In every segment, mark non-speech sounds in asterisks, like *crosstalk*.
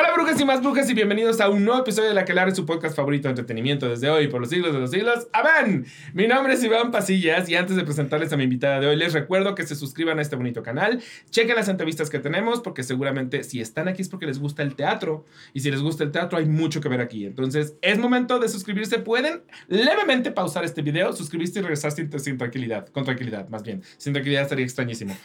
Hola brujas y más brujas y bienvenidos a un nuevo episodio de La Quelar, su podcast favorito de entretenimiento desde hoy por los siglos de los siglos. ¡Amén! Mi nombre es Iván Pasillas y antes de presentarles a mi invitada de hoy les recuerdo que se suscriban a este bonito canal, chequen las entrevistas que tenemos porque seguramente si están aquí es porque les gusta el teatro y si les gusta el teatro hay mucho que ver aquí. Entonces es momento de suscribirse. Pueden levemente pausar este video, suscribirse y regresar sin, sin tranquilidad, con tranquilidad más bien. Sin tranquilidad estaría extrañísimo.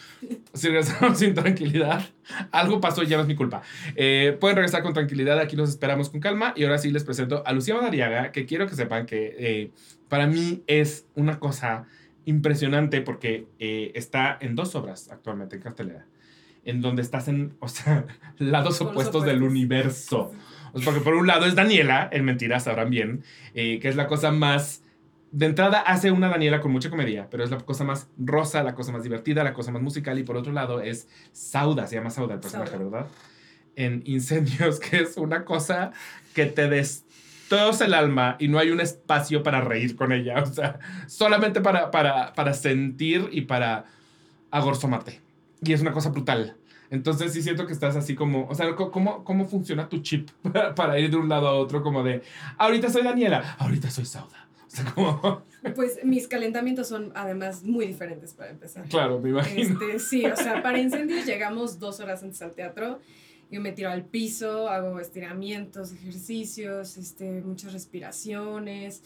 Si regresamos *laughs* sin tranquilidad, algo pasó y ya no es mi culpa. Eh, pueden regresar con tranquilidad, aquí los esperamos con calma. Y ahora sí les presento a Lucía Madariaga, que quiero que sepan que eh, para mí es una cosa impresionante porque eh, está en dos obras actualmente en cartelera, en donde estás en, o sea, *laughs* lados opuestos del universo. O sea, porque por un lado es Daniela, en Mentiras, sabrán bien, eh, que es la cosa más... De entrada hace una Daniela con mucha comedia, pero es la cosa más rosa, la cosa más divertida, la cosa más musical. Y por otro lado es Sauda, se llama Sauda el personaje, Sauda. ¿verdad? En incendios, *laughs* que es una cosa que te destroza el alma y no hay un espacio para reír con ella. O sea, solamente para, para, para sentir y para agorzomarte. Y es una cosa brutal. Entonces sí siento que estás así como, o sea, ¿cómo, cómo funciona tu chip *laughs* para, para ir de un lado a otro? Como de, ahorita soy Daniela, ahorita soy Sauda. O sea, como, *laughs* Pues mis calentamientos son además muy diferentes para empezar. claro, me imagino. Este, sí, o sea, para incendios llegamos dos horas antes al teatro. Yo me tiro al piso, hago estiramientos, ejercicios, este, muchas respiraciones.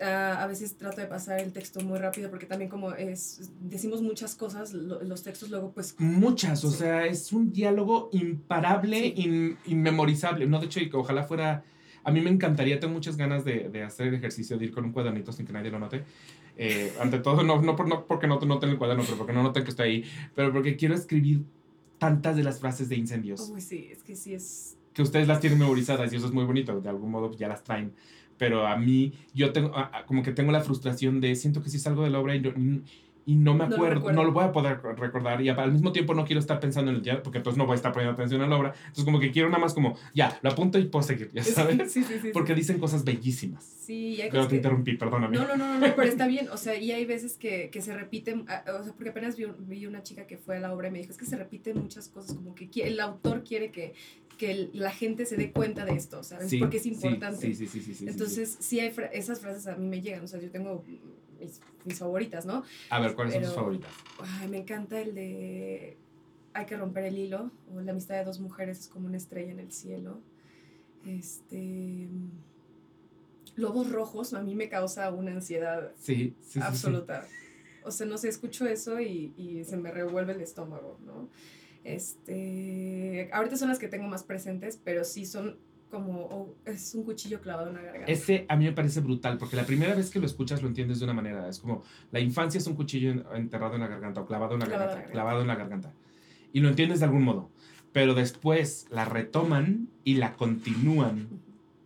Ah, a veces trato de pasar el texto muy rápido porque también como es, decimos muchas cosas, lo- los textos luego pues... Muchas, o Sí. sea, es un diálogo imparable, Sí. in- inmemorizable. No, de hecho, y que ojalá fuera. A mí me encantaría, tengo muchas ganas de, de hacer el ejercicio, de ir con un cuadernito sin que nadie lo note. Eh, ante todo, no, no, por- no porque no noten el cuaderno, pero porque no noten que estoy ahí, pero porque quiero escribir tantas de las frases de incendios Uy, sí, es que sí es... que ustedes las tienen memorizadas y eso es muy bonito, de algún modo ya las traen. Pero a mí, yo tengo, como que tengo la frustración de, siento que sí salgo de la obra y no, y no me acuerdo, no lo voy a poder recordar y al mismo tiempo no quiero estar pensando en el diálogo porque entonces no voy a estar poniendo atención a la obra. Entonces como que quiero nada más como, ya, lo apunto y puedo seguir, ya *laughs* sabes. Sí, sí, sí. Porque dicen cosas bellísimas. Sí, y hay Pero te que- interrumpí, perdóname. No, no, no, no, no, pero está *laughs* bien. O sea, y hay veces que, que se repiten, ah, o sea, porque apenas vi, vi una chica que fue a la obra y me dijo, es que se repiten muchas cosas, como que el autor quiere que, que la gente se dé cuenta de esto, ¿sabes? Porque es importante. Sí, sí, sí, sí, sí, sí, sí. Entonces, sí, hay fra- esas frases a mí me llegan, o sea, yo tengo mis, mis favoritas, ¿no? A ver, ¿cuáles son tus favoritas? Ay, me encanta el de hay que romper el hilo, o la amistad de dos mujeres es como una estrella en el cielo. Este... Lobos rojos a mí me causa una ansiedad Sí, sí, sí, sí. absoluta. O sea, no sé, escucho eso y, y se me revuelve el estómago, ¿no? Este, ahorita son las que tengo más presentes, pero sí son como, oh, es un cuchillo clavado en la garganta. Ese a mí me parece brutal, porque la primera vez que lo escuchas lo entiendes de una manera. Es como, la infancia es un cuchillo en- enterrado en la garganta o clavado en la Clavado en garganta, la garganta. clavado en la garganta. Y lo entiendes de algún modo. Pero después la retoman y la continúan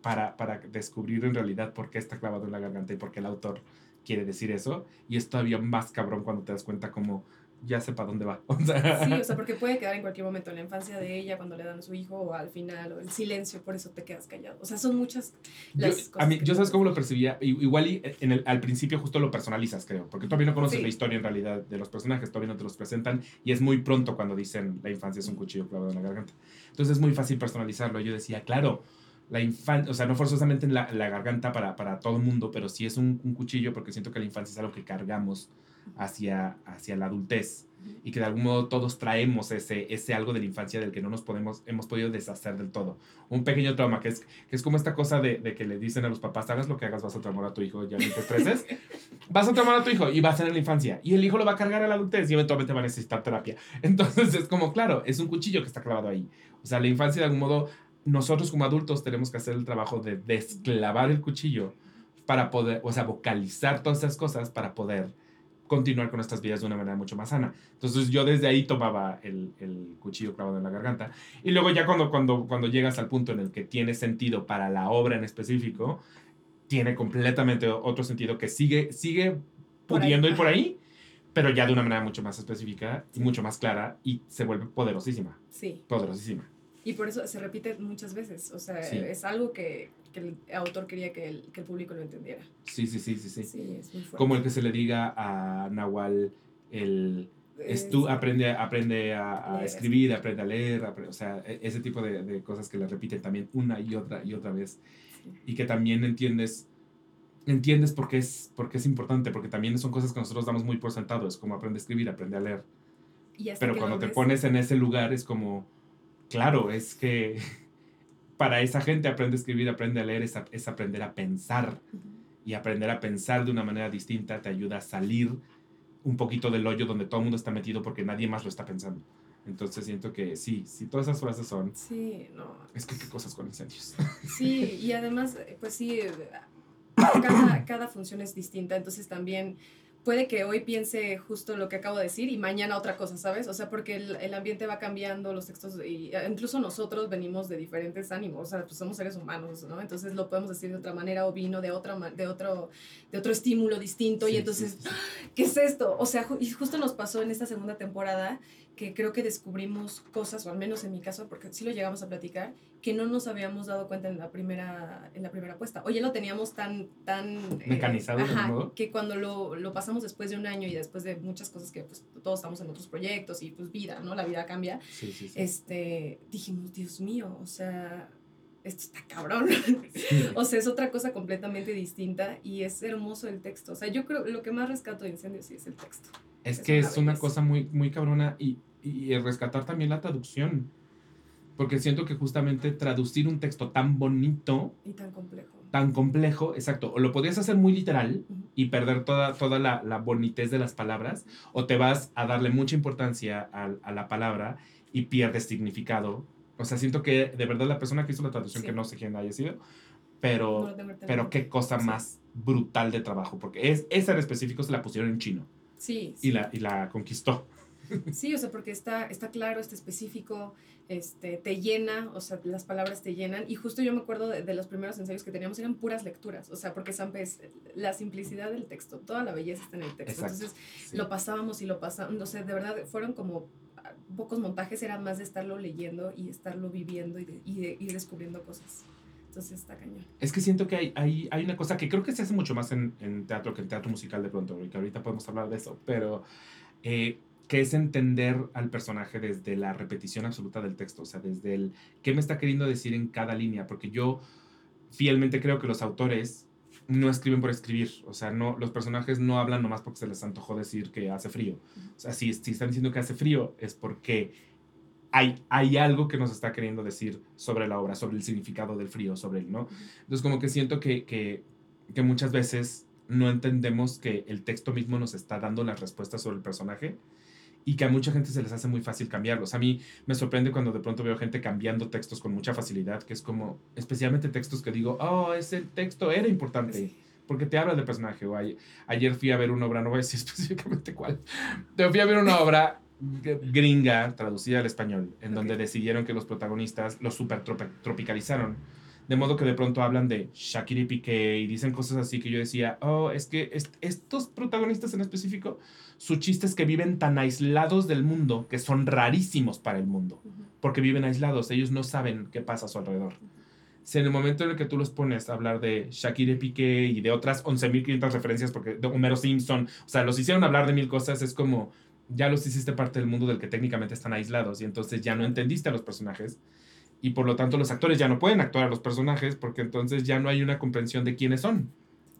para, para descubrir en realidad por qué está clavado en la garganta y por qué el autor quiere decir eso. Y es todavía más cabrón cuando te das cuenta como ya sepa dónde va. *laughs* O sea, Sí, o sea, porque puede quedar en cualquier momento en la infancia de ella, cuando le dan a su hijo, o al final, o el silencio, por eso te quedas callado. O sea, son muchas Yo, las cosas. a mí, yo sabes cómo lo percibía, I- igual y en el, al principio justo lo personalizas, creo, porque todavía no conoces Sí. la historia en realidad de los personajes, todavía no te los presentan y es muy pronto cuando dicen la infancia es un cuchillo clavado en la garganta. Entonces es muy fácil personalizarlo. Yo decía, claro, la infancia, o sea, no forzosamente en la, la garganta para, para todo el mundo, pero sí es un, un cuchillo porque siento que la infancia es algo que cargamos hacia, hacia la adultez y que de algún modo todos traemos ese, ese algo de la infancia del que no nos podemos, hemos podido deshacer del todo. Un pequeño trauma, que es, que es como esta cosa de, de que le dicen a los papás, hagas lo que hagas, vas a traumar a tu hijo, ya no te estreses, *laughs* vas a traumar a tu hijo y va a ser en la infancia. Y el hijo lo va a cargar a la adultez y eventualmente va a necesitar terapia. *laughs* Entonces es como, claro, es un cuchillo que está clavado ahí. O sea, la infancia de algún modo, nosotros como adultos tenemos que hacer el trabajo de desclavar el cuchillo para poder, o sea, vocalizar todas esas cosas para poder continuar con nuestras vidas de una manera mucho más sana. Entonces yo desde ahí tomaba el, el cuchillo clavado en la garganta. Y luego ya cuando, cuando, cuando llegas al punto en el que tiene sentido para la obra en específico, tiene completamente otro sentido que sigue, sigue pudiendo ir por ahí, pero ya de una manera mucho más específica y mucho más clara y se vuelve poderosísima, Sí, poderosísima. y por eso se repite muchas veces. O sea, Sí. es algo que, que el autor quería que el, que el público lo entendiera. Sí, sí, sí, sí, sí. Sí, es muy fuerte. Como el que se le diga a Nahual el es tú aprende, aprende a, a escribir, aprende a leer, o sea, e, ese tipo de, de, cosas que le repiten también una y otra y otra vez. Y que también entiendes, entiendes por qué, es, por qué es importante, porque también son cosas que nosotros damos muy por sentado, es como aprende a escribir, aprende a leer. Pero cuando te pones en ese lugar es como, claro, es que para esa gente aprende a escribir, aprende a leer, es, es aprender a pensar. Y aprender a pensar de una manera distinta te ayuda a salir un poquito del hoyo donde todo el mundo está metido porque nadie más lo está pensando. Entonces siento que sí, sí, todas esas frases son... Sí, no. Es que qué cosas con incendios. Sí, y además, pues sí, cada, cada función es distinta, entonces también puede que hoy piense justo lo que acabo de decir y mañana otra cosa, ¿sabes? O sea, porque el, el, ambiente va cambiando, los textos, y eh, incluso nosotros venimos de diferentes ánimos, o sea, pues somos seres humanos, ¿no? Entonces lo podemos decir de otra manera o vino de, otra, de, otro, de otro estímulo distinto y entonces, ¿qué es esto? O sea, y justo nos pasó en esta segunda temporada que creo que descubrimos cosas, o al menos en mi caso, porque sí lo llegamos a platicar, que no nos habíamos dado cuenta en la primera, en la primera puesta. Oye, lo teníamos tan... tan eh, Mecanizado. ajá, que cuando lo, lo, pasamos después de un año y después de muchas cosas que pues, todos estamos en otros proyectos y pues vida, ¿no? La vida cambia. Sí, sí, sí. Este, dijimos, Dios mío, o sea, esto está cabrón. *laughs* o sea, es otra cosa completamente distinta y es hermoso el texto. O sea, yo creo lo que más rescato de Incendios sí es el texto. Es, que es una cosa muy, muy cabrona y, y rescatar también la traducción. Porque siento que justamente traducir un texto tan bonito. Y tan complejo. Tan complejo, exacto. O lo podías hacer muy literal y perder toda, toda la, la, bonitez de las palabras, o te vas a darle mucha importancia a, a, la palabra y pierdes significado. O sea, siento que de verdad la persona que hizo la traducción, que no sé quién haya sido, pero, pero qué cosa más brutal de trabajo, porque es, esa en específico se la pusieron en chino. Sí. Y, La, y la conquistó. Sí, o sea, porque está, está claro, está específico, este, te llena, o sea, las palabras te llenan. Y justo yo me acuerdo de, los primeros ensayos que teníamos, eran puras lecturas, o sea, porque Sampe es la simplicidad del texto, toda la belleza está en el texto. Entonces, lo pasábamos y lo pasábamos, no sé, de verdad, fueron como ah, pocos montajes, eran más de estarlo leyendo y estarlo viviendo y, de, y, descubriendo cosas. Entonces está cañón. Es que siento que hay, hay, hay, una cosa que creo que se hace mucho más en, en teatro que en teatro musical de pronto, y que ahorita podemos hablar de eso, pero eh, que es entender al personaje desde la repetición absoluta del texto, o sea, desde el qué me está queriendo decir en cada línea, porque yo fielmente creo que los autores no escriben por escribir, o sea, no, los personajes no hablan nomás porque se les antojó decir que hace frío. O sea, si, si están diciendo que hace frío es porque hay, hay algo que nos está queriendo decir sobre la obra, sobre el significado del frío, sobre él, ¿no? Entonces, como que siento que, que, que muchas veces no entendemos que el texto mismo nos está dando las respuestas sobre el personaje y que a mucha gente se les hace muy fácil cambiarlos. A mí me sorprende cuando de pronto veo gente cambiando textos con mucha facilidad, que es como, especialmente textos que digo, oh, ese texto era importante. Porque te habla del personaje. O ayer fui a ver una obra, no voy a decir *laughs* específicamente cuál. Pero fui a ver una obra gringa traducida al español, en donde decidieron que los protagonistas los super tropicalizaron. De modo que de pronto hablan de Shakira y Piqué y dicen cosas así que yo decía, oh, es que estos protagonistas en específico, su chiste es que viven tan aislados del mundo que son rarísimos para el mundo, porque viven aislados, ellos no saben qué pasa a su alrededor. Si en el momento en el que tú los pones a hablar de Shakira y Piqué y de otras 11.500 referencias, porque de Homero Simpson, o sea, los hicieron hablar de mil cosas, es como, ya los hiciste parte del mundo del que técnicamente están aislados y entonces ya no entendiste a los personajes y por lo tanto los actores ya no pueden actuar a los personajes porque entonces ya no hay una comprensión de quiénes son.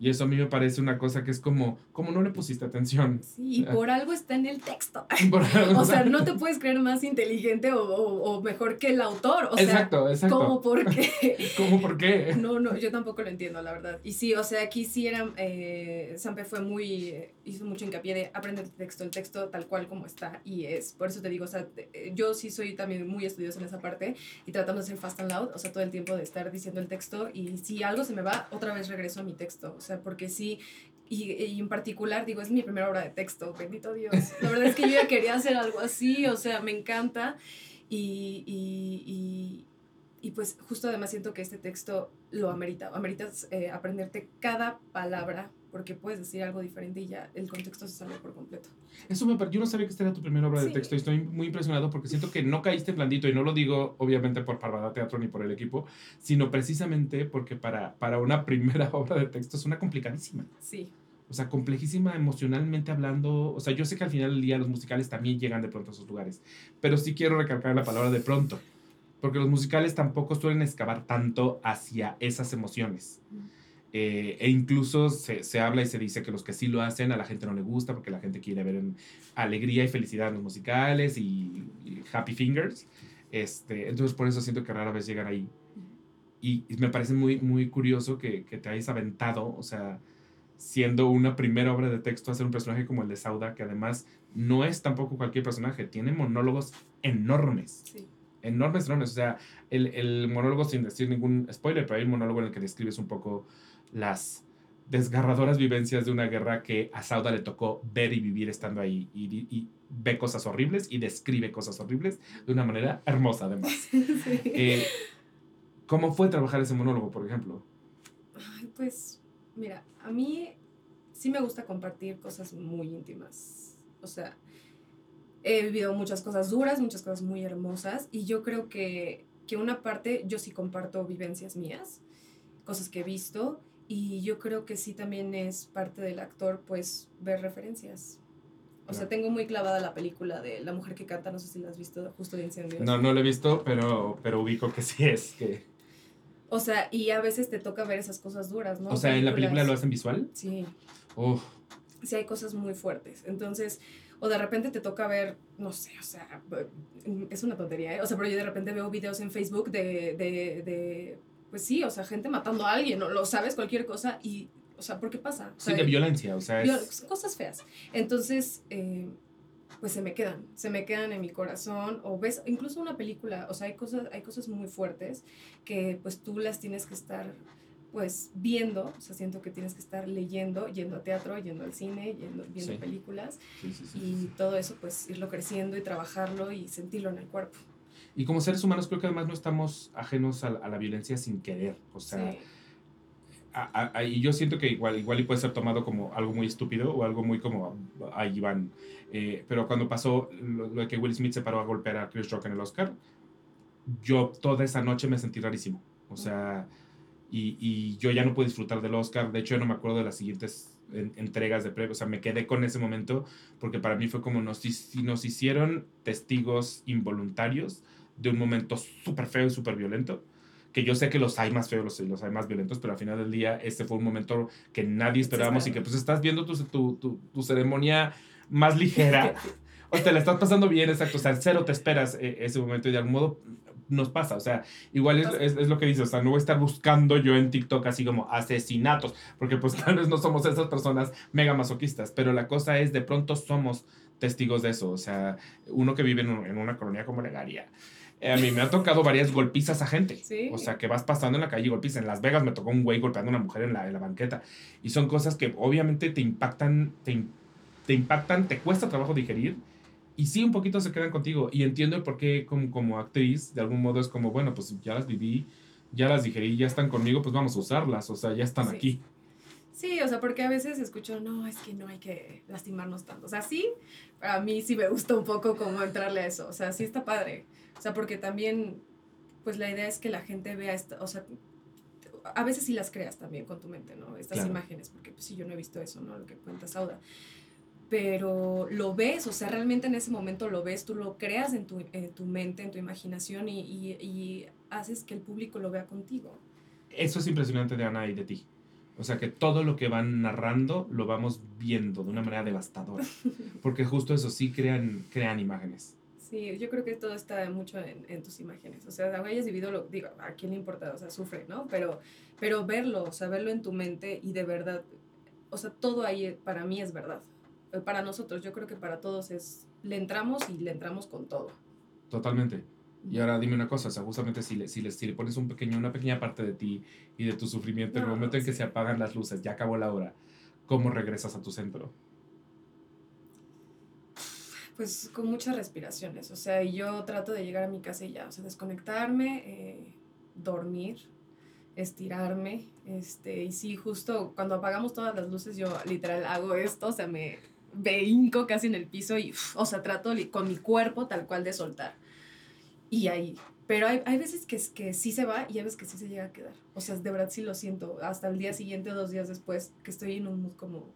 Y eso a mí me parece una cosa que es como, como no le pusiste atención. Sí, y por algo está en el texto. *laughs* o sea, no te puedes creer más inteligente o, o, mejor que el autor. O exacto, exacto. ¿Cómo por qué? *laughs* ¿Cómo por qué? *laughs* No, no, yo tampoco lo entiendo, la verdad. Y sí, o sea, aquí sí era, eh, Sampe fue muy, hizo mucho hincapié de aprender el texto, el texto tal cual como está y es. Por eso te digo, o sea, eh, yo sí soy también muy estudiosa en esa parte y tratando de ser fast and loud, o sea, todo el tiempo de estar diciendo el texto y si algo se me va, otra vez regreso a mi texto. O sea, porque sí, y, en particular, digo, es mi primera obra de texto, bendito Dios. La verdad es que yo ya quería hacer algo así, o sea, me encanta. Y, y, y pues justo además siento que este texto lo amerita, ameritas eh, aprenderte cada palabra porque puedes decir algo diferente y ya el contexto se sale por completo. Eso me yo no sabía que esta era tu primera obra de texto y estoy muy impresionado porque siento que no caíste blandito y no lo digo obviamente por Parvada Teatro ni por el equipo, sino precisamente porque para, para una *laughs* primera obra de texto es una complicadísima. Sí. O sea, complejísima emocionalmente hablando. O sea, yo sé que al final del día los musicales también llegan de pronto a esos lugares. Pero sí quiero recalcar la palabra de pronto. Porque los musicales tampoco suelen excavar tanto hacia esas emociones. Eh, e incluso se, se, habla y se dice que los que sí lo hacen a la gente no le gusta porque la gente quiere ver en alegría y felicidad en los musicales y, happy fingers. Este, entonces por eso siento que rara vez llegan ahí. Y, me parece muy, muy curioso que, que, te hayas aventado, o sea, siendo una primera obra de texto, hacer un personaje como el de Sauda, que además no es tampoco cualquier personaje, tiene monólogos enormes. Sí. Enormes, enormes. O sea, el, el monólogo, sin decir ningún spoiler, pero hay un monólogo en el que describes un poco las desgarradoras vivencias de una guerra que a Sauda le tocó ver y vivir estando ahí y, ve cosas horribles y describe cosas horribles de una manera hermosa además. *laughs* Eh, ¿Cómo fue trabajar ese monólogo, por ejemplo? pues mira, a mí sí me gusta compartir cosas muy íntimas. O sea, he vivido muchas cosas duras, muchas cosas muy hermosas y yo creo que, que una parte, yo sí comparto vivencias mías, cosas que he visto y yo creo que sí también es parte del actor, pues, ver referencias. O sea, tengo muy clavada la película de La mujer que canta, no sé si la has visto, justo de incendios. No, no la he visto, pero, pero ubico que sí es que... O sea, y a veces te toca ver esas cosas duras, ¿no? O sea, ¿en la película lo hacen visual? Sí. Uf. Sí, hay cosas muy fuertes. Entonces, o de repente te toca ver, no sé, o sea, es una tontería, ¿eh? O sea, pero yo de repente veo videos en Facebook de, de, de pues sí, o sea, gente matando a alguien, o lo sabes, cualquier cosa, y, o sea, ¿por qué pasa? sí, de violencia, o sea, Cosas feas. Entonces, eh, pues se me quedan, se me quedan en mi corazón, o ves, incluso una película, o sea, hay cosas, hay cosas muy fuertes que pues tú las tienes que estar pues viendo, o sea, siento que tienes que estar leyendo, yendo a teatro, yendo al cine, yendo, viendo películas, y todo eso pues irlo creciendo y trabajarlo y sentirlo en el cuerpo. Y como seres humanos creo que además no estamos ajenos a, la violencia sin querer. O sea, y yo siento que igual, igual y puede ser tomado como algo muy estúpido o algo muy como, ahí van. Eh, pero cuando pasó lo, de que Will Smith se paró a golpear a Chris Rock en el Oscar, yo toda esa noche me sentí rarísimo. O sea, y, y yo ya no pude disfrutar del Oscar. De hecho, yo no me acuerdo de las siguientes entregas de premios. O sea, me quedé con ese momento porque para mí fue como nos, nos hicieron testigos involuntarios de un momento súper feo y súper violento, que yo sé que los hay más feos, los, los hay más violentos, pero al final del día este fue un momento que nadie esperábamos y que pues estás viendo tu, tu, tu, ceremonia más ligera. *laughs* o te la estás pasando bien, exacto. O sea, cero te esperas eh, ese momento y de algún modo nos pasa. O sea, igual es, es, lo que dices. O sea, no voy a estar buscando yo en TikTok así como asesinatos, porque pues *laughs* tal vez no somos esas personas mega masoquistas, pero la cosa es, de pronto somos testigos de eso. O sea, uno que vive en, en una colonia como Legaria a mí me ha tocado varias golpizas a gente. O sea, que vas pasando en la calle y golpizas. En Las Vegas me tocó un güey golpeando a una mujer en la, en la banqueta. Y son cosas que obviamente te impactan, te, te, impactan, te cuesta trabajo digerir. Y sí, un poquito se quedan contigo. Y entiendo el por qué como, como actriz, de algún modo es como, bueno, pues ya las viví, ya las digerí, ya están conmigo, pues vamos a usarlas. O sea, ya están aquí. Sí, o sea, porque a veces escucho, no, es que no hay que lastimarnos tanto. O sea, sí, a mí sí me gusta un poco como entrarle a eso. O sea, sí está padre. O sea, porque también, pues la idea es que la gente vea, esta, o sea, a veces sí las creas también con tu mente, ¿no? Estas imágenes, porque pues sí, yo no he visto eso, ¿no? Lo que cuenta Sauda. Pero lo ves, o sea, realmente en ese momento lo ves, tú lo creas en tu, en tu mente, en tu imaginación y, y, y haces que el público lo vea contigo. Eso es impresionante de Ana y de ti. O sea que todo lo que van narrando lo vamos viendo de una manera devastadora. *laughs* Porque justo eso sí crean, crean imágenes. Sí, yo creo que todo está mucho en, en tus imágenes. O sea, hayas vivido lo, digo, a quién le importa, o sea, sufre, ¿no? Pero, pero verlo, o sea, verlo en tu mente y de verdad, o sea, todo ahí para mí es verdad. Eh, para nosotros, yo creo que para todos es, le entramos y le entramos con todo. Totalmente. Y ahora dime una cosa, o sea, justamente si le, si le, si le pones un pequeño, una pequeña parte de ti y de tu sufrimiento, en el momento en que se apagan las luces, ya acabó la hora, ¿cómo regresas a tu centro? Pues con muchas respiraciones, o sea, yo trato de llegar a mi casa y ya, o sea, desconectarme, eh, dormir, estirarme, este, y sí, justo cuando apagamos todas las luces yo literal hago esto, o sea, me hinco casi en el piso y, o sea, trato con mi cuerpo tal cual de soltar. Y ahí, pero hay, hay veces que, que sí se va y hay veces que sí se llega a quedar. O sea, de verdad sí lo siento. Hasta el día siguiente dos días después que estoy en un mood como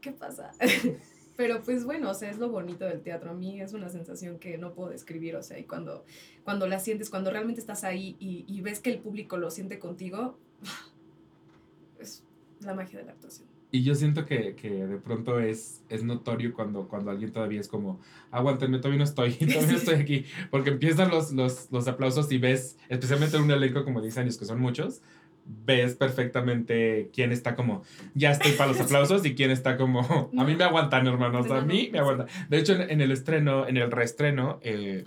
¿qué pasa? *laughs* Pero pues bueno, o sea, es lo bonito del teatro. A mí es una sensación que no puedo describir, o sea, y cuando, cuando la sientes, cuando realmente estás ahí y, ves que el público lo siente contigo, *sighs* es la magia de la actuación. Y yo siento que, que, de pronto es, es notorio cuando, cuando alguien todavía es como, aguántenme, todavía no estoy, *laughs* todavía no estoy aquí, porque empiezan los, los, los aplausos y ves, especialmente en un elenco como 10 años, que son muchos, ves perfectamente quién está como, ya estoy para los *laughs* aplausos y quién está como, a mí me aguantan, hermanos, a mí me aguantan. De hecho, en, en el estreno, en el reestreno, eh,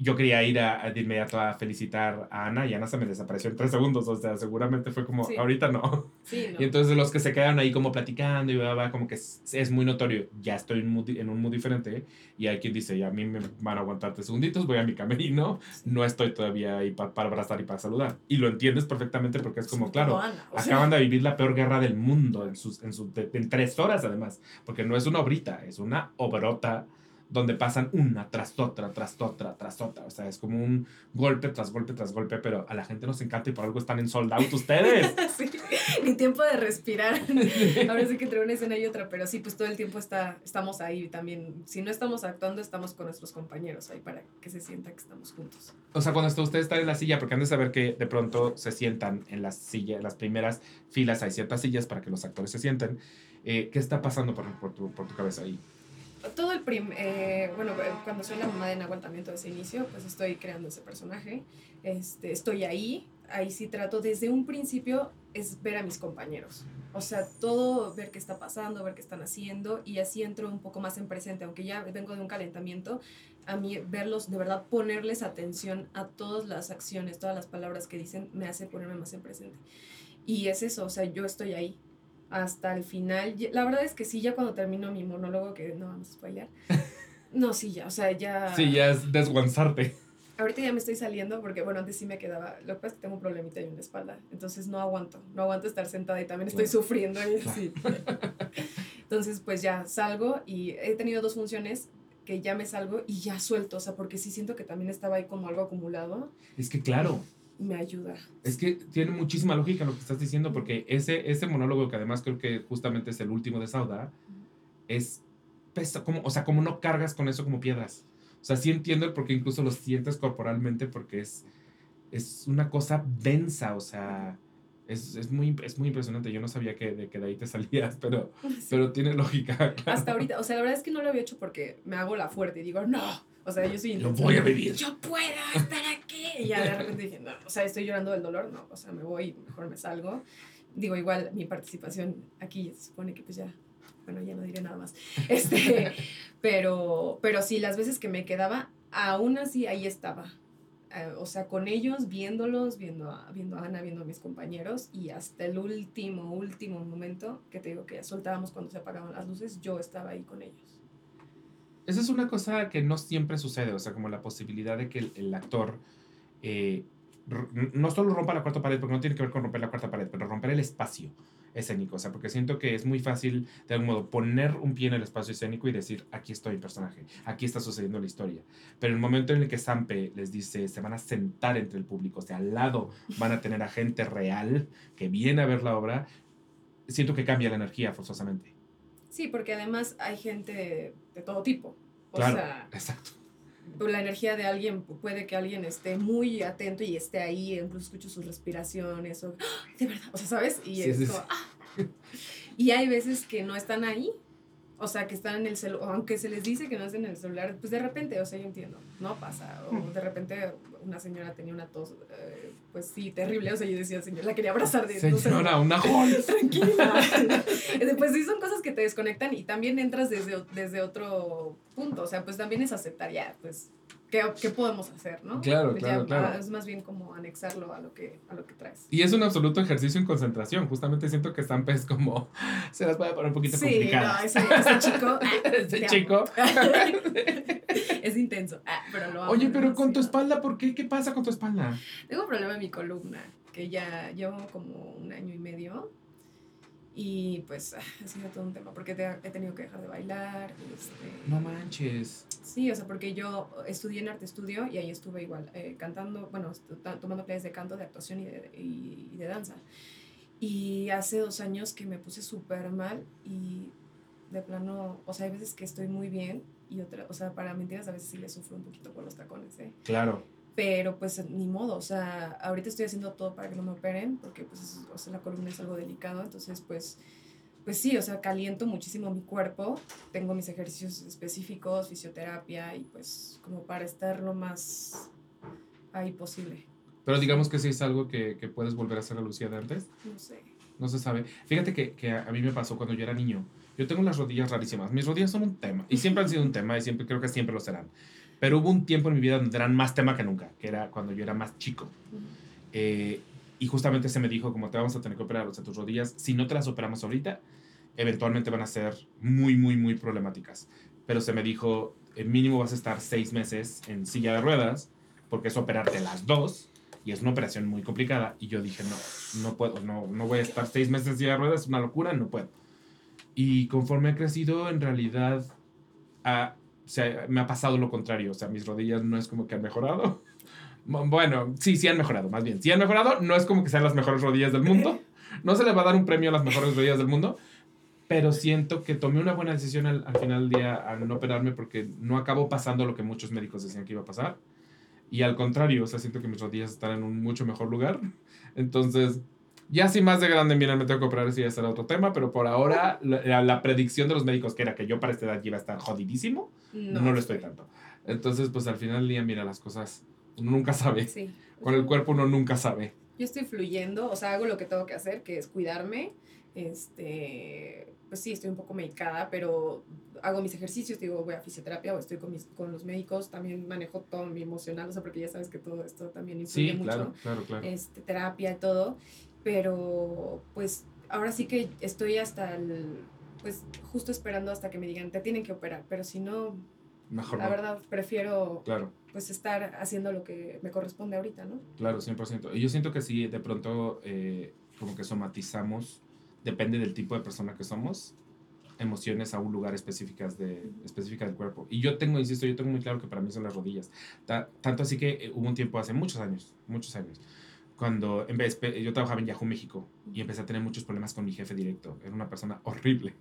yo quería ir a, de inmediato a felicitar a Ana y Ana se me desapareció en tres segundos, o sea, seguramente fue como, ahorita no. Y entonces los que se quedaron ahí como platicando y va, como que es, es, muy notorio, ya estoy en, mood, en un mood diferente y hay quien dice, ya a mí me van a aguantar tres segunditos, voy a mi camerino, no estoy todavía ahí para abrazar y para saludar. Y lo entiendes perfectamente porque es como, claro, acaban de vivir la peor guerra del mundo en, sus, en, sus, en tres horas además, porque no es una obrita, es una obrota donde pasan una tras otra, tras otra, tras otra. O sea, es como un golpe tras golpe tras golpe, pero a la gente nos encanta y por algo están en sold out ustedes. *laughs* sí, ni tiempo de respirar. Ahora sí que entre una escena y otra, pero sí, pues todo el tiempo está, estamos ahí también. Si no estamos actuando, estamos con nuestros compañeros ahí para que se sienta que estamos juntos. O sea, cuando ustedes están en la silla, porque han de saber que de pronto se sientan en las sillas, en las primeras filas hay ciertas sillas para que los actores se sienten. Eh, ¿Qué está pasando por, por, tu, por tu cabeza ahí? Todo el prim eh, bueno, eh, cuando soy la mamá de Nahual también todo ese inicio, pues estoy creando ese personaje, este, estoy ahí, ahí sí trato desde un principio es ver a mis compañeros, o sea, todo ver qué está pasando, ver qué están haciendo y así entro un poco más en presente, aunque ya vengo de un calentamiento, a mí verlos, de verdad ponerles atención a todas las acciones, todas las palabras que dicen, me hace ponerme más en presente. Y es eso, o sea, yo estoy ahí, hasta el final. La verdad es que sí, ya cuando termino mi monólogo, que no vamos a spoiler. *laughs* No, sí, ya, o sea, ya. Sí, ya es desguanzarte. Ahorita ya me estoy saliendo porque, bueno, antes sí me quedaba. Lo que pasa es que tengo un problemita en la espalda. Entonces no aguanto. No aguanto estar sentada y también estoy sufriendo. Y, sí. *laughs* Entonces, pues ya salgo y he tenido dos funciones que ya me salgo y ya suelto. O sea, porque sí siento que también estaba ahí como algo acumulado. Es que, claro me ayuda. Es que tiene muchísima lógica lo que estás diciendo, porque ese, ese monólogo, que además creo que justamente es el último de Sauda, es pesa, como, o sea, como no cargas con eso como piedras. O sea, sí entiendo el por qué incluso lo sientes corporalmente, porque es, es una cosa densa, o sea, es, es, muy, es muy impresionante. Yo no sabía que de, que de ahí te salías, pero, *laughs* pero tiene lógica. *laughs* Hasta ahorita, o sea, la verdad es que no lo había hecho porque me hago la fuerte y digo, no, o sea, yo soy Lo voy a vivir. Yo puedo estar aquí. Y ya de repente dije, no, o sea, estoy llorando del dolor, no, o sea, me voy, mejor me salgo. Digo, igual mi participación aquí se supone que pues ya, bueno, ya no diré nada más. *laughs* Este, pero, pero sí, las veces que me quedaba, aún así ahí estaba. Eh, o sea, con ellos, viéndolos, viendo a, viendo a Ana, viendo a mis compañeros, y hasta el último, último momento, que te digo que ya soltábamos cuando se apagaban las luces, yo estaba ahí con ellos. Esa es una cosa que no siempre sucede, o sea, como la posibilidad de que el, actor eh, no solo rompa la cuarta pared, porque no tiene que ver con romper la cuarta pared, pero romper el espacio escénico, o sea, porque siento que es muy fácil, de algún modo, poner un pie en el espacio escénico y decir, aquí estoy personaje, aquí está sucediendo la historia. Pero el momento en el que Sampe les dice, se van a sentar entre el público, o sea, al lado van a tener a gente real que viene a ver la obra, siento que cambia la energía forzosamente. Sí, porque además hay gente de, todo tipo. O sea, exacto. La energía de alguien, puede que alguien esté muy atento y esté ahí, incluso escucho sus respiraciones, o, ¡Ah! de verdad, o sea, ¿sabes? Y ¡ah! Y hay veces que no están ahí, o sea, que están en el celular, aunque se les dice que no estén en el celular, pues de repente, o sea, yo entiendo, no pasa. O de repente una señora tenía una tos, eh, pues sí, terrible. O sea, yo decía, señora, la quería abrazar de Señora, una *laughs* jol. Tranquila. *laughs* pues sí, son cosas que te desconectan y también entras desde, desde otro punto. O sea, pues también es aceptar ya, pues ¿Qué, ¿qué, podemos hacer, ¿no? Claro, claro, claro. Es más bien como anexarlo a lo, que, a lo que traes. Y es un absoluto ejercicio en concentración. Justamente siento que Stamp es como, *laughs* se las puede poner un poquito sí, no, ese, ese chico. *laughs* ese chico. *laughs* es intenso, ah, pero lo Oye, pero con tu espalda, ¿por qué? ¿Qué pasa con tu espalda? Tengo un problema en mi columna, que ya llevo como un año y medio y pues ah, ha sido todo un tema, porque he tenido que dejar de bailar. Este, no manches. Sí, o sea, porque yo estudié en arte estudio y ahí estuve igual, eh, cantando, bueno, tomando clases de canto, de actuación y de, y, de danza. Y hace dos años que me puse súper mal y de plano, o sea, hay veces que estoy muy bien y otra, o sea, para mentiras a veces sí le sufro un poquito con los tacones, ¿eh? Claro. Pero pues ni modo, o sea, ahorita estoy haciendo todo para que no me operen porque pues o sea, la columna es algo delicado, entonces pues pues sí, o sea, caliento muchísimo mi cuerpo, tengo mis ejercicios específicos, fisioterapia y pues como para estar lo más ahí posible. Pero digamos que sí es algo que, que puedes volver a hacer a Lucía de antes. No sé. No se sabe. Fíjate que, que a mí me pasó cuando yo era niño. Yo tengo las rodillas rarísimas. Mis rodillas son un tema. Y siempre han sido un tema y siempre creo que siempre lo serán. Pero hubo un tiempo en mi vida donde eran más tema que nunca, que era cuando yo era más chico. Eh, y justamente se me dijo, como te vamos a tener que operar o sea, tus rodillas, si no te las operamos ahorita, eventualmente van a ser muy, muy, muy problemáticas. Pero se me dijo, el mínimo vas a estar seis meses en silla de ruedas, porque es operarte las dos, y es una operación muy complicada. Y yo dije, no, no puedo, no, no voy a estar seis meses en silla de ruedas, es una locura, no puedo. Y conforme he crecido, en realidad, a, sea, me ha pasado lo contrario. O sea, mis rodillas no es como que han mejorado. *laughs* Bueno, sí, sí han mejorado, más bien. Sí han mejorado, no es como que sean las mejores rodillas del mundo. No se le va a dar un premio a las mejores rodillas del mundo, pero siento que tomé una buena decisión al, al final del día al no operarme porque no acabó pasando lo que muchos médicos decían que iba a pasar. Y al contrario, o sea, siento que mis rodillas están en un mucho mejor lugar. Entonces, ya si más de grande, mira, me tengo que operar, sí, ya será otro tema, pero por ahora la, la, predicción de los médicos, que era que yo para esta edad iba a estar jodidísimo, no, no lo estoy tanto. Entonces, pues al final del día, mira, las cosas, uno nunca sabe. Sí. Con el cuerpo uno nunca sabe. Yo estoy fluyendo, o sea, hago lo que tengo que hacer, que es cuidarme. Este, pues sí, estoy un poco medicada, pero hago mis ejercicios, digo, voy a fisioterapia o estoy con, mis, con los médicos, también manejo todo mi emocional, o sea, porque ya sabes que todo esto también influye sí, mucho. claro, claro, claro. Este, terapia y todo, pero pues ahora sí que estoy hasta el, pues justo esperando hasta que me digan, te tienen que operar, pero si no, Mejor la no. verdad, prefiero Claro, pues estar haciendo lo que me corresponde ahorita, ¿no? claro, 100%. Y yo siento que sí, de pronto, eh, como que somatizamos, depende del tipo de persona que somos, emociones a un lugar específicas de, específica del cuerpo. Y yo tengo, insisto, yo tengo muy claro que para mí son las rodillas. Ta- tanto así que eh, hubo un tiempo hace muchos años, muchos años, cuando en vez, yo trabajaba en Yahoo México y empecé a tener muchos problemas con mi jefe directo. Era una persona *laughs* horrible.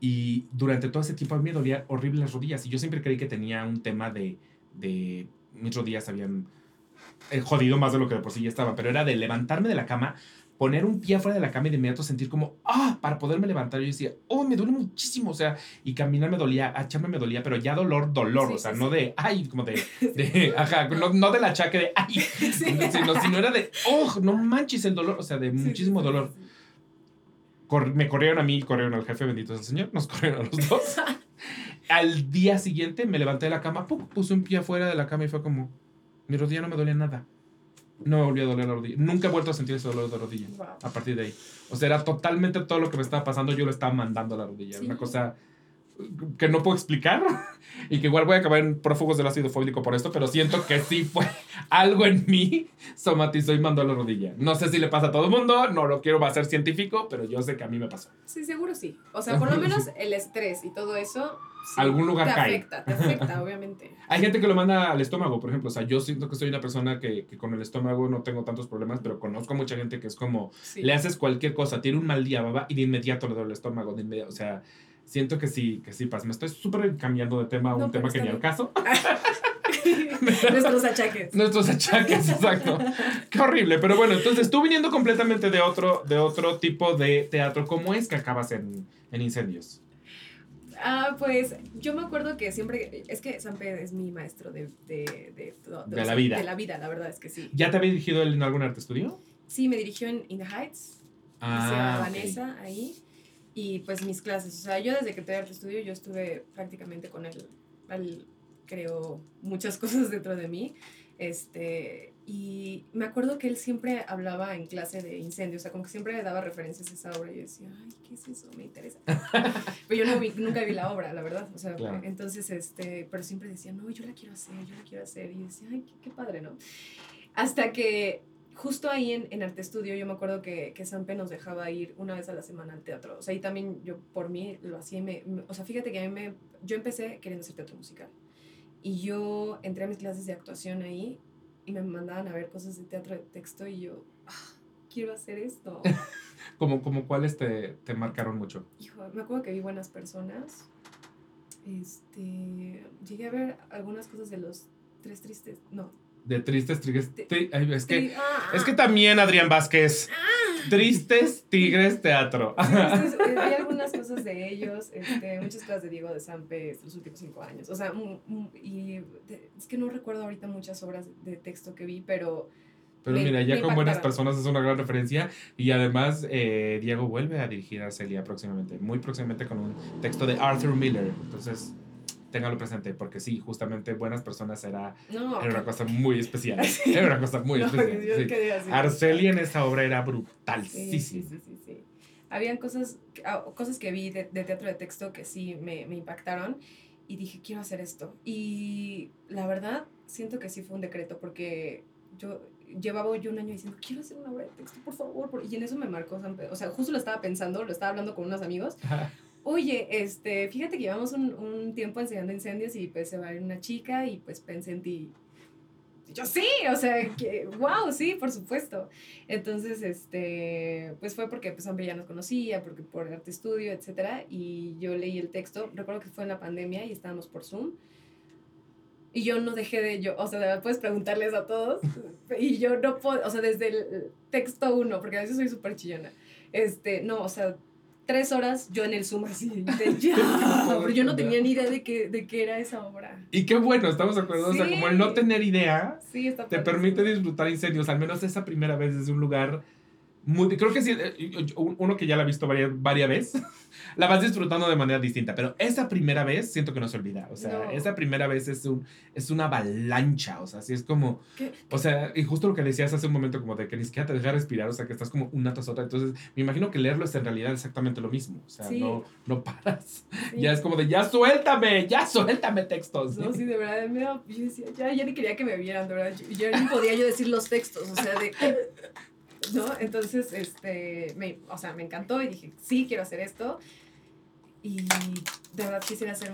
Y durante todo ese tiempo a mí me dolía horrible las rodillas. Y yo siempre creí que tenía un tema de, de mis rodillas habían eh, jodido más de lo que de por sí ya estaba. Pero era de levantarme de la cama, poner un pie afuera de la cama y de inmediato sentir como, ah, para poderme levantar. Yo decía, oh, me duele muchísimo. O sea, y caminar me dolía, echarme me dolía, pero ya dolor, dolor. Sí, o sea, sí, no sí. de, ay, como de, *laughs* de ajá, no, no del achaque de, ay, *laughs* sino, sino era de, oh, no manches el dolor. O sea, de muchísimo dolor cor- me corrieron a mí corrieron al jefe, bendito es el Señor, nos *laughs* corrieron a los dos. al día siguiente me levanté de la cama, ¡pum! puse un pie afuera de la cama y fue como, mi rodilla no me dolía nada. No me volvió a doler la rodilla. Nunca he vuelto a sentir ese dolor de rodilla Wow. a partir de ahí. O sea, era totalmente todo lo que me estaba pasando, yo lo estaba mandando a la rodilla. Sí. Una cosa que no puedo explicar *laughs* y que igual voy a acabar en prófugos del ácido fólico por esto, pero siento que sí fue *laughs* algo en mí somatizó y mandó a la rodilla. No sé si le pasa a todo el mundo, no lo quiero hacer científico, pero yo sé que a mí me pasó. Sí, seguro sí. O sea, por lo *laughs* menos el estrés y todo eso. Sí, Algún lugar te cae. afecta, te afecta, obviamente. *laughs* Hay gente que lo manda al estómago, por ejemplo. O sea, yo siento que soy una persona que, que con el estómago no tengo tantos problemas, pero conozco a mucha gente que es como, Sí. le haces cualquier cosa, tiene un mal día, baba, y de inmediato le duele el estómago, de inmediato. O sea, siento que sí, que sí pasa. Me estoy súper cambiando de tema a un No, tema que ni al caso. *laughs* Nuestros achaques. Nuestros achaques, exacto. Qué horrible. Pero bueno, entonces tú viniendo completamente de otro, de otro tipo de teatro, ¿cómo es que acabas en, en incendios? Ah, pues yo me acuerdo que siempre. Es que Sampe es mi maestro de. De, de, todo- De la vida. De la vida, la verdad es que sí. ¿Ya te había dirigido él en algún arte estudio? Sí, me dirigió en In the Heights. Ah. Vanessa ahí. Y pues mis clases. O sea, yo desde que entré al estudio, yo estuve prácticamente con él. Él creó muchas *laughs* cosas dentro de mí. Este, y me acuerdo que él siempre hablaba en clase de incendios, o sea, como que siempre le daba referencias a esa obra. Y yo decía, ay, ¿qué es eso? Me interesa. *laughs* pero yo no vi- nunca vi la obra, la verdad. O sea, Claro. entonces, este, pero siempre decía, no, yo la quiero hacer, yo la quiero hacer. Y yo decía, ay, qué, qué padre, ¿no? Hasta que justo ahí en, en Arte Estudio, yo me acuerdo que, que Sampe nos dejaba ir una vez a la semana al teatro. O sea, y también yo por mí lo hacía. y me, me- o sea, fíjate que a mí me. Yo empecé queriendo hacer teatro musical. Y yo entré a mis clases de actuación ahí y me mandaban a ver cosas de teatro de texto y yo, "Ah, quiero hacer esto. *laughs* como, como cuáles te, te marcaron mucho. Hijo, me acuerdo que vi buenas personas. Este, llegué a ver algunas cosas de los tres tristes, no. De tristes, tigres. Tri- tri- es, que, Tri- ah, es que ah. también, Adrián Vázquez. Tristes Tigres Teatro. *laughs* Entonces, eh, vi *laughs* algunas cosas de ellos, este, muchas cosas de Diego de Sampe los últimos cinco años. O sea, mm, mm, y es que no recuerdo ahorita muchas obras de texto que vi, pero Pero Me- mira, ya con buenas personas es una gran referencia. Y además, eh, Diego vuelve a dirigir a Celia próximamente, muy próximamente con un texto de Arthur Miller. Entonces, téngalo presente, porque sí, justamente buenas personas era, no. era una cosa muy especial. *laughs* Era una cosa muy *laughs* no, especial. sí. Arcelia en esa obra era brutalísima. sí, sí, sí, sí. Habían cosas, ah, cosas que vi de, de teatro de texto que sí me, me impactaron y dije, quiero hacer esto. Y la verdad, siento que sí fue un decreto porque yo llevaba yo un año diciendo, quiero hacer una obra de texto, por favor. por-". Y en eso me marcó San Pedro. O sea, justo lo estaba pensando, lo estaba hablando con unos amigos. Oye, este, fíjate que llevamos un, un tiempo enseñando incendios y pues se va a ir una chica y pues pensé en ti. Yo sí, o sea, que, wow, sí, por supuesto. Entonces, este, pues fue porque pues ya nos conocía, porque por arte estudio, etcétera, y yo leí el texto, recuerdo que fue en la pandemia y estábamos por Zoom. Y yo no dejé de yo, o sea, puedes preguntarles a todos. Y yo no puedo, o sea, desde el texto uno, porque a veces soy súper chillona. Este, no, o sea, tres horas yo en el Zoom así, de *laughs* ya. Pero yo no tenía ni idea de que, de qué era esa obra. Y qué bueno, estamos de acuerdo. O sea, Sí. como el no tener idea Sí, te permite disfrutar incendios, al menos esa primera vez desde un lugar muy... Creo que sí, eh, uno que ya la ha visto varias, varias veces, *laughs* la vas disfrutando de manera distinta, pero esa primera vez siento que no se olvida, o sea, No. esa primera vez es, un, es una avalancha, o sea, así es como... ¿Qué? O sea, y justo lo que decías hace un momento, como de que ni siquiera te deja respirar, o sea, que estás como una tras otra. Entonces, me imagino que leerlo es en realidad exactamente lo mismo. O sea, Sí. no, no paras. Sí. Ya es como de, ya suéltame, ya suéltame textos. No, sí, de verdad, me yo decía, ya, ya ni quería que me vieran, de verdad, yo, yo ni podía yo decir los textos, o sea, de, ¿no? Entonces, este, me, o sea, me encantó y dije, sí, quiero hacer esto, y de verdad quisiera hacer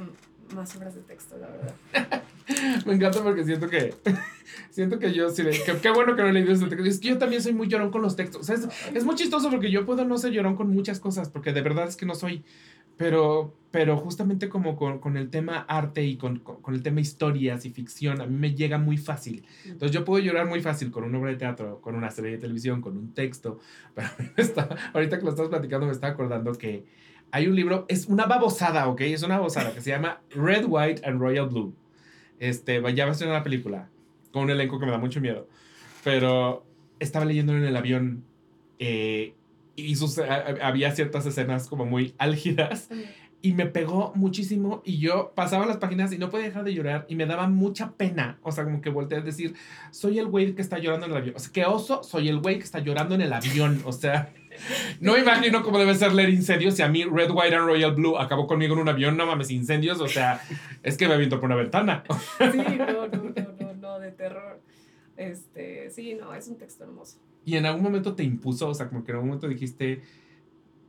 más obras de texto, la verdad. *laughs* Me encanta porque siento que, *laughs* siento que yo sí, le- que, qué bueno que no leído ese texto. Es que yo también soy muy llorón con los textos. O sea, es, es muy chistoso porque yo puedo no ser llorón con muchas cosas, porque de verdad es que no soy. Pero, pero justamente como con, con el tema arte y con, con, con el tema historias y ficción, a mí me llega muy fácil. Entonces yo puedo llorar muy fácil con una obra de teatro, con una serie de televisión, con un texto. *laughs* Pero está, ahorita que lo estás platicando me está acordando que hay un libro, es una babosada, ¿ok? Es una babosada que se llama Red, White and Royal Blue. Este, ya va a ser una película con un elenco que me da mucho miedo. Pero estaba leyéndolo en el avión eh, y sus, a- a- había ciertas escenas como muy *laughs* álgidas y me pegó muchísimo y yo pasaba las páginas y no podía dejar de llorar y me daba mucha pena. O sea, como que volteé a decir, soy el güey que está llorando en el avión. O sea, que oso, soy el güey que está llorando en el avión. O sea, *laughs* no me imagino cómo debe ser leer incendios si a mí Red, White and Royal Blue acabó conmigo en un avión. No mames, incendios. O sea, es que me aviento por una ventana. *laughs* Sí, no, no, no, no, no, de terror. Este, sí, no, es un texto hermoso. Y en algún momento te impuso, o sea, como que en algún momento dijiste,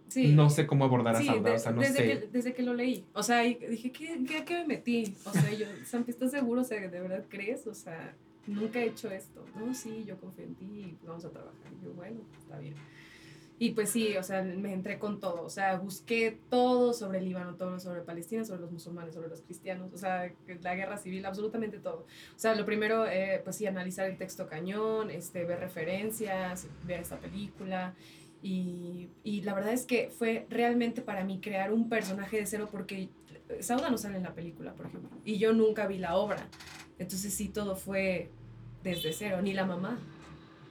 Sí. no sé cómo abordar a Sí, Sandra, de- o sea, no desde, sé. que, desde que lo leí. O sea, y dije, ¿qué, qué, qué me metí? O sea, yo, *laughs* ¿estás seguro? O sea, ¿de verdad crees? O sea, nunca he hecho esto. No, sí, yo confío en ti y vamos a trabajar. Y yo, bueno, está bien. Y pues sí, o sea, me entré con todo. O sea, busqué todo sobre el Líbano, todo sobre Palestina, sobre los musulmanes, sobre los cristianos. O sea, la guerra civil, absolutamente todo. O sea, lo primero, eh, pues sí, analizar el texto cañón, este, ver referencias, ver esta película. Y, y la verdad es que fue realmente para mí crear un personaje de cero porque Sauda no sale en la película, por ejemplo, y yo nunca vi la obra. Entonces sí, todo fue desde cero, ni la mamá.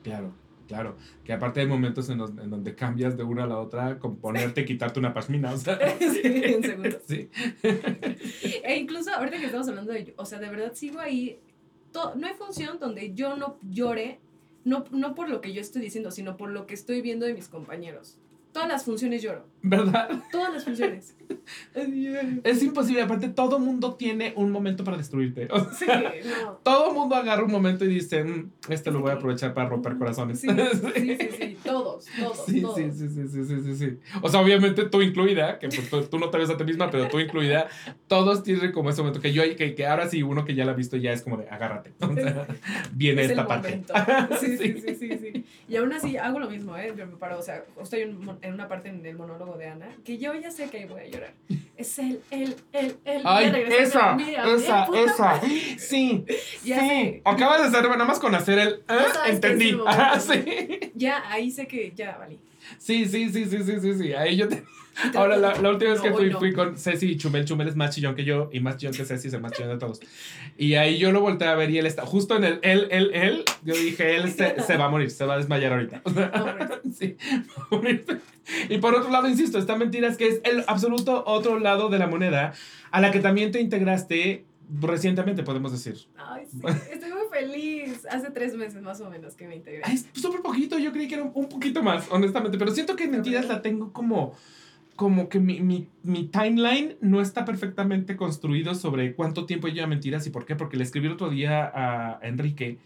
Claro, claro. Que aparte hay momentos en, los- en donde cambias de una a la otra, con ponerte y quitarte una pashmina, o sea. *laughs* Sí, en segundos. Sí. *laughs* E incluso ahorita que estamos hablando de, o sea, de verdad sigo ahí, to- no hay función donde yo no llore, no, no por lo que yo estoy diciendo, sino por lo que estoy viendo de mis compañeros. Todas las funciones lloro, ¿Verdad? todas las funciones. *laughs* Es imposible, aparte todo mundo tiene un momento para destruirte. O Sí, sea, no. todo mundo agarra un momento y dice, "Mm, este lo voy a aprovechar para romper corazones. Sí, *laughs* sí, sí, sí, todos, todos, Sí, todos. sí, sí, sí, sí, sí, sí, sí. O sea, obviamente tú incluida, que pues, tú, tú no te ves a ti misma, pero tú incluida, todos tienen como ese momento que yo, que, que ahora sí, uno que ya la ha visto ya es como de, agárrate. O sea, viene Es esta parte. *laughs* Sí, sí, sí, sí, sí. Y aún así hago lo mismo, ¿eh? Yo me paro, o sea, estoy en en una parte en el monólogo de Ana, que yo ya sé que ahí voy a llorar. Es él, él, él, él. Ay, ya regresó, esa, mira, esa, esa. Sí, Ya sí. sé. Acabas de hacer, nada más con hacer el. ¿eh? qué Entendí. el. Ah, sí. Ya, ahí sé que ya valí. Sí, sí, sí, sí, sí, sí, sí. Ahí yo te... Ahora, la, la última vez que No, fui, no. fui con Ceci y Chumel. Chumel es más chillón que yo y más chillón que Ceci, es el más chillón de todos. Y ahí yo lo volteé a ver y él está justo en el él, él, él. Yo dije, él se, se va a morir, se va a desmayar ahorita. O sea, Pobre. sí, va a morir. Y por otro lado, insisto, esta mentira es que es el absoluto otro lado de la moneda a la que también te integraste recientemente, podemos decir. Ay, sí, estoy muy feliz. Hace tres meses más o menos que me integré. Ay, Es súper poquito, yo creí que era un, poquito más, honestamente, pero siento que en mentiras la tengo como, como que mi, mi, mi timeline no está perfectamente construido sobre cuánto tiempo lleva mentiras y por qué, porque le escribí el otro día a Enrique.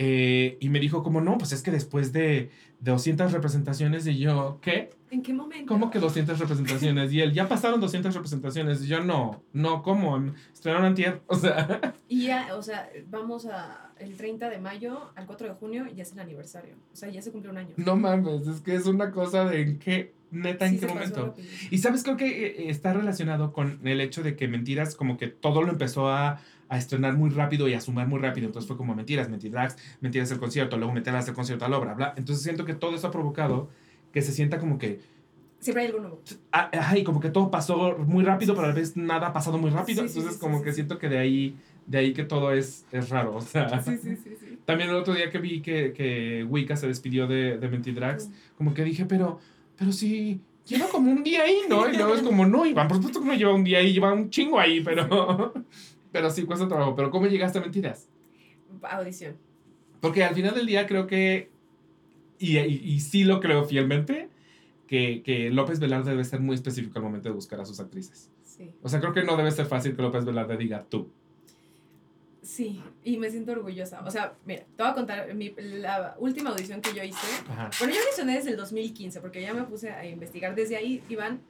Eh, y me dijo como, no, pues es que después de, de 200 representaciones y yo, ¿qué? ¿En qué momento? ¿Cómo que 200 representaciones? Y él, ya pasaron 200 representaciones. Y yo, no, no, ¿cómo? Estrenaron antier, *laughs* o sea... Y ya, o sea, vamos a el 30 de mayo al 4 de junio y ya es el aniversario. O sea, ya se cumple un año. No mames, es que es una cosa de en qué, neta, en Sí, qué momento. Y sabes, creo que eh, está relacionado con el hecho de que Mentiras, como que todo lo empezó a, a estrenar muy rápido y a sumar muy rápido. Entonces fue como Mentiras, Mentiras, Mentiras el concierto, luego Mentiras el concierto a la obra, bla. Entonces siento que todo eso ha provocado que se sienta como que, Siempre hay algo nuevo. ay, como que todo pasó muy rápido, pero a la vez nada ha pasado muy rápido. Sí, Entonces sí, como que siento que de ahí, de ahí que todo es, es raro. O sea, Sí, sí, sí, también el otro día que vi que, que Wicca se despidió de, de Mentidrags, como que dije, pero, pero sí, lleva como un día ahí, ¿no? Y luego es como, no, Iván, por supuesto que no lleva un día ahí, lleva un chingo ahí, pero, *laughs* pero sí, cuesta trabajo. Pero ¿cómo llegaste a Mentiras? Audición. Porque al final del día creo que, y, y, y sí lo creo fielmente, que, que López Velarde debe ser muy específico al momento de buscar a sus actrices. Sí. O sea, creo que no debe ser fácil que López Velarde diga tú. Sí, y me siento orgullosa. O sea, mira, te voy a contar mi, la última audición que yo hice. Ajá. Bueno, yo audicioné desde el 2015 porque ya me puse a investigar desde ahí, Iván.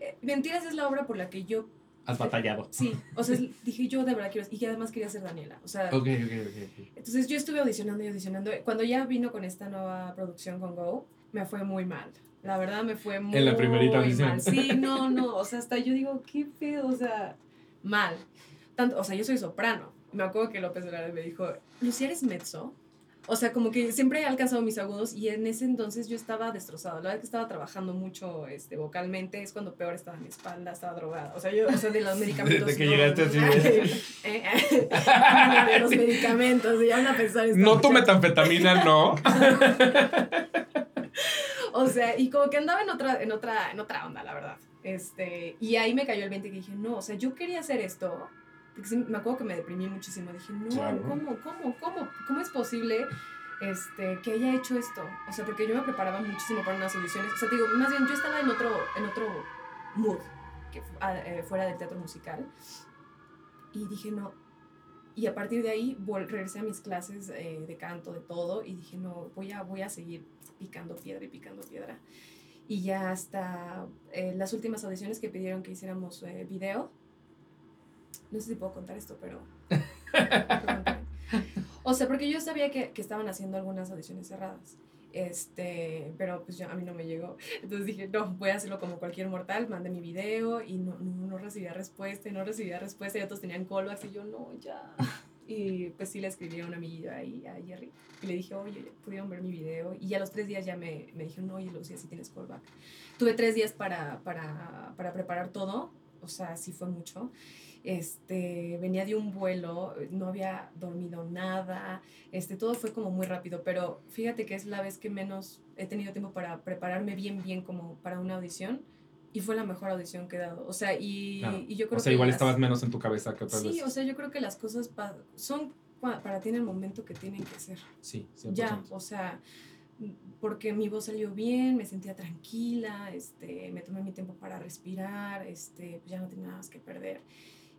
eh, Mentiras es la obra por la que yo, Has batallado. sí, o sea, dije yo de verdad quiero, y que además quería ser Daniela. O sea, Ok, ok, ok. ok. entonces yo estuve audicionando y audicionando. Cuando ya vino con esta nueva producción con Go, me fue muy mal. La verdad me fue muy En la primerita audición. mal. Sí, no, no, o sea, hasta yo digo, qué pedo, o sea, mal. Tanto, o sea, yo soy soprano. Me acuerdo que López Velarde me dijo, Lucía, ¿eres mezzo? O sea, como que siempre he alcanzado mis agudos y en ese entonces yo estaba destrozada. La verdad que estaba trabajando mucho este, vocalmente, es cuando peor estaba mi espalda, estaba drogada. O sea, yo, o sea, de los *laughs* medicamentos. Desde que no, llegaste así *laughs* eh, de los medicamentos, y ya van a pensar esta No tu metanfetamina, no. *laughs* O sea, y como que andaba en otra, en otra, en otra onda, la verdad. Este, y ahí me cayó el 20 que dije, no, o sea, yo quería hacer esto. Porque sí, me acuerdo que me deprimí muchísimo. Dije, no, Claro. ¿cómo, cómo, cómo, cómo es posible este, que haya hecho esto? O sea, porque yo me preparaba muchísimo para unas audiciones. O sea, te digo, más bien yo estaba en otro, en otro mood, que a- eh, fuera del teatro musical. Y dije, no. Y a partir de ahí regresé a mis clases eh, de canto, de todo, y dije, no, voy a, voy a seguir picando piedra y picando piedra. Y ya hasta eh, las últimas audiciones que pidieron que hiciéramos eh, video. No sé si puedo contar esto, pero... *laughs* o sea, porque yo sabía que, que estaban haciendo algunas audiciones cerradas. Este, pero pues yo, a mí no me llegó. Entonces dije, no, voy a hacerlo como cualquier mortal. Mandé mi video y no, no, no recibía respuesta y no recibía respuesta. Y otros tenían callbacks y yo, no, ya. *laughs* Y pues sí le escribí a un amiguillo ahí, a Jerry, y le dije, oye, pudieron ver mi video. Y a los tres días ya me, me dijeron, oye, Lucía, sí tienes callback. Tuve tres días para, para, para preparar todo, o sea, sí fue mucho. Este, venía de un vuelo, no había dormido nada, este, todo fue como muy rápido, pero fíjate que es la vez que menos he tenido tiempo para prepararme bien, bien como para una audición. Y fue la mejor audición que he dado. O sea, y, Claro. y yo creo O sea, que igual las- estabas menos en tu cabeza que otras Sí, o veces. sea, yo creo que las cosas pa- son pa- para ti en el momento que tienen que ser. Sí, 100%. Ya, o sea, porque mi voz salió bien, me sentía tranquila, este, me tomé mi tiempo para respirar, este, pues ya no tenía nada más que perder.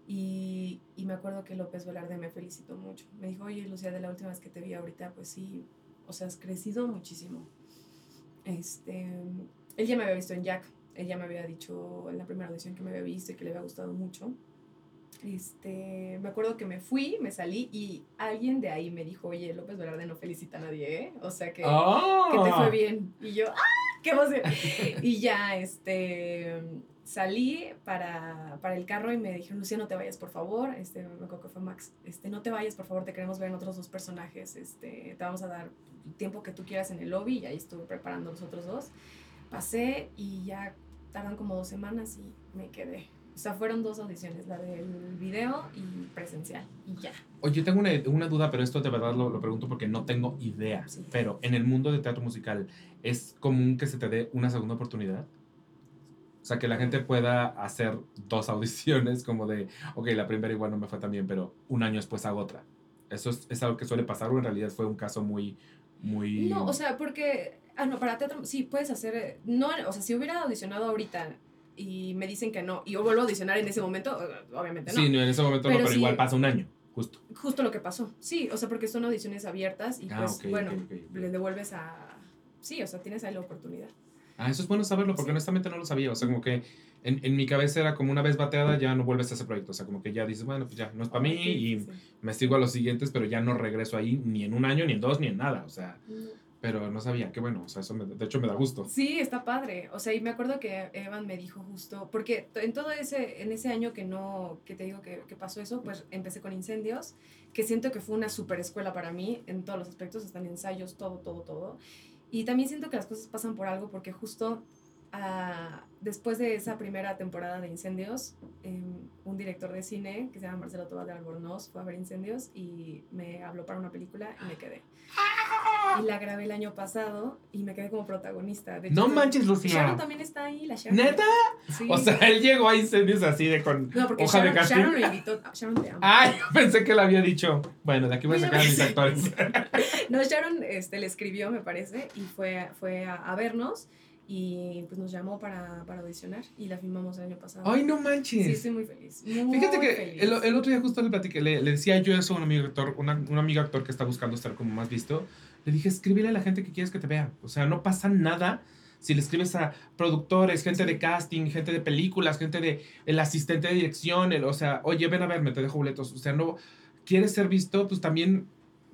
Y, y me acuerdo que López Velarde me felicitó mucho. Me dijo, oye, Lucía, de la última vez que te vi ahorita, pues sí, o sea, has crecido muchísimo. Este, él ya me había visto en Jack, él ya me había dicho en la primera audición que me había visto y que le había gustado mucho. Este, me acuerdo que me fui, me salí y alguien de ahí me dijo, oye, López Velarde no felicita a nadie, ¿eh? O sea que, ¡Ah! que te fue bien. Y yo, ¡ah! qué emoción. Y ya, este, salí para, para, el carro y me dijeron, Lucía, no te vayas, por favor. Este, me acuerdo que fue Max. Este, no te vayas, por favor, te queremos ver en otros dos personajes. Este, te vamos a dar tiempo que tú quieras en el lobby. Y ahí estuve preparando los otros dos. Pasé y ya tardan como dos semanas y me quedé. O sea, fueron dos audiciones, la del video y presencial, y ya. Oye, tengo una, una duda, pero esto de verdad lo, lo pregunto porque no tengo idea. Pero en el mundo de teatro musical, ¿es común que se te dé una segunda oportunidad? O sea, que la gente pueda hacer dos *laughs* audiciones como de, ok, la primera igual no me fue tan bien, pero un año después hago otra. ¿Eso es, es algo que suele pasar o en realidad fue un caso muy, muy... No, o sea, porque, ah, no, para teatro sí puedes hacer, no, o sea, si hubiera audicionado ahorita y me dicen que no, y yo vuelvo a audicionar en ese momento, obviamente no. Sí, no, en ese momento no, pero igual pasa un año, justo. Justo lo que pasó, sí, o sea, porque son audiciones abiertas y ah, pues, bueno, le devuelves a... Sí, o sea, tienes ahí la oportunidad. Ah, eso es bueno saberlo, porque honestamente no lo sabía, o sea, como que en, en, mi cabeza era como una vez bateada, ya no vuelves a ese proyecto, o sea, como que ya dices, bueno, pues ya, no es para mí y me sigo a los siguientes, pero ya no regreso ahí ni en un año, ni en dos, ni en nada, o sea... Pero no sabía, qué bueno, o sea, eso de hecho me da gusto. Sí, está padre. O sea, y me acuerdo que Evan me dijo justo, porque en todo ese, en ese año que no, que te digo que, que pasó eso, pues empecé con incendios, que siento que fue una super escuela para mí en todos los aspectos, en ensayos, todo, todo, todo. Y también siento que las cosas pasan por algo, porque justo uh, después de esa primera temporada de Incendios, eh, un director de cine que se llama Marcelo Toba de Albornoz fue a ver Incendios y me habló para una película y me quedé. Y la grabé el año pasado y me quedé como protagonista. De no manches, Lucía. Sharon también está ahí, la Sharon. ¿Neta? Sí. O sea, él llegó a Incendios así de con no, porque hoja Sharon, de casting. Sharon lo invitó. Sharon te amo. Ay, yo pensé que le había dicho, bueno, de aquí voy a sacar a mis actores. *laughs* no, Sharon este, le escribió, me parece, y fue, fue a, a vernos y pues nos llamó para, para, audicionar y la filmamos el año pasado. ¡Ay, no manches! Sí, estoy muy feliz. Fíjate que El, el, otro día justo le platiqué, le, le decía yo eso a un amigo actor, una, un amigo actor que está buscando estar como más visto, le dije, escríbele a la gente que quieres que te vea. O sea, no pasa nada si le escribes a productores, gente de casting, gente de películas, gente de el asistente de dirección, el, o sea, oye, ven a verme, te dejo boletos. O sea, no, quieres ser visto, pues también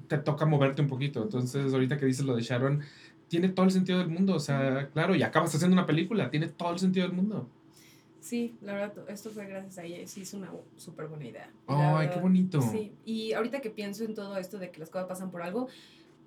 te toca moverte un poquito. Entonces, ahorita que dices lo de Sharon, tiene todo el sentido del mundo. O sea, claro, y acabas haciendo una película, tiene todo el sentido del mundo. Sí, la verdad, esto fue gracias a ella. Sí, es una súper buena idea. Ay, qué bonito. Sí, y ahorita que pienso en todo esto de que las cosas pasan por algo,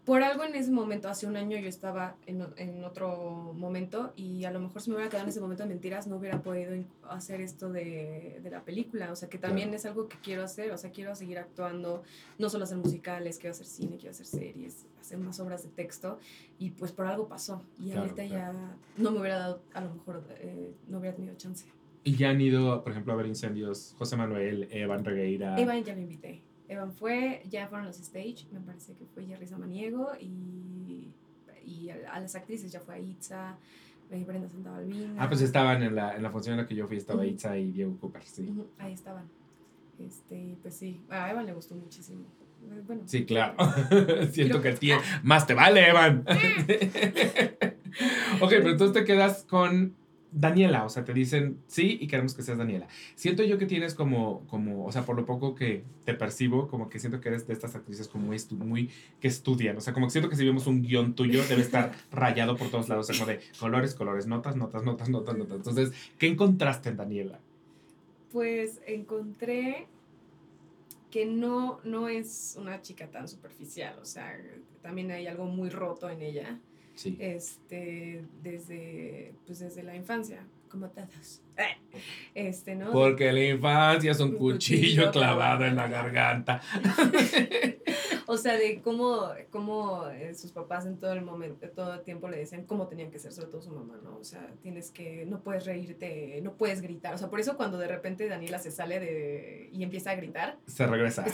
por algo en ese momento, hace un año yo estaba en, en, otro momento y a lo mejor si me hubiera quedado en ese momento de mentiras no hubiera podido hacer esto de, de la película. O sea, que también es algo que quiero hacer. O sea, quiero seguir actuando, no solo hacer musicales, quiero hacer cine, quiero hacer series, hacer más obras de texto. Y pues por algo pasó. Y ahorita ya no me hubiera dado, a lo mejor eh, no hubiera tenido chance. Y ya han ido, por ejemplo, a ver incendios José Manuel, Evan Regueira. Evan ya lo invité. Evan fue, ya fueron los stage, me parece que fue Jerry Samaniego y, y a, las actrices ya fue a Itza, eh, Brenda Santabalbina. Ah, pues estaban en la, en la función en la que yo fui, estaba Itza y Diego Cooper, sí. ahí estaban. Este, pues sí, a Evan le gustó muchísimo. Eh, bueno, sí, claro. *laughs* Siento que tiene. Más te vale, Evan. *laughs* ok, pero entonces te quedas con Daniela, o sea, te dicen sí y queremos que seas Daniela. Siento yo que tienes como, como, o sea, por lo poco que te percibo, como que siento que eres de estas actrices como muy, muy que estudian, o sea, como que siento que si vemos un guion tuyo debe estar *laughs* rayado por todos lados, o sea, como de colores, colores, notas, notas, notas, notas, notas. Entonces, ¿qué encontraste en Daniela? Pues encontré que no, no es una chica tan superficial, o sea, también hay algo muy roto en ella este, desde, pues desde la infancia, como todos. *laughs* Este, ¿no? Porque la infancia es un, cuchillo, clavado en la garganta. *laughs* *laughs* o sea, de cómo, cómo eh, sus papás en todo el momento, todo el tiempo le decían cómo tenían que ser, sobre todo su mamá, ¿no? O sea, tienes que, no puedes reírte, no puedes gritar. O sea, por eso cuando de repente Daniela se sale de, y empieza a gritar. Se regresa,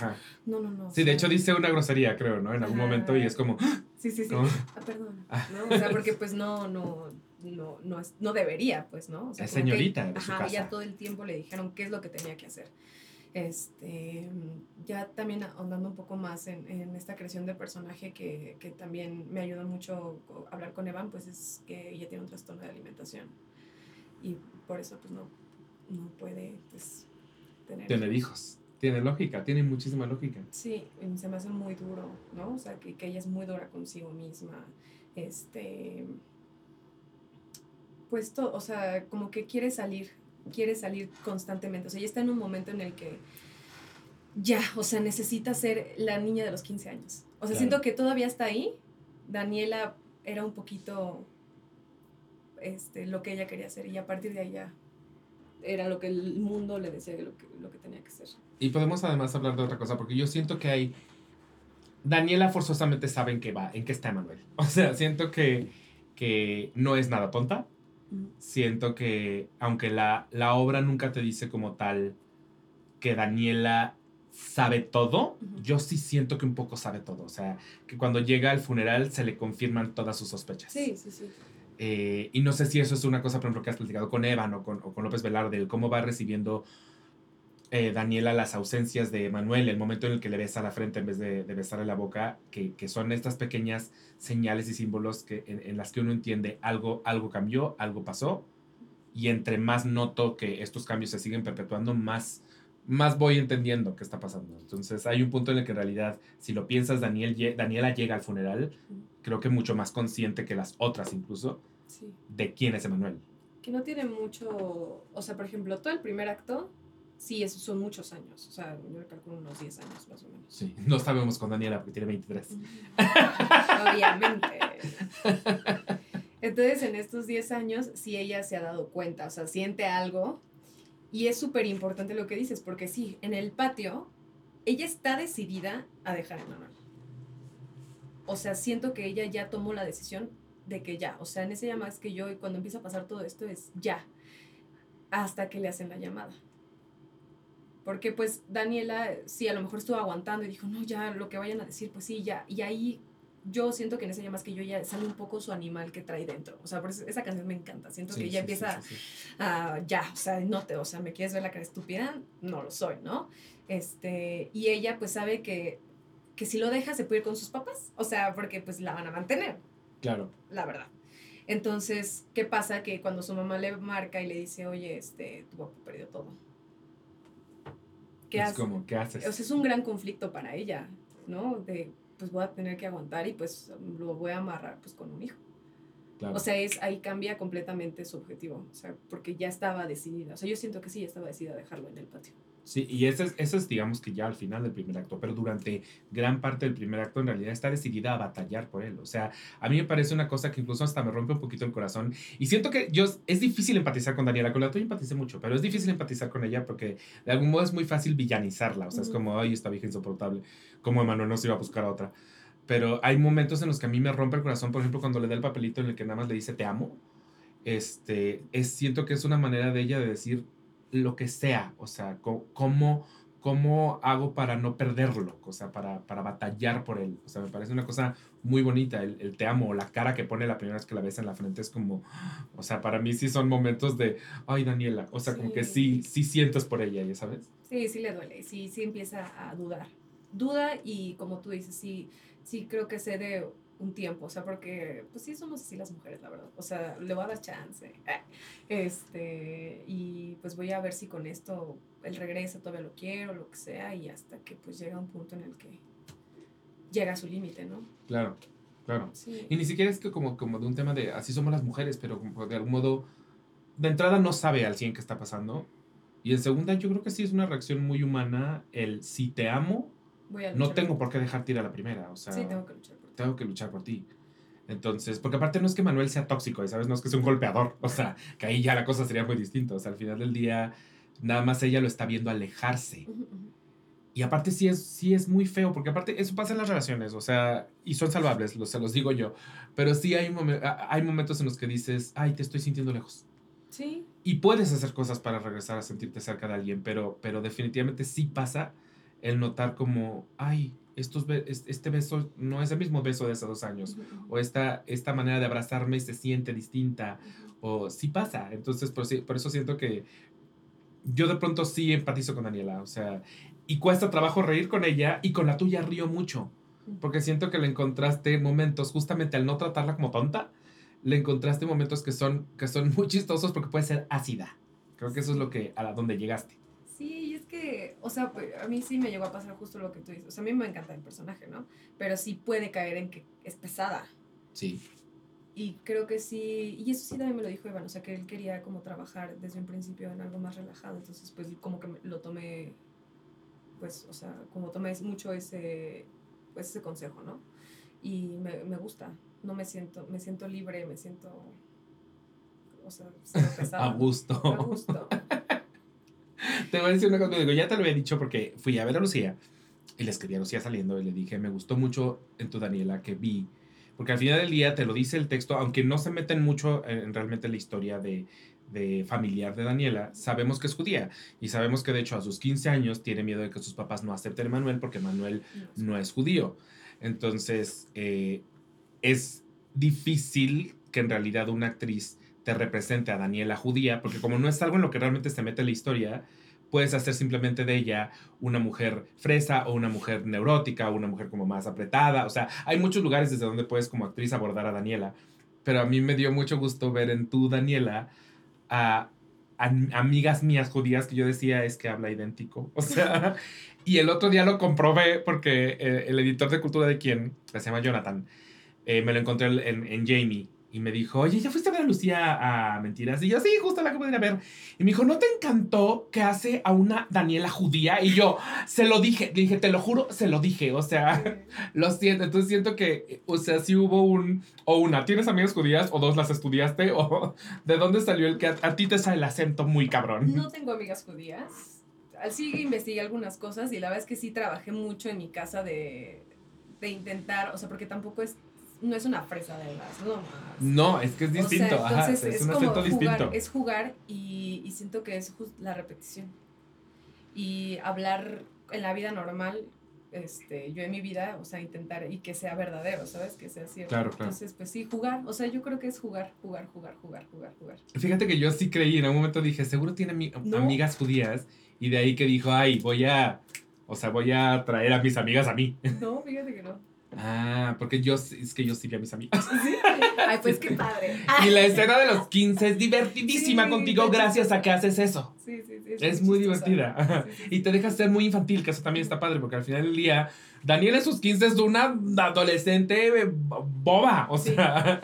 No, no, no. Sí, de hecho dice una grosería, creo, ¿no? En algún momento y es como... Sí, sí, sí. Ah, perdón. Ah. ¿no? O sea, porque pues no, no no, no, es, no debería, pues, ¿no? O sea, es señorita. ajá, ya todo el tiempo le dijeron qué es lo que tenía que hacer. Este, ya también ahondando un poco más en, en esta creación de personaje que, que, también me ayudó mucho hablar con Evan, pues es que ella tiene un trastorno de alimentación y por eso pues no, no puede pues, tener, tener hijos. Tiene lógica, tiene muchísima lógica. Sí, se me hace muy duro, ¿no? O sea, que, que ella es muy dura consigo misma. Este, pues, o sea, como que quiere salir, quiere salir constantemente. O sea, ya está en un momento en el que ya, o sea, necesita ser la niña de los 15 años. O sea, siento que todavía está ahí. Daniela era un poquito este, lo que ella quería hacer y a partir de ahí ya era lo que el mundo le decía lo que, lo que tenía que ser. Y podemos además hablar de otra cosa, porque yo siento que hay... Daniela forzosamente sabe en qué va, en qué está Emanuel. *laughs* O sea, siento que, que no es nada tonta. Siento que, aunque la, la obra nunca te dice como tal que Daniela sabe todo, yo sí siento que un poco sabe todo. O sea, que cuando llega al funeral se le confirman todas sus sospechas. Sí, sí, sí. Eh, y no sé si eso es una cosa, por ejemplo, que has platicado con Evan o con, o con López Velarde, cómo va recibiendo eh, Daniela las ausencias de Manuel, el momento en el que le besa la frente en vez de, de besarle la boca, que, que, son estas pequeñas señales y símbolos que, en, en, las que uno entiende algo, algo cambió, algo pasó, y entre más noto que estos cambios se siguen perpetuando, más más voy entendiendo qué está pasando. Entonces hay un punto en el que en realidad, si lo piensas, Daniel, Daniela llega al funeral, creo que mucho más consciente que las otras incluso, de quién es Emanuel. Que no tiene mucho, o sea, por ejemplo, todo el primer acto, sí, esos son muchos años, o sea, yo calculo unos 10 años más o menos. Sí, no sabemos con Daniela porque tiene 23. Obviamente. Entonces, en estos 10 años, sí ella se ha dado cuenta, o sea, siente algo y es súper importante lo que dices, porque sí, en el patio, ella está decidida a dejar a Manuel. O sea, siento que ella ya tomó la decisión de que ya, o sea, en ese llamado es que yo, y cuando empieza a pasar todo esto, es ya, hasta que le hacen la llamada. Porque pues Daniela, sí, a lo mejor estuvo aguantando y dijo, no, ya, lo que vayan a decir, pues sí, ya. Y ahí yo siento que en ese más que yo ya sale un poco su animal que trae dentro. O sea, por eso esa canción me encanta. Siento que ella empieza a, ya, o sea, no te, o sea, me quieres ver la cara estúpida, no lo soy, ¿no? Este, y ella pues sabe que, que si lo deja se puede ir con sus papás. O sea, porque pues la van a mantener. Claro. La verdad. Entonces, ¿qué pasa? Que cuando su mamá le marca y le dice, oye, este, tu papá perdió todo. ¿Qué es como, ¿qué haces? O sea, es un gran conflicto para ella, ¿no? De pues voy a tener que aguantar y pues lo voy a amarrar pues con un hijo. O sea, es, ahí cambia completamente su objetivo, o sea, porque ya estaba decidida. O sea, yo siento que sí, ya estaba decidida a dejarlo en el patio. Sí, y eso es, eso es, digamos que ya al final del primer acto, pero durante gran parte del primer acto en realidad está decidida a batallar por él. O sea, a mí me parece una cosa que incluso hasta me rompe un poquito el corazón. Y siento que yo, es difícil empatizar con Daniela, con la tuya empaticé mucho, pero es difícil empatizar con ella porque de algún modo es muy fácil villanizarla. O sea, es como, ay, esta vieja insoportable, como Emanuel no se iba a buscar a otra. Pero hay momentos en los que a mí me rompe el corazón, por ejemplo, cuando le da el papelito en el que nada más le dice te amo. Este, es, siento que es una manera de ella de decir, lo que sea, o sea, cómo, cómo hago para no perderlo, o sea, para, para batallar por él. O sea, me parece una cosa muy bonita, el, el, te amo, la cara que pone la primera vez que la ves en la frente es como, o sea, para mí sí son momentos de, ay, Daniela, o sea, como que sí, sí sientes por ella, ¿ya sabes? Sí, sí le duele, sí, sí empieza a dudar. Duda y como tú dices, sí, sí creo que sé de un tiempo, o sea, porque pues sí somos así las mujeres, la verdad. O sea, le voy a dar chance. Este, y pues voy a ver si con esto él regresa, todavía lo quiero, lo que sea, y hasta que pues llega un punto en el que llega a su límite, ¿no? Claro, claro. Y ni siquiera es que como, como de un tema de así somos las mujeres, pero como de algún modo, de entrada no sabe al 100 qué está pasando. Y en segunda, yo creo que sí es una reacción muy humana el si te amo, no tengo por qué dejar ir a la primera. O sea, sí, tengo que luchar tengo que luchar por ti. Entonces, porque aparte no es que Manuel sea tóxico, ¿sabes? No es que sea un golpeador, *laughs* o sea, que ahí ya la cosa sería muy distinta. O sea, al final del día, nada más ella lo está viendo alejarse. Y aparte sí es, sí es muy feo, porque aparte eso pasa en las relaciones, o sea, y son salvables, lo, se los digo yo. Pero sí hay, hay momentos en los que dices, ay, te estoy sintiendo lejos. Sí. Y puedes hacer cosas para regresar a sentirte cerca de alguien, pero, pero definitivamente sí pasa el notar como, ay, estos este beso no es el mismo beso de hace dos años, o esta, esta manera de abrazarme se siente distinta, o sí pasa. Entonces, por, por, eso siento que yo de pronto sí empatizo con Daniela, o sea, y cuesta trabajo reír con ella, y con la tuya río mucho, porque siento que le encontraste momentos, justamente al no tratarla como tonta, le encontraste momentos que son, que son muy chistosos porque puede ser ácida. Creo que eso es lo que, a donde llegaste. Que, o sea, pues, a mí sí me llegó a pasar justo lo que tú dices. O sea, a mí me encanta el personaje, ¿no? Pero sí puede caer en que es pesada. Sí. y creo que sí, y eso sí también me lo dijo Iván, o sea, que él quería como trabajar desde un principio en algo más relajado, entonces pues como que lo tomé, pues, o sea, como tomé mucho ese, pues, ese consejo, ¿no? Y me, me gusta, no me siento, me siento libre, me siento, o sea, *laughs* pesado. a gusto. A gusto. *laughs* te voy a decir una cosa, digo, ya te lo había dicho porque fui a ver a Lucía y le escribí a Lucía saliendo y le dije, me gustó mucho en tu Daniela que vi, porque al final del día te lo dice el texto, aunque no se meten mucho en realmente la historia de, de familiar de Daniela, sabemos que es judía y sabemos que de hecho a sus 15 años tiene miedo de que sus papás no acepten a Manuel porque Manuel no es judío. Entonces, eh, es difícil que en realidad una actriz te represente a Daniela judía, porque como no es algo en lo que realmente se mete la historia, puedes hacer simplemente de ella una mujer fresa o una mujer neurótica o una mujer como más apretada. O sea, hay muchos lugares desde donde puedes como actriz abordar a Daniela. Pero a mí me dio mucho gusto ver en tú, Daniela, a, amigas mías judías que yo decía es que habla idéntico. O sea, *laughs* y el otro día lo comprobé porque eh, el, editor de cultura de quien, se llama Jonathan, eh, me lo encontré en, en Jamie y me dijo, oye, ¿ya fuiste a ver a Lucía a Mentiras? Y yo, sí, justo la acabo de ir a ver. Y me dijo, ¿no te encantó que hace a una Daniela judía? Y yo, se lo dije, le dije, te lo juro, se lo dije. O sea, *laughs* lo siento. Entonces siento que, o sea, sí hubo un, o una, ¿tienes amigas judías? O dos, ¿las estudiaste? *laughs* O ¿de dónde salió el que a, ti te sale el acento muy cabrón? No tengo amigas judías. Sí investigué algunas cosas y la verdad es que sí trabajé mucho en mi casa de, de intentar, o sea, porque tampoco es no es una fresa de las lomas. No, es que es distinto. es, un acento distinto. Es jugar y, siento que es la repetición. Y hablar en la vida normal, este, yo en mi vida, o sea, intentar y que sea verdadero, ¿sabes? Que sea cierto. Claro, claro. Entonces, pues sí, jugar. O sea, yo creo que es jugar, jugar, jugar, jugar, jugar, jugar. Fíjate que yo sí creí, en un momento dije, seguro tiene amigas judías. Y de ahí que dijo, ay, voy a, o sea, voy a traer a mis amigas a mí. No, fíjate que no. Ah, porque yo es que yo sí vi a mis amigos. *laughs* ¿Sí? Ay, pues qué padre. Y la escena de los 15 es divertidísima contigo gracias a que haces eso. Sí, sí, sí. Es, muy divertida. *laughs* Y te deja ser muy infantil, que eso también está padre, porque al final del día, Daniel en sus 15 es una adolescente boba, o sea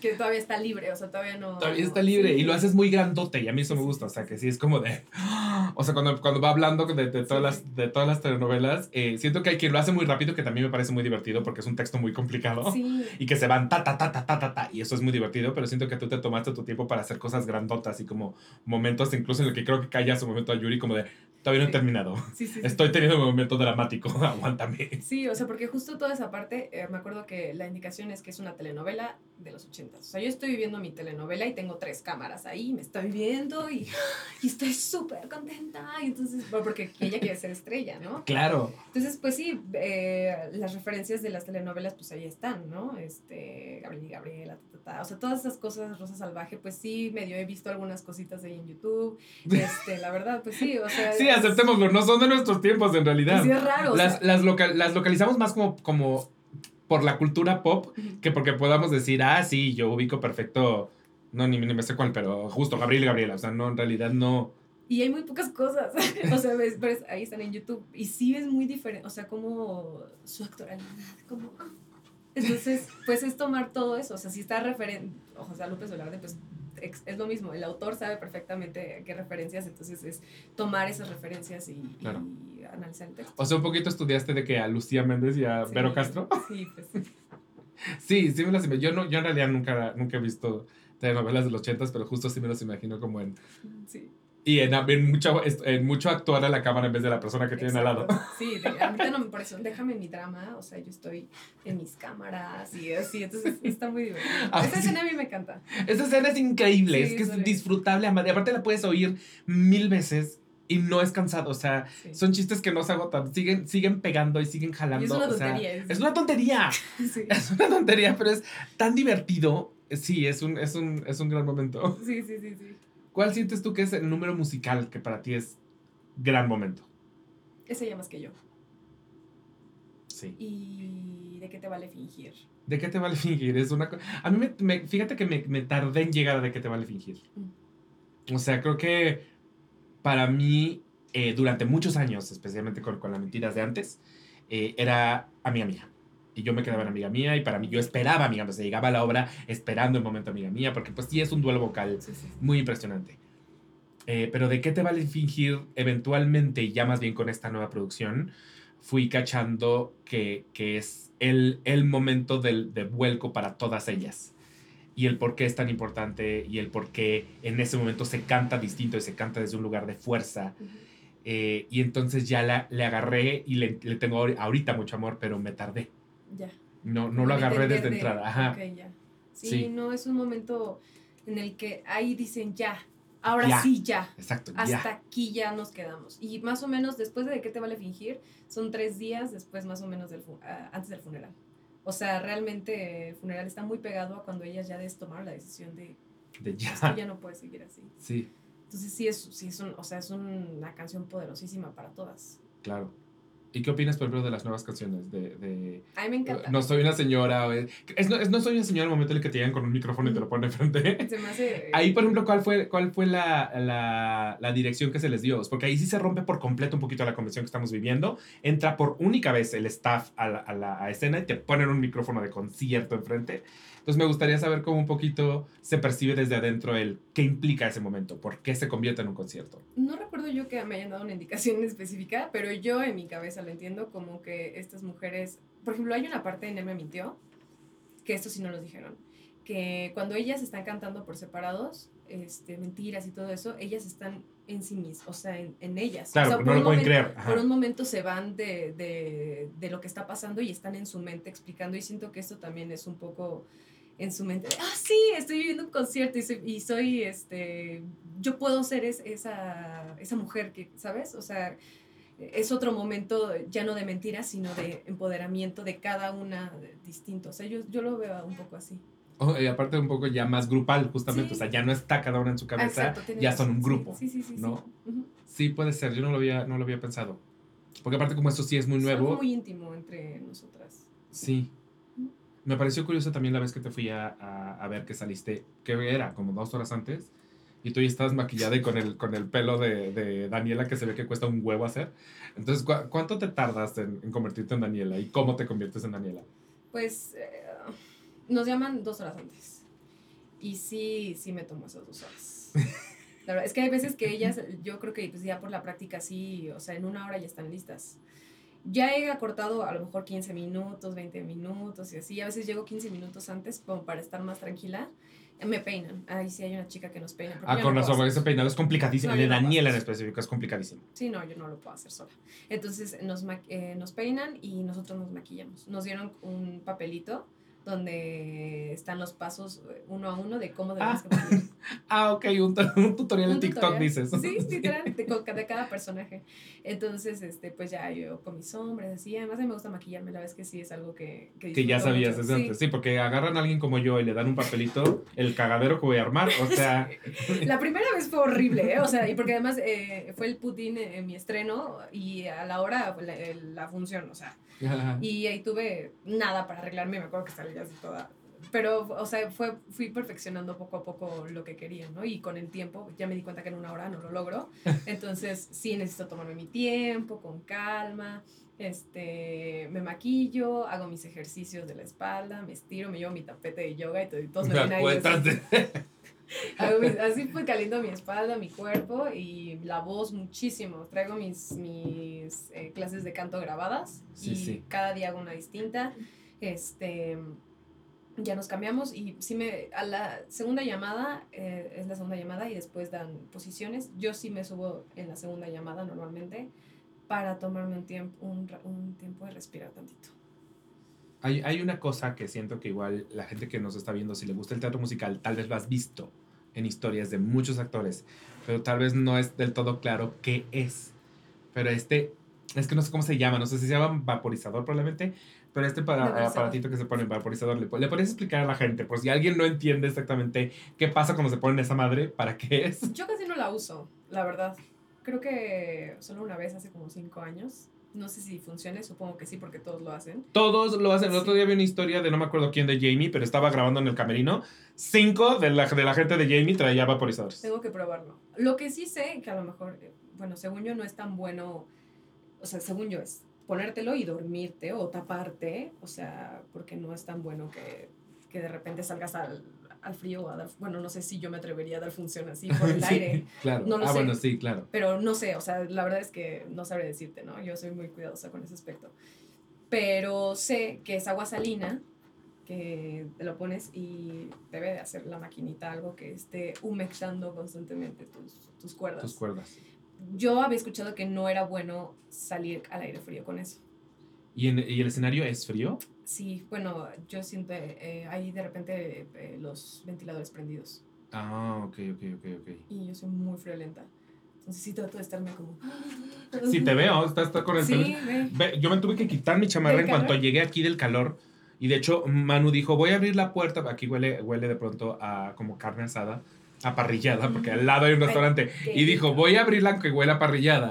que todavía está libre, o sea, todavía no. Todavía está libre y lo haces muy grandote y a mí eso me gusta, o sea, que sí es como de. *gasps* O sea, cuando, cuando va hablando de, de todas, las, de todas las telenovelas, eh, siento que hay quien lo hace muy rápido, que también me parece muy divertido porque es un texto muy complicado y que se van ta, ta, ta, ta, ta, ta, ta, y eso es muy divertido, pero siento que tú te tomaste tu tiempo para hacer cosas grandotas y como momentos, incluso en el que creo que calla su momento a Yuri, como de todavía no he terminado. Estoy teniendo un momento dramático, *laughs* aguántame. Sí, o sea, porque justo toda esa parte, eh, me acuerdo que la indicación es que es una telenovela de los 80. O sea, yo estoy viviendo mi telenovela y tengo tres cámaras ahí, me estoy viendo y, *gasps* y estoy súper contenta. Y entonces, porque ella quiere ser estrella, ¿no? Claro. Entonces, pues sí, eh, las referencias de las telenovelas, pues ahí están, ¿no? Este, Gabriel y Gabriela, o sea, todas esas cosas, Rosa Salvaje, pues sí, medio he visto algunas cositas ahí en YouTube. *laughs* Este, la verdad, pues sí, o sea. Sí, aceptémoslo, no son de nuestros tiempos en realidad. Sí, es raro. Las, las, las localizamos más como, como por la cultura pop que porque podamos decir, ah, sí, yo ubico perfecto, no, ni, ni me sé cuál, pero justo Gabriel y Gabriela, o sea, no, en realidad no. Y hay muy pocas cosas, *laughs* o sea, ves, ahí están en YouTube, y sí es muy diferente, o sea, como su actualidad, como... Entonces, pues es tomar todo eso, o sea, si está referente, o sea, López Velarde, pues es lo mismo, el autor sabe perfectamente qué referencias, entonces es tomar esas referencias y, analizar el texto. O sea, un poquito estudiaste de que a Lucía Méndez y a Vero Castro. *laughs* Sí, pues sí. sí, sí me las Yo, no, yo en realidad nunca, nunca he visto telenovelas de los ochentas, pero justo sí me las imagino como en... Sí. Y en, en, mucho, en mucho actuar a la cámara en vez de la persona que tiene al lado. *laughs* Sí, de, ahorita no me parece, déjame mi drama, o sea, yo estoy en mis cámaras y así, entonces está muy divertido. Ah, Esa escena a mí me encanta. Esa escena es increíble, es que es disfrutable, aparte la puedes oír mil veces y no es cansado, o sea, son chistes que no se agotan, siguen, siguen pegando y siguen jalando. es una tontería. es una tontería. sí. Es una tontería, pero es tan divertido. Sí, es un, es un, es un gran momento. Sí, sí, sí, sí. ¿Cuál sientes tú que es el número musical que para ti es gran momento? Ese ya más que yo. Sí. ¿Y de qué te vale fingir? ¿De qué te vale fingir? Es una A mí me, fíjate que me, tardé en llegar a de qué te vale fingir. Mm. O sea, creo que para mí, eh, durante muchos años, especialmente con, con las mentiras de antes, eh, era amiga mía. Y yo me quedaba en amiga mía y para mí yo esperaba amiga mía, se llegaba a la obra esperando el momento amiga mía, porque pues sí es un duelo vocal muy impresionante. Eh, pero de qué te vale fingir eventualmente, y ya más bien con esta nueva producción, fui cachando que, que es el, el momento del, de vuelco para todas ellas. Y el por qué es tan importante y el por qué en ese momento se canta distinto y se canta desde un lugar de fuerza. Eh, y entonces ya la, le agarré y le, le, tengo ahorita mucho amor, pero me tardé. Ya. No, no lo agarré desde entrada. Ajá. Okay, ya. Sí, no, es un momento en el que ahí dicen ya, ahora sí ya. Exacto. Hasta aquí ya nos quedamos. Y más o menos después de qué te vale fingir, son tres días después más o menos del ah, antes del funeral. O sea, realmente el funeral está muy pegado a cuando ellas ya tomaron la decisión de, de ya. Esto ya no puede seguir así. Sí. Entonces sí es, sí es, un, o sea, es una canción poderosísima para todas. Claro. ¿Y qué opinas, por ejemplo, de las nuevas canciones? De, de a mí me encanta. No soy una señora. Es, no, es, no, soy una señora el momento en el que te llegan con un micrófono y te lo ponen enfrente. *laughs* Se me hace, ahí, por ejemplo, ¿cuál fue, cuál fue la, la, la, dirección que se les dio? Porque ahí sí se rompe por completo un poquito la convención que estamos viviendo. Entra por única vez el staff a la, a la escena y te ponen un micrófono de concierto enfrente. Entonces me gustaría saber cómo un poquito se percibe desde adentro el qué implica ese momento, por qué se convierte en un concierto. No recuerdo yo que me hayan dado una indicación *laughs* específica, pero yo en mi cabeza lo entiendo como que estas mujeres, por ejemplo, hay una parte en Él me mintió, que esto sí no nos dijeron, que cuando ellas están cantando por separados, este, mentiras y todo eso, ellas están en sí mismas, o sea, en, en ellas. Claro, o sea, no lo pueden creer. Por un momento se van de, de, de, lo que está pasando y están en su mente explicando y siento que esto también es un poco en su mente, ah, sí, estoy viviendo un concierto y soy, y soy este, yo puedo ser esa, esa mujer que, ¿sabes? O sea, es otro momento ya no de mentiras, sino de empoderamiento de cada una distinto. O sea, yo, yo lo veo un poco así. Oh, y aparte un poco ya más grupal, justamente, o sea, ya no está cada una en su cabeza, ya son un grupo, sí, sí, sí, ¿no? Sí, puede ser, yo no lo, había, no lo había pensado. Porque aparte como esto sí es muy nuevo. Es muy íntimo entre nosotras. Sí. Me pareció curioso también la vez que te fui a, a, ver que saliste, que era como dos horas antes, y tú ya estabas maquillada y con el, con el pelo de, de Daniela que se ve que cuesta un huevo hacer. Entonces, ¿cuánto te tardas en, convertirte en Daniela y cómo te conviertes en Daniela? Pues eh, nos llaman dos horas antes. Y sí, sí me tomo esas dos horas. *laughs* La verdad, es que hay veces que ellas, yo creo que pues ya por la práctica sí, o sea, en una hora ya están listas ya he acortado a lo mejor 15 minutos, 20 minutos y así. A veces llego 15 minutos antes como para estar más tranquila. Me peinan. Ahí sí hay una chica que nos peina. Ah, con razón, ese peinado es complicadísimo. el de Daniela en específico es complicadísimo. Sí, no, yo no lo puedo hacer sola. Entonces nos, eh, nos peinan y nosotros nos maquillamos. Nos dieron un papelito donde están los pasos eh, uno a uno de cómo debemos ah. que *laughs* Ah, ok, un, un tutorial en TikTok dices. *laughs* Sí, literal, de, de, cada personaje. Entonces, este, pues ya yo con mis sombras, así, además a mí me gusta maquillarme, la vez que sí es algo que... Que, que ya sabías desde antes, sí, porque agarran a alguien como yo y le dan un papelito, el cagadero que voy a armar, o sea... *laughs* La primera vez fue horrible, ¿eh? O sea, y porque además eh, fue el putín en, mi estreno y a la hora la, la función, o sea... Y ahí tuve nada para arreglarme, me acuerdo que salía así toda. Pero, o sea, fue, fui perfeccionando poco a poco lo que quería, ¿no? Y con el tiempo ya me di cuenta que en una hora no lo logro. *laughs* Entonces, sí necesito tomarme mi tiempo, con calma. Este, me maquillo, hago mis ejercicios de la espalda, me estiro, me llevo mi tapete de yoga y, todo, y todos me *laughs* ven ahí. *laughs* así fue caliento mi espalda, mi cuerpo y la voz muchísimo. Traigo mis, mis eh, clases de canto grabadas y cada día hago una distinta. Este, ya nos cambiamos y sí me, a la segunda llamada, eh, es la segunda llamada y después dan posiciones. Yo sí me subo en la segunda llamada normalmente para tomarme un tiempo, un, un tiempo de respirar tantito. Hay, hay, una cosa que siento que igual la gente que nos está viendo, si le gusta el teatro musical, tal vez lo has visto en historias de muchos actores, pero tal vez no es del todo claro qué es. Pero este, es que no sé cómo se llama, no sé si se llama vaporizador probablemente, pero este para, aparatito que se pone vaporizador, ¿le, ¿le podrías explicar a la gente? Por si alguien no entiende exactamente qué pasa cuando se pone esa madre, ¿para qué es? Yo casi no la uso, la verdad. Creo que solo una vez hace como cinco años. No sé si funcione, supongo que sí, porque todos lo hacen. Todos lo hacen. El otro día vi una historia de no me acuerdo quién de Jamie, pero estaba grabando en el camerino. Cinco de la, de la gente de Jamie traía vaporizadores. Tengo que probarlo. Lo que sí sé, que a lo mejor, eh, bueno, según yo no es tan bueno, o sea, según yo es, ponértelo y dormirte o taparte, o sea, porque no es tan bueno que, que de repente salgas al, al frío o a dar, bueno, no sé si yo me atrevería a dar función así por el *laughs* aire. Claro. No lo ah, sé. bueno, sí, claro. Pero no sé, o sea, la verdad es que no sabré decirte, ¿no? Yo soy muy cuidadosa con ese aspecto. Pero sé que es agua salina, que te lo pones y debe de hacer la maquinita algo que esté humectando constantemente tus, tus cuerdas. Tus cuerdas. Yo había escuchado que no era bueno salir al aire frío con eso. ¿Y, en, ¿Y el escenario es frío? Sí, bueno, yo siento eh, ahí de repente eh, los ventiladores prendidos Ah, ok, ok, ok, ok. y yo soy muy friolenta. Entonces sí trato de estarme como... Sí, te veo, estás, estás con el. Sí, ve. Yo me tuve que quitar mi chamarra ¿Del en cuanto calor? llegué aquí del calor. Y de hecho, Manu dijo, voy a abrir la puerta. Aquí huele, huele de pronto a como carne asada, a parrillada, porque al lado hay un restaurante. Y dijo, voy a abrirla aunque huela a parrillada.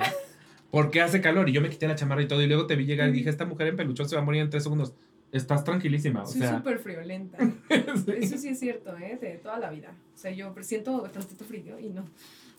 Porque hace calor. Y yo me quité la chamarra y todo. Y luego te vi llegar y dije, esta mujer en peluchón se va a morir en tres segundos. Estás tranquilísima. O Soy sea, súper friolenta. *laughs* sí. Eso sí es cierto, ¿eh? De toda la vida. O sea, yo siento tantito frío y no.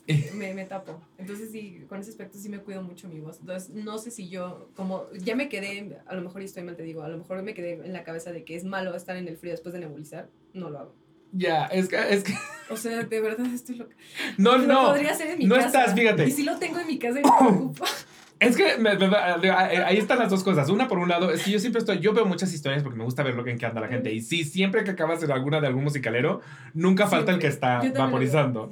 *laughs* Me, me tapo. Entonces, sí, con ese aspecto sí me cuido mucho mi voz. Entonces, no sé si yo, como ya me quedé, a lo mejor y estoy mal, te digo, a lo mejor me quedé en la cabeza de que es malo estar en el frío después de nebulizar. No lo hago. ya, es que, es que. O sea, de verdad estoy loca. No, Lo no. podría hacer en mi no casa. estás, fíjate. Y si lo tengo en mi casa y me preocupa. *laughs* Es que me- me- ahí están las dos cosas. Una, por un lado, es que yo siempre estoy, yo veo muchas historias porque me gusta ver lo que en qué anda la gente. Y sí, siempre que acabas en alguna de algún musicalero, nunca falta el que está vaporizando.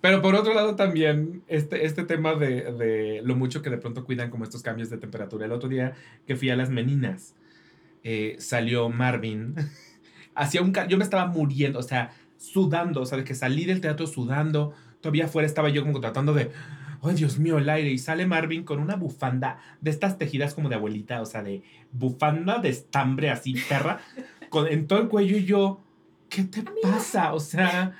Pero por otro lado también, este, este tema de, de lo mucho que de pronto cuidan como estos cambios de temperatura. El otro día que fui a las meninas, eh, salió Marvin. *laughs* Hacía un yo me estaba muriendo, o sea, sudando, o sea, de que salí del teatro sudando. Todavía afuera estaba yo como tratando de, ay Dios mío, el aire. Y sale Marvin con una bufanda de estas tejidas como de abuelita, o sea, de bufanda de estambre así, perra, *laughs* con, en todo el cuello y yo, ¿qué te pasa? O sea,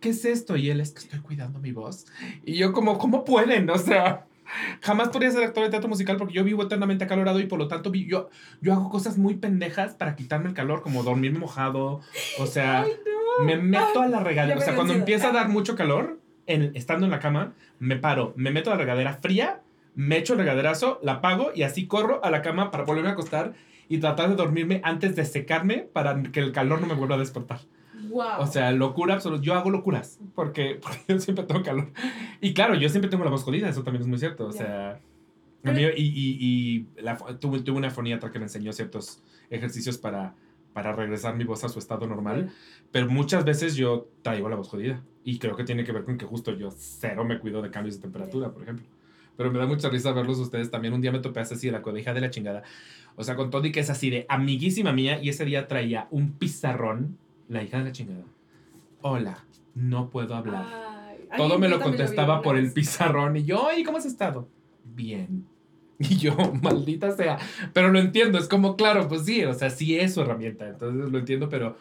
¿qué es esto? Y él es que estoy cuidando mi voz. Y yo como, ¿cómo pueden? O sea, jamás podría ser actor de teatro musical porque yo vivo eternamente acalorado y por lo tanto vi- yo, yo hago cosas muy pendejas para quitarme el calor, como dormirme mojado. O sea, Ay, no. Me meto a la regadera. O sea, cuando empieza a dar mucho calor, en- estando en la cama, me paro, me meto a la regadera fría, me echo el regaderazo, la apago y así corro a la cama para volverme a acostar y tratar de dormirme antes de secarme para que el calor no me vuelva a despertar. Wow. O sea, locura absoluta. Yo hago locuras porque, *laughs* porque yo siempre tengo calor. Y claro, yo siempre tengo la voz jodida, eso también es muy cierto. O Ya. sea, a mí- y, y, y la, tuve, tuve una foniatra que me enseñó ciertos ejercicios para, para regresar mi voz a su estado normal. Pero muchas veces yo traigo la voz jodida. Y creo que tiene que ver con que justo yo cero me cuido de cambios de temperatura, por ejemplo. Pero me da mucha risa verlos ustedes también. Un día me topé así de la codija de la chingada. O sea, con todo y que es así de amiguísima mía. Y ese día traía un pizarrón, la hija de la chingada. Hola, no puedo hablar. Ay, Todo me lo contestaba por el pizarrón. Y yo, ¿y cómo has estado? Bien. *laughs* Y yo, maldita sea. Pero lo entiendo, es como, claro, pues sí, o sea, sí es su herramienta. Entonces lo entiendo, pero,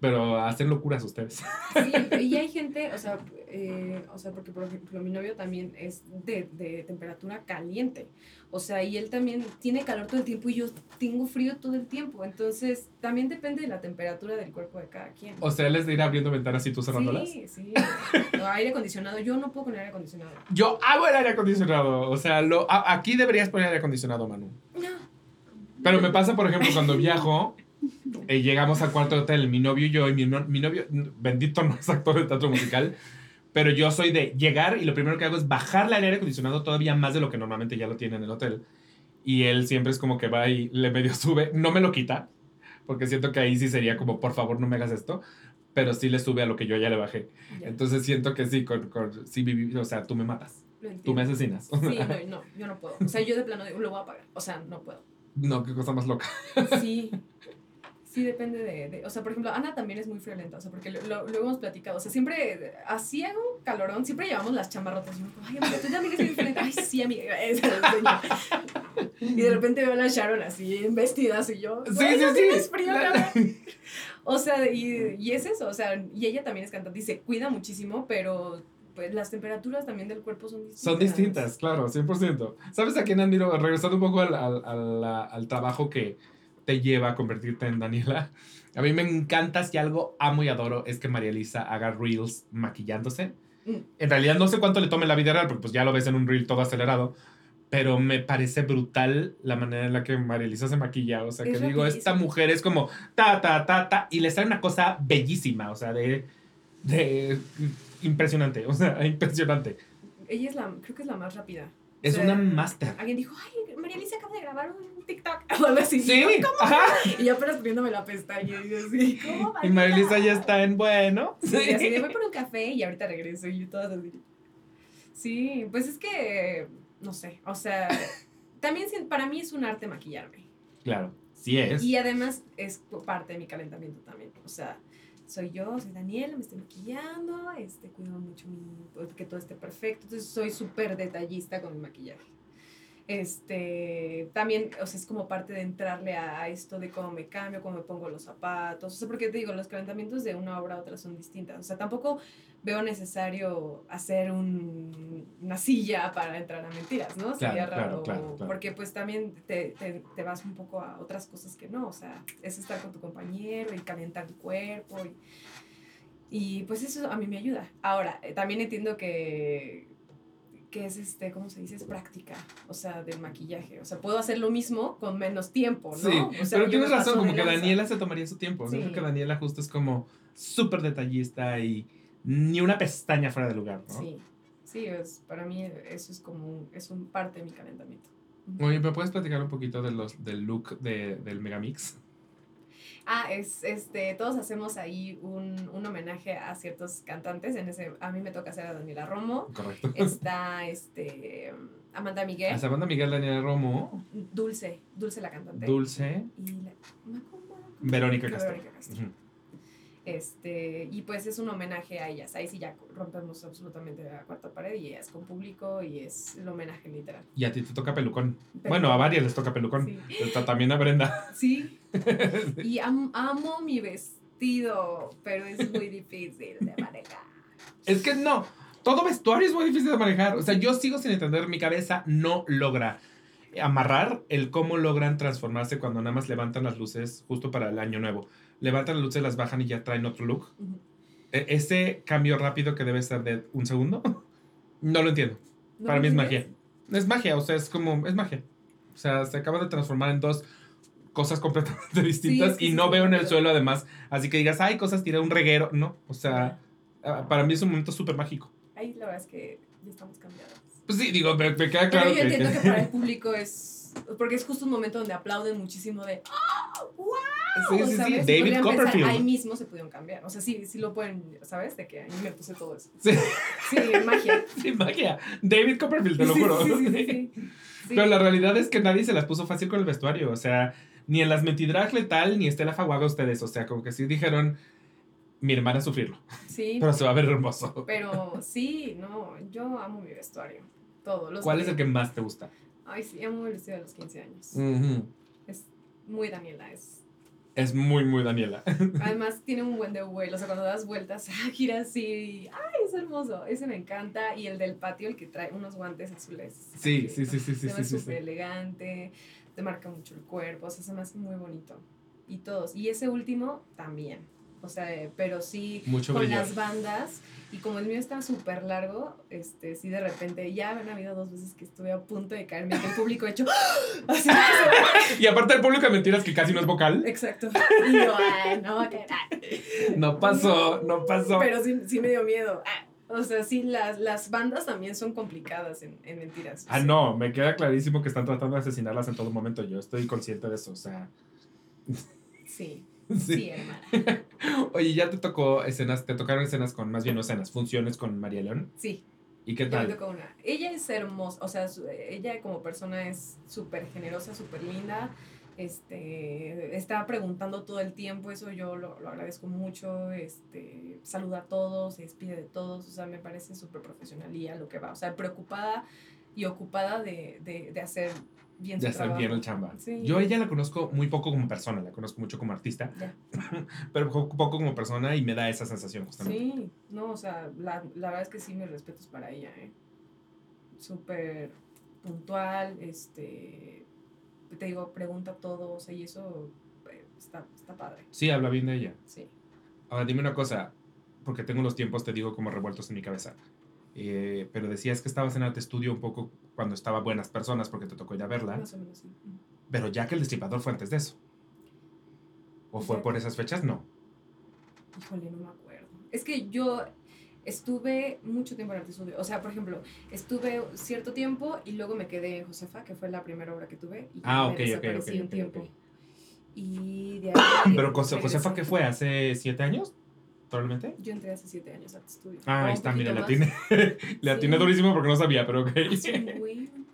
pero hacen locuras ustedes. *laughs* Sí, y hay gente, o sea, eh, o sea, porque por ejemplo mi novio también es de, de temperatura caliente, o sea, y él también tiene calor todo el tiempo y yo tengo frío todo el tiempo, entonces también depende de la temperatura del cuerpo de cada quien. O sea, él es de ir abriendo ventanas y tú cerrándolas. Sí, sí. No, aire acondicionado, yo no puedo con aire acondicionado. Yo hago el aire acondicionado. O sea, lo, a- aquí deberías poner aire acondicionado, Manu. No. Pero me pasa, por ejemplo, cuando viajo, eh, llegamos al cuarto de hotel, mi novio y yo, y mi, no- mi novio, bendito, no es actor de teatro musical, pero yo soy de llegar y lo primero que hago es bajarle al aire acondicionado todavía más de lo que normalmente ya lo tiene en el hotel. Y él siempre es como que va y le medio sube, no me lo quita, porque siento que ahí sí sería como, por favor, no me hagas esto, pero sí le sube a lo que yo ya le bajé. Ya, Entonces siento que sí, con, con, sí viví- o sea, tú me matas, tú me asesinas. Sí, no, *laughs* no, yo no puedo. O sea, yo de plano digo, lo voy a apagar. O sea, no puedo. no, qué cosa más loca. Sí. *laughs* Sí, depende de, de- O sea, por ejemplo, Ana también es muy friolenta. O sea, porque lo hemos platicado. O sea, siempre. Hago un calorón. Siempre llevamos las chamarrotas. Y yo, ay, amiga, tú también eres muy friolenta. Ay, sí, amiga. es la. Y de repente veo a la Sharon así, en vestidas. Y yo, Sí, "Güey, sí, no sí. tienes frío, cabrón". *laughs* O sea, y, y es eso. O sea, y ella también es cantante y se cuida muchísimo, pero. Pues las temperaturas también del cuerpo son distintas. Son distintas, claro, 100%. ¿Sabes a quién admiro? Regresando un poco al, al, al trabajo que te lleva a convertirte en Daniela. A mí me encanta, si algo amo y adoro, es que María Elisa haga reels maquillándose. Mm. En realidad no sé cuánto le tome la vida real, porque pues ya lo ves en un reel todo acelerado. pero me parece brutal la manera en la que María Elisa se maquilla. O sea, que Es digo, esta mujer es como ta, ta, ta, ta, y le sale una cosa bellísima, o sea, de, de impresionante, o sea, *laughs* impresionante. Ella es la, creo que es la más rápida. Es O sea, una máster. Alguien dijo, ay, María Elisa acaba de grabar un TikTok o *laughs* algo así. Sí, Y yo. Y yo apenas poniéndome la pestaña y yo así, ¿cómo Y María Elisa ya está en bueno. Sí, y así de voy por un café y ahorita regreso y yo todas así. Sí, pues es que, no sé, o sea, *laughs* también para mí es un arte maquillarme. Claro, sí es. Y además es parte de mi calentamiento también. O sea, soy yo, soy Daniela, me estoy maquillando, este, cuido mucho mi, que todo esté perfecto. Entonces soy súper detallista con mi maquillaje. Este, también, o sea, es como parte de entrarle a, a esto de cómo me cambio, cómo me pongo los zapatos. O sea, porque te digo, los calentamientos de una obra a otra son distintas. O sea, tampoco veo necesario hacer un- una silla para entrar a mentiras, ¿no? Claro, Sería raro. claro, claro. Porque pues también te, te, te vas un poco a otras cosas que no. O sea, es estar con tu compañero y calentar el cuerpo. Y, y, pues eso a mí me ayuda. Ahora, eh, también entiendo que que es este, ¿cómo se dice? Es práctica, o sea, del maquillaje. O sea, puedo hacer lo mismo con menos tiempo, ¿no? Sí, o sea, pero tienes razón, como que lanza. Daniela se tomaría su tiempo. Sí. Yo creo que Daniela justo es como súper detallista y ni una pestaña fuera de lugar, ¿no? Sí, sí, es, para mí eso es como un, es un parte de mi calentamiento. Oye, ¿me puedes platicar un poquito de los, del look de, del Megamix? Ah, es, este, todos hacemos ahí un, un homenaje a ciertos cantantes. En ese, a mí me toca hacer a Daniela Romo. Correcto. Está este, Amanda Miguel. A Sabanda Miguel, Daniela Romo, Dulce, Dulce la cantante. Dulce, Y la. Verónica Castro. Verónica Castro. Este, y pues es un homenaje a ellas. Ahí sí ya rompemos absolutamente la cuarta pared y es con público y es el homenaje literal. Y a ti te toca pelucón. Bueno, a varias les toca pelucón. Sí. Está También a Brenda. *laughs* Sí. *laughs* Y am- amo mi vestido, pero es muy difícil de manejar. Es que no, todo vestuario es muy difícil de manejar. O sea, yo sigo sin entender, mi cabeza no logra amarrar el cómo logran transformarse cuando nada más levantan las luces justo para el año nuevo. Levantan las luces, las bajan y ya traen otro look. Ujú. E- ese cambio rápido que debe ser de un segundo, *laughs* no lo entiendo. ¿No Para mí es magia. Es magia, o sea, es como, es magia. O sea, se acaba de transformar en dos cosas *laughs* completamente distintas es que y sí, no sí, veo en el suelo además. Así que digas, ay, cosas tiré un reguero. No, o sea, ah, para mí es un momento súper mágico. Ahí la verdad es que ya estamos cambiados. Pues sí, digo, me, me queda claro Pero yo que... entiendo que para el *laughs* público es. Porque es justo un momento donde aplauden muchísimo de. ¡Oh! ¡Wow! Sí, sí, sí, David podrían pensar, Copperfield. Ahí mismo se pudieron cambiar. O sea, sí, sí lo pueden, ¿sabes? De que ahí me puse todo eso. Sí, Sí, magia. *laughs* sí, magia. David Copperfield, te lo juro. Sí, sí, sí, *laughs* sí. Sí. Pero la realidad es que nadie se las puso fácil con el vestuario. O sea, ni en las mentiras letal ni Estela Faguaga ustedes. O sea, como que sí dijeron, mi hermana sufrirlo. Sí, *laughs* Pero se va a ver hermoso. pero sí, no, yo amo mi vestuario. Todo. Los ¿Cuál es el que más te gusta? Ay, sí, amo el vestido de los 15 años. Es muy Daniela, es. Es muy, muy Daniela. *laughs* Además tiene un buen de vuelo, o sea, cuando das vueltas, *laughs* gira así, ay, es hermoso, ese me encanta, y el del patio, el que trae unos guantes azules. Sí, sí, sí, sí, sí, Se sí, sí, súper sí. elegante, te marca mucho el cuerpo, o sea, se me hace muy bonito. Y todos, y ese último también, o sea, pero sí Mucho con las bandas, y como el mío está súper largo, este, sí de repente, ya han habido dos veces que estuve a punto de caerme, que el público ha hecho, *gasps* así, *laughs* Y aparte el público de mentiras que casi no es vocal. exacto, y yo, ay, no va a caer, ay". *laughs* No pasó, no pasó. Pero sí, sí me dio miedo. O sea, sí, las, las bandas también son complicadas en, en mentiras. Ah, no, me queda clarísimo que están tratando de asesinarlas en todo momento. Yo estoy consciente de eso, o sea. Sí, Sí. hermana. *laughs* Oye, ya te tocó escenas, te tocaron escenas con, más bien no escenas, funciones con María León. Sí, ¿Y qué ya me tal? tocó una. Ella es hermosa, o sea, su- ella como persona es súper generosa, súper linda. Este, está preguntando todo el tiempo, eso yo lo, lo agradezco mucho. Este, saluda a todos, se despide de todos, o sea, me parece súper profesional y a lo que va. O sea, preocupada y ocupada de, de, de hacer bien está trabajo. bien el chamba. Sí. Yo a ella la conozco muy poco como persona, la conozco mucho como artista, Ya. *laughs* pero poco, poco como persona y me da esa sensación justamente. Sí, no, o sea, la, la verdad es que sí, mis respetos para ella, ¿eh? Súper puntual, este, te digo, pregunta todo, o sea, y eso eh, está, está padre, Sí, habla bien de ella. sí. Ahora dime una cosa, porque tengo los tiempos, te digo, como revueltos en mi cabeza. Eh, pero decías que estabas en arte estudio un poco cuando estaba Buenas Personas, porque te tocó ir a verla. Más o menos, sí. Pero Jack el Destripador fue antes de eso. ¿O fue por esas fechas? No. Híjole, no me acuerdo. Es que yo estuve mucho tiempo en arte estudio. O sea, por ejemplo, estuve cierto tiempo y luego me quedé en Josefa, que fue la primera obra que tuve. Y Ah, me ok, ok, desaparecí ok, un ok, tiempo. Y de ahí. *coughs* Pero. Josefa, ¿qué fue? ¿Hace siete años? ¿Probablemente? Yo entré hace siete años a arte estudio. Ah, ahí está, mira, atiné. le *laughs* Sí. atiné durísimo porque no sabía, pero ok. Hace un buen.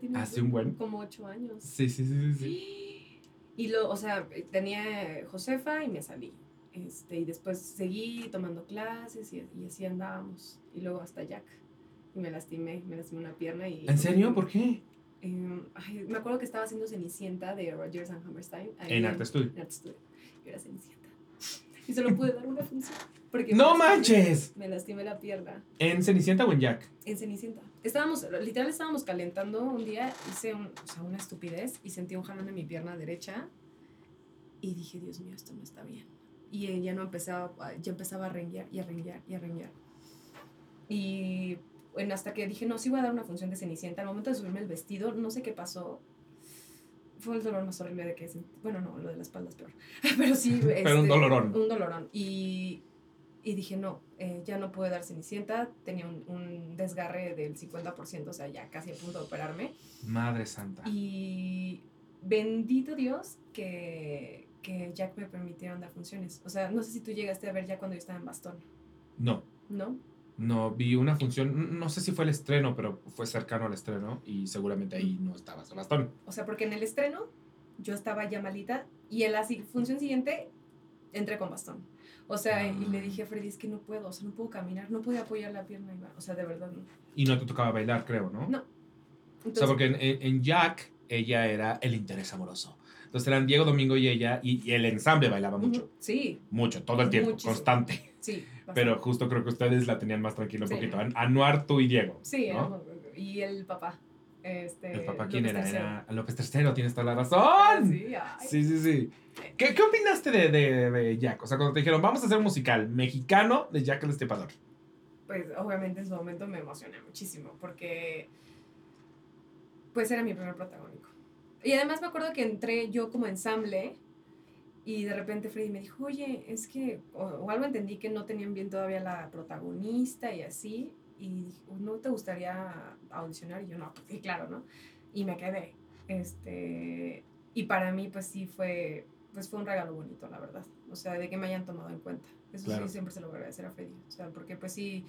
Tiene Hace un buen. Como ocho años. Sí, sí, sí, sí, sí. *gasps* Y lo, o sea, tenía Josefa y me salí. Este, y después seguí tomando clases y, y así andábamos. Y luego hasta Jack. Y me lastimé, me lastimé una pierna y... ¿En serio? ¿Por qué? Ay, me acuerdo que estaba haciendo Cenicienta de Rogers and Hammerstein. ahí En Arte Studio. En Arte Studio. Yo era Cenicienta. Y solo pude dar una función. Porque me ¡No lastimé- manches! Me lastimé la pierna. ¿En Cenicienta o en Jack? En Cenicienta. Estábamos, literal estábamos calentando un día, hice un- o sea, una estupidez y sentí un jalón en mi pierna derecha y dije, Dios mío, esto no está bien. Y eh, ya no empezaba, ya empezaba a renguear y a renguear y a renguear. Y bueno, hasta que dije, no, sí voy a dar una función de Cenicienta. Al momento de subirme el vestido, no sé qué pasó. Fue el dolor más horrible de que. Bueno, no, lo de la espalda es peor. *laughs* Pero sí. *laughs* Pero un este, dolorón. Un dolorón. Y, y dije, no, eh, ya no pude dar Cenicienta. Tenía un, un desgarre del 50%, o sea, ya casi a punto de operarme. Madre santa. Y bendito Dios que, que Jack me permitieron dar funciones. O sea, no sé si tú llegaste a ver ya cuando yo estaba en bastón, No, ¿no? No, vi una función, no sé si fue el estreno, pero fue cercano al estreno y seguramente ahí no estaba Sebastián. O sea, porque en el estreno yo estaba ya malita y en la función siguiente entré con bastón. O sea, y Ah. le dije a Freddy, es que no puedo, o sea, no puedo caminar, no podía apoyar la pierna. O sea, de verdad no. Y no te tocaba bailar, creo, ¿no? No. o sea, porque en, en- Jack ella era el interés amoroso. Entonces eran Diego Domingo y ella, y, y el ensamble bailaba mucho, Sí, mucho, todo el tiempo, Muchísimo. constante. Sí. Pero bastante. justo creo que ustedes la tenían más tranquila un Sí. poquito. An- Anuar, tú y Diego. Sí, y el papá. Este, ¿El papá quién López era? III. Era López III, tienes toda la Ah, razón. sí, ay. Sí, sí, sí. ¿Qué, qué opinaste de, de, de Jack? O sea, cuando te dijeron, vamos a hacer un musical mexicano de Jack el Destripador. pues obviamente en su momento me emocioné muchísimo porque pues era mi primer protagónico. Y además me acuerdo que entré yo como ensamble y de repente Freddy me dijo, oye, es que, o, o algo entendí que no tenían bien todavía la protagonista y así, y dijo, ¿no te gustaría audicionar? Y yo, no, pues sí, claro, ¿no? Y me quedé. Este, y para mí, pues sí fue, pues fue un regalo bonito, la verdad. O sea, de que me hayan tomado en cuenta. Eso Claro. sí, siempre se lo voy a agradecer a Freddy. O sea, porque pues sí,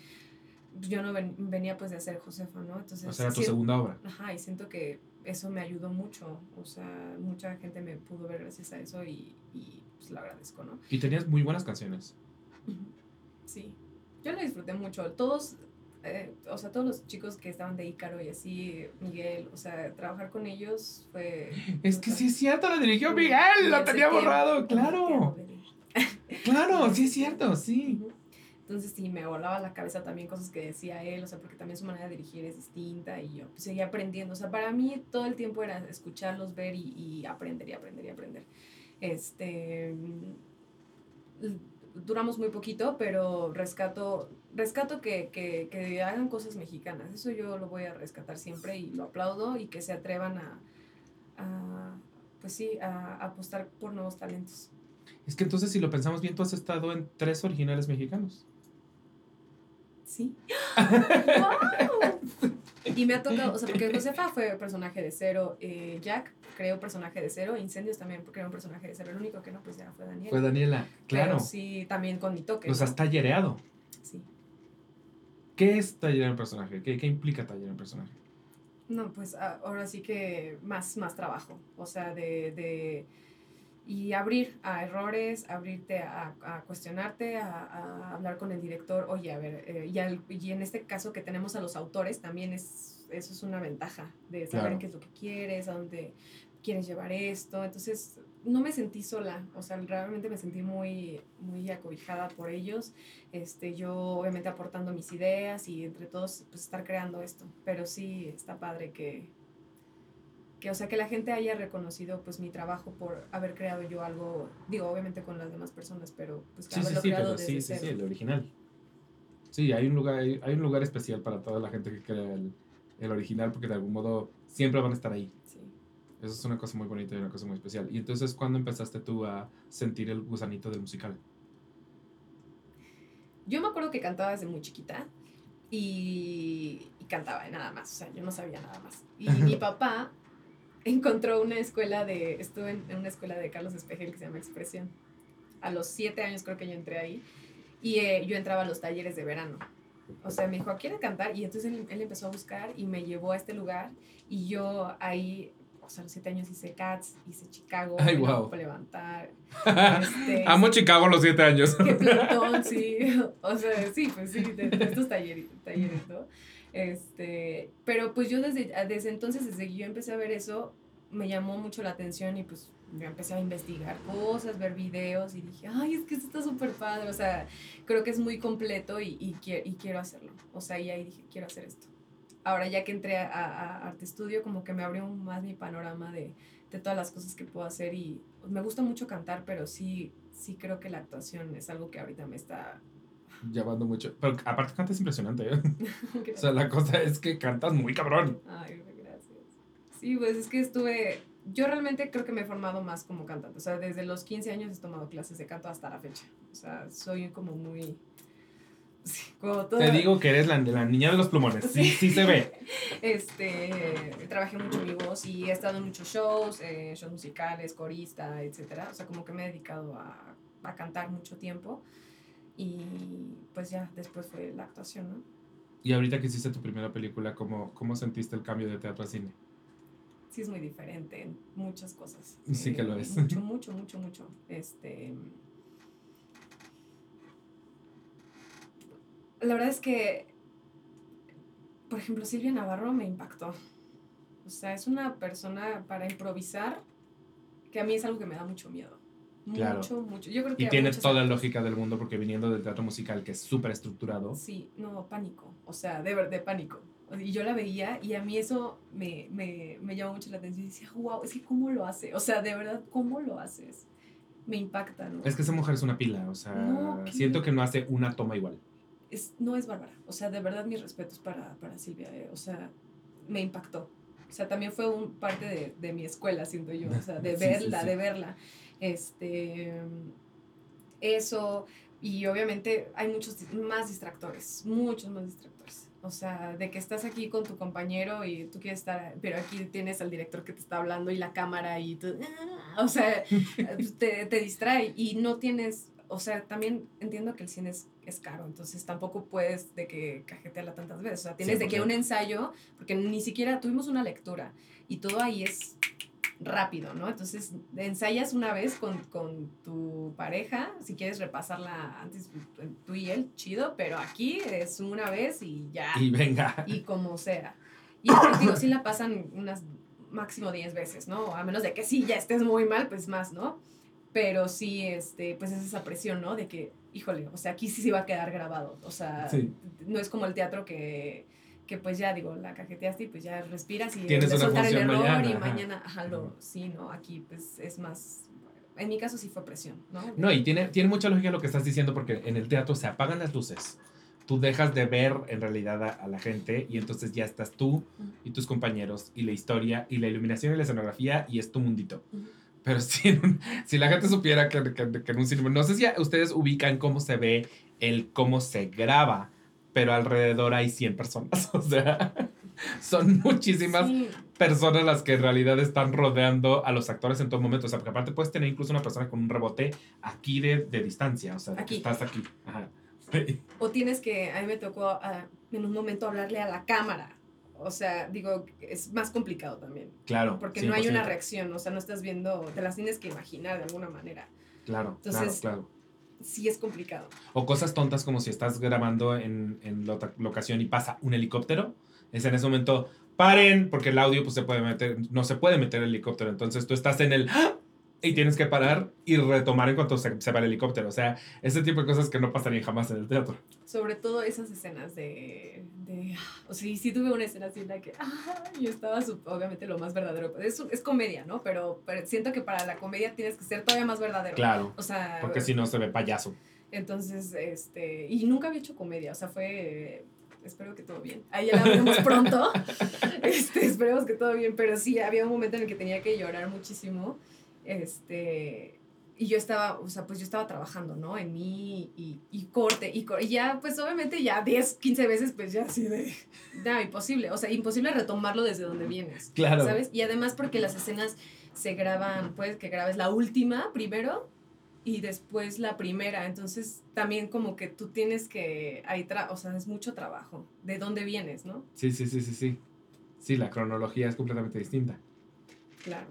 yo no ven- venía pues de hacer Josefa, ¿no? Entonces, O sea, era tu sí- segunda obra. Ajá, y siento que eso me ayudó mucho. O sea, mucha gente me pudo ver gracias a eso y, y pues lo agradezco, ¿no? Y tenías muy buenas canciones. Sí, yo lo disfruté mucho. Todos, eh, o sea, todos los chicos que estaban de Ícaro y así, Miguel, o sea, trabajar con ellos fue... *laughs* Es que sí es cierto, la dirigió. Miguel, lo en tenía borrado, claro. Claro, *laughs* sí es cierto, sí. Entonces sí, me volaba la cabeza también cosas que decía él, o sea, porque también su manera de dirigir es distinta y yo pues, seguía aprendiendo. O sea, para mí todo el tiempo era escucharlos, ver y, y aprender y aprender y aprender. Este, mm, duramos muy poquito, pero rescato, rescato que, que, que hagan cosas mexicanas. Eso yo lo voy a rescatar siempre y lo aplaudo y que se atrevan a, a, pues sí, a, a apostar por nuevos talentos. Es que entonces, si lo pensamos bien, tú has estado en tres originales mexicanos. Sí. ¡Wow! Y me ha tocado, o sea, porque Josefa fue personaje de cero, eh, Jack creó personaje de cero, Incendios también creó un personaje de cero, el único que no, pues ya fue Daniel. Fue Daniela, claro. Pero sí, también con mi toque. O sea, ¿no? has tallereado. Sí. ¿Qué es tallerear un personaje? ¿Qué, qué implica tallerear un personaje? No, pues ah, ahora sí que más, más trabajo, o sea, de, de y abrir a errores, abrirte a, a cuestionarte, a, a hablar con el director, oye, a ver, eh, y, al- y en este caso que tenemos a los autores, también es, eso es una ventaja, de saber Claro. qué es lo que quieres, a dónde quieres llevar esto, entonces no me sentí sola, o sea, realmente me sentí muy, muy acobijada por ellos, este, yo obviamente aportando mis ideas y entre todos pues estar creando esto, pero sí está padre que, que o sea, que la gente haya reconocido pues mi trabajo por haber creado yo algo, digo, obviamente con las demás personas, pero pues Sí, sí, haberlo sí, creado pero desde sí, sí, cero. sí, el original. Sí, hay un lugar, hay, hay un lugar especial para toda la gente que crea el, el original porque de algún modo siempre van a estar ahí. Eso es una cosa muy bonita y una cosa muy especial. Y entonces, ¿cuándo empezaste tú a sentir el gusanito del musical? Yo me acuerdo que cantaba desde muy chiquita y, y cantaba nada más, o sea, yo no sabía nada más. Y mi *laughs* papá encontró una escuela de, estuve en, una escuela de Carlos Espejel que se llama Expresión. A los siete años creo que yo entré ahí y eh, yo entraba a los talleres de verano. O sea, me dijo, ¿quiere cantar? Y entonces él, él, empezó a buscar y me llevó a este lugar y yo ahí o sea, a los siete años hice Cats, hice Chicago, Ay, wow. levantar. *laughs* Este, Amo Chicago a los siete años. Que *laughs* Platón, sí. *laughs* O sea, sí, pues sí, de, estos talleres, talleres, ¿no? Este, pero pues yo desde, desde entonces, desde que yo empecé a ver eso, me llamó mucho la atención y pues yo empecé a investigar cosas, ver videos y dije, ay, es que esto está súper padre, o sea, creo que es muy completo y, y, y quiero hacerlo. O sea, y ahí dije, quiero hacer esto ahora ya que entré a, a, Arte Estudio, como que me abrió más mi panorama de, de, todas las cosas que puedo hacer y me gusta mucho cantar, pero sí, sí creo que la actuación es algo que ahorita me está... Llamando mucho. Pero aparte cantas impresionante, ¿eh? *laughs* o sea, la cosa es que cantas muy cabrón. Ay, gracias. Sí, pues es que estuve... Yo realmente creo que me he formado más como cantante. O sea, desde los 15 años he tomado clases de canto hasta la fecha. O sea, soy como muy te digo que eres la, la niña de los plumones, sí, sí, se ve. *laughs* Este, trabajé mucho mi voz y he estado en muchos shows, eh, shows musicales, corista, etcétera. O sea, como que me he dedicado a, a cantar mucho tiempo y pues ya después fue la actuación, ¿no? Y ahorita que hiciste tu primera película, ¿cómo, cómo sentiste el cambio de teatro a cine? Sí, es muy diferente en muchas cosas. Sí que lo es. Mucho, *laughs* mucho, mucho, mucho. Este, la verdad es que, por ejemplo, Silvia Navarro me impactó. O sea, es una persona para improvisar que a mí es algo que me da mucho miedo. Mucho, mucho. Yo creo que y tiene toda la lógica del mundo porque viniendo del teatro musical que es súper estructurado. Sí, no, pánico. O sea, de verdad, pánico. Y yo la veía y a mí eso me, me, me llamó mucho la atención. Y decía, wow, es que cómo lo hace. O sea, de verdad, ¿cómo lo haces? Me impacta, ¿no? Es que esa mujer es una pila. O sea, siento que no hace una toma igual es, no es bárbara. O sea, de verdad mis respetos para, para Silvia. Eh, o sea, me impactó. O sea, también fue un parte de, de mi escuela, siento yo. O sea, de *laughs* verla, de verla. Este, eso. Y obviamente hay muchos más distractores, muchos más distractores. O sea, de que estás aquí con tu compañero y tú quieres estar, pero aquí tienes al director que te está hablando y la cámara y tú, ah", o sea, *laughs* te, te distrae y no tienes o sea, también entiendo que el cine es, es, caro, entonces tampoco puedes de que cajetearla tantas veces. O sea, tienes de que un ensayo, porque ni siquiera tuvimos una lectura y todo ahí es rápido, ¿no? Entonces, ensayas una vez con, con tu pareja, si quieres repasarla antes tú y él, chido, pero aquí es una vez y ya. Y venga. Y como sea. Y digo, sí la pasan unas máximo 10 veces, ¿no? A menos de que sí ya estés muy mal, pues más, ¿no? pero sí, este, pues es esa presión, ¿no? De que, híjole, o sea, aquí sí se va a quedar grabado, o sea, no es como el teatro que, que pues ya digo, la cajeteaste y pues ya respiras y Tienes una soltar el error mañana, y mañana, ajá, lo, sí, ¿no? Aquí pues es más, en mi caso sí fue presión, ¿no? No, y tiene, tiene mucha lógica lo que estás diciendo porque en el teatro se apagan las luces, tú dejas de ver en realidad a, la gente y entonces ya estás tú y tus compañeros y la historia y la iluminación y la escenografía y es tu mundito. Pero *laughs* si, si la gente supiera que, que, en un cine, no sé si ustedes ubican cómo se ve el cómo se graba, pero alrededor hay 100 personas, *laughs* o sea, son muchísimas personas las que en realidad están rodeando a los actores en todo momento, o sea, porque aparte puedes tener incluso una persona con un rebote aquí de, de distancia, o sea, aquí. estás aquí. Ajá. O tienes que, a mí me tocó ah, en un momento hablarle a la cámara o sea, digo, es más complicado también. Claro. Porque no hay una reacción, o sea, no estás viendo, te las tienes que imaginar de alguna manera. Claro, Entonces, claro, claro. Sí es complicado. O cosas tontas como si estás grabando en, en la locación y pasa un helicóptero, es en ese momento, paren, porque el audio pues se puede meter, no se puede meter el helicóptero, entonces tú estás en el y tienes que parar y retomar en cuanto se, se, va el helicóptero. O sea, ese tipo de cosas que no pasarían jamás en el teatro. Sobre todo esas escenas de... de o sea, sí tuve una escena así en la que ah, yo estaba obviamente lo más verdadero. Es, es comedia, ¿no? Pero, pero, siento que para la comedia tienes que ser todavía más verdadero. Claro. O sea... Porque si no se ve payaso. Entonces, este... Y nunca había hecho comedia. O sea, fue espero que todo bien. Ahí ya la veremos pronto. *laughs* Este, esperemos que todo bien, pero sí, había un momento en el que tenía que llorar muchísimo. Este, y yo estaba, o sea, pues yo estaba trabajando, ¿no? En mí y, y corte, y, y, ya, pues obviamente ya 10, 15 veces, pues ya así de, *laughs* no, imposible, o sea, imposible retomarlo desde donde vienes. Claro. ¿Sabes? Y además porque las escenas se graban, pues que grabes la última primero y después la primera. Entonces, también como que tú tienes que, ahí o sea, es mucho trabajo. ¿De dónde vienes, no? Sí, sí, sí, sí, sí. Sí, la cronología es completamente distinta. Claro.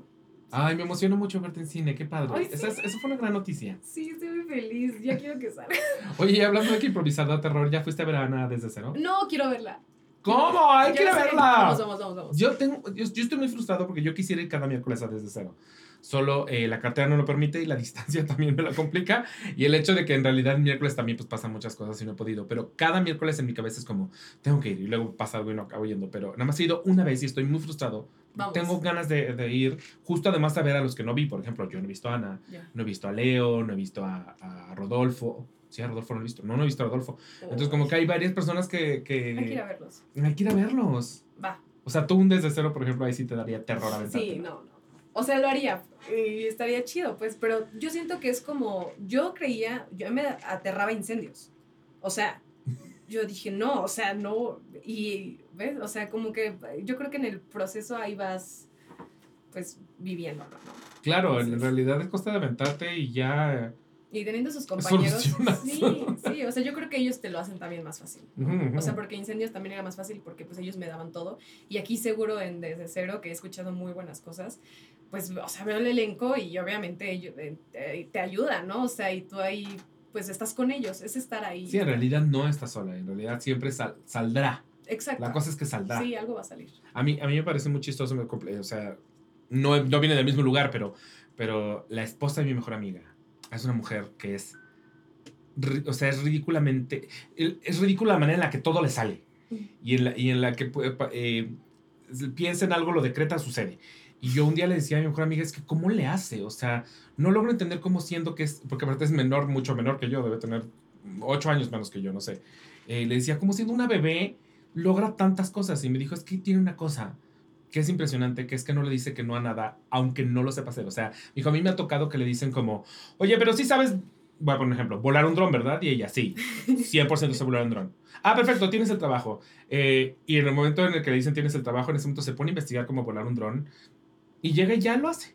Ay, me emociono mucho verte en cine, qué padre. Esa, eso fue una gran noticia. Sí, estoy muy feliz. Ya quiero que salga. *laughs* Oye, hablando de que improvisada terror, ¿ya fuiste a ver a Ana desde cero? No, quiero verla. ¿Cómo? Hay que verla. Vamos, vamos, vamos, vamos. Yo, tengo, yo, yo, estoy muy frustrado porque yo quisiera ir cada miércoles a desde cero solo eh, la cartera no lo permite y la *laughs* distancia también me la complica. Y el hecho de que en realidad el miércoles también pues pasan muchas cosas y no he podido. Pero cada miércoles en mi cabeza es como, tengo que ir y luego pasa algo y no acabo yendo. Pero nada más he ido una vez y estoy muy frustrado. Tengo ganas de, de, ir, justo además a ver a los que no vi. Por ejemplo, yo no he visto a Ana, no he visto a Leo, no he visto a, a Rodolfo. Sí, a Rodolfo no he visto. No, no he visto a Rodolfo. Entonces, como que hay varias personas que, que... Hay que ir a verlos. Hay que ir a verlos. Va. O sea, tú un desde cero, por ejemplo, ahí sí te daría terror a Sí, no, no. O sea, lo haría y estaría chido, pues, pero yo siento que es como, yo creía, yo me aterraba incendios. O sea, yo dije, no, o sea, no, y, ¿ves? O sea, como que yo creo que en el proceso ahí vas, pues, viviendo, ¿no? Claro, en realidad es costa de aventarte y ya y teniendo sus compañeros. Sí, sí, o sea, yo creo que ellos te lo hacen también más fácil. O sea, porque incendios también era más fácil porque pues ellos me daban todo. Y aquí seguro en Desde Cero, que he escuchado muy buenas cosas, pues, o sea, veo el elenco y obviamente ellos, eh, te, te ayudan, ¿no? O sea, y tú ahí, pues estás con ellos, es estar ahí. Sí, en realidad no estás sola, en realidad siempre saldrá. Exacto. La cosa es que saldrá. Sí, algo va a salir. A mí, a mí me parece muy chistoso, o sea, no, no viene del mismo lugar, pero, pero la esposa de mi mejor amiga es una mujer que es, o sea, es ridículamente, es ridícula la manera en la que todo le sale. Y en la, y en la que eh, piensa en algo, lo decreta, sucede. Y yo un día le decía a mi mejor amiga, es que ¿cómo le hace? O sea, no logro entender cómo siendo que es, porque aparte es menor, mucho menor que yo, debe tener ocho años menos que yo, no sé. Eh, le decía, ¿cómo siendo una bebé logra tantas cosas? Y me dijo, es que tiene una cosa que es impresionante, que es que no le dice que no a nada, aunque no lo sepa hacer. O sea, dijo, a mí me ha tocado que le dicen como, oye, pero sí sabes, voy a poner un ejemplo, volar un dron, ¿verdad? Y ella, sí, 100% se volar un dron. Ah, perfecto, tienes el trabajo. Eh, y en el momento en el que le dicen tienes el trabajo, en ese momento se pone a investigar cómo volar un dron y llega y ya lo hace.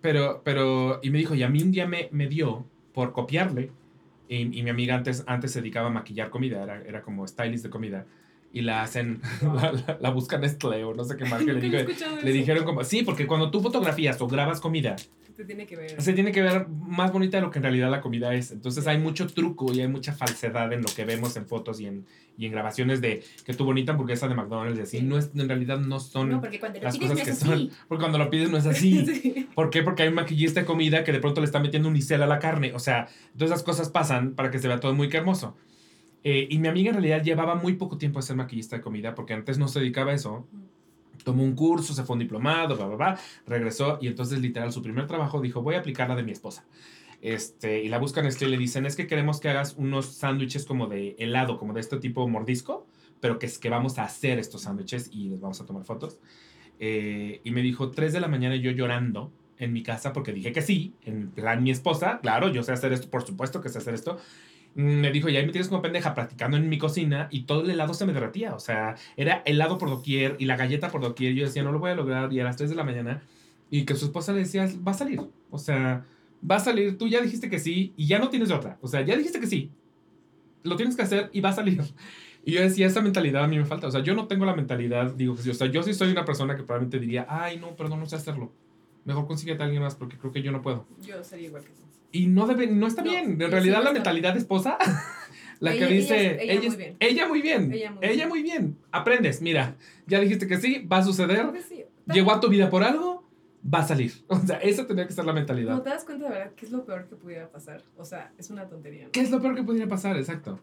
Pero, pero, y me dijo, y a mí un día me, me dio por copiarle, y, y, mi amiga antes, antes se dedicaba a maquillar comida, era, era como stylist de comida y la hacen, *laughs* la, la, buscan Nestlé o no sé qué más. Que le, le dijeron como, sí, porque cuando tú fotografías o grabas comida, se tiene que ver. Se tiene que ver más bonita de lo que en realidad la comida es. Entonces hay mucho truco y hay mucha falsedad en lo que vemos en fotos y en, y en grabaciones de que tu bonita hamburguesa de McDonald's y así. No es, en realidad no son no, porque cuando lo las pides cosas no es que así. son. Porque cuando lo pides no es así. *laughs* sí. ¿Por qué? Porque hay un maquillista de comida que de pronto le está metiendo un unicel a la carne. O sea, todas esas cosas pasan para que se vea todo muy hermoso. Eh, y mi amiga en realidad llevaba muy poco tiempo a ser maquillista de comida porque antes no se dedicaba a eso. Tomó un curso, se fue un diplomado, bla, bla, bla, regresó y entonces literal su primer trabajo dijo, voy a aplicar la de mi esposa. Este, y la buscan esto y le dicen, es que queremos que hagas unos sándwiches como de helado, como de este tipo mordisco, pero que es que vamos a hacer estos sándwiches y les vamos a tomar fotos. Eh, y me dijo, 3 de la mañana yo llorando en mi casa porque dije que sí, en plan mi esposa, claro, yo sé hacer esto, por supuesto que sé hacer esto me dijo, y ahí me tienes como pendeja practicando en mi cocina y todo el helado se me derretía. O sea, era helado por doquier y la galleta por doquier. Yo decía, no lo voy a lograr. Y a las 3 de la mañana. Y que su esposa le decía, va a salir. O sea, va a salir. Tú ya dijiste que sí y ya no tienes otra. O sea, ya dijiste que sí. Lo tienes que hacer y va a salir. *laughs* Y yo decía, esa mentalidad a mí me falta. O sea, yo no tengo la mentalidad, digo que sí. O sea, yo sí soy una persona que probablemente diría, ay, no, perdón, no sé hacerlo. Mejor consíguete a alguien más porque creo que yo no puedo. Yo sería igual que tú. Y no, debe, no está bien. En realidad, la mentalidad de esposa, *laughs* la que dice, ella, ella, muy bien. ella, muy bien. Ella muy, bien. Aprendes, mira, ya dijiste que sí, va a suceder. Llegó a tu vida por algo, va a salir. *laughs* O sea, esa tendría que ser la mentalidad. ¿No te das cuenta de verdad qué es lo peor que pudiera pasar? O sea, es una tontería. ¿Qué es lo peor que pudiera pasar? Exacto.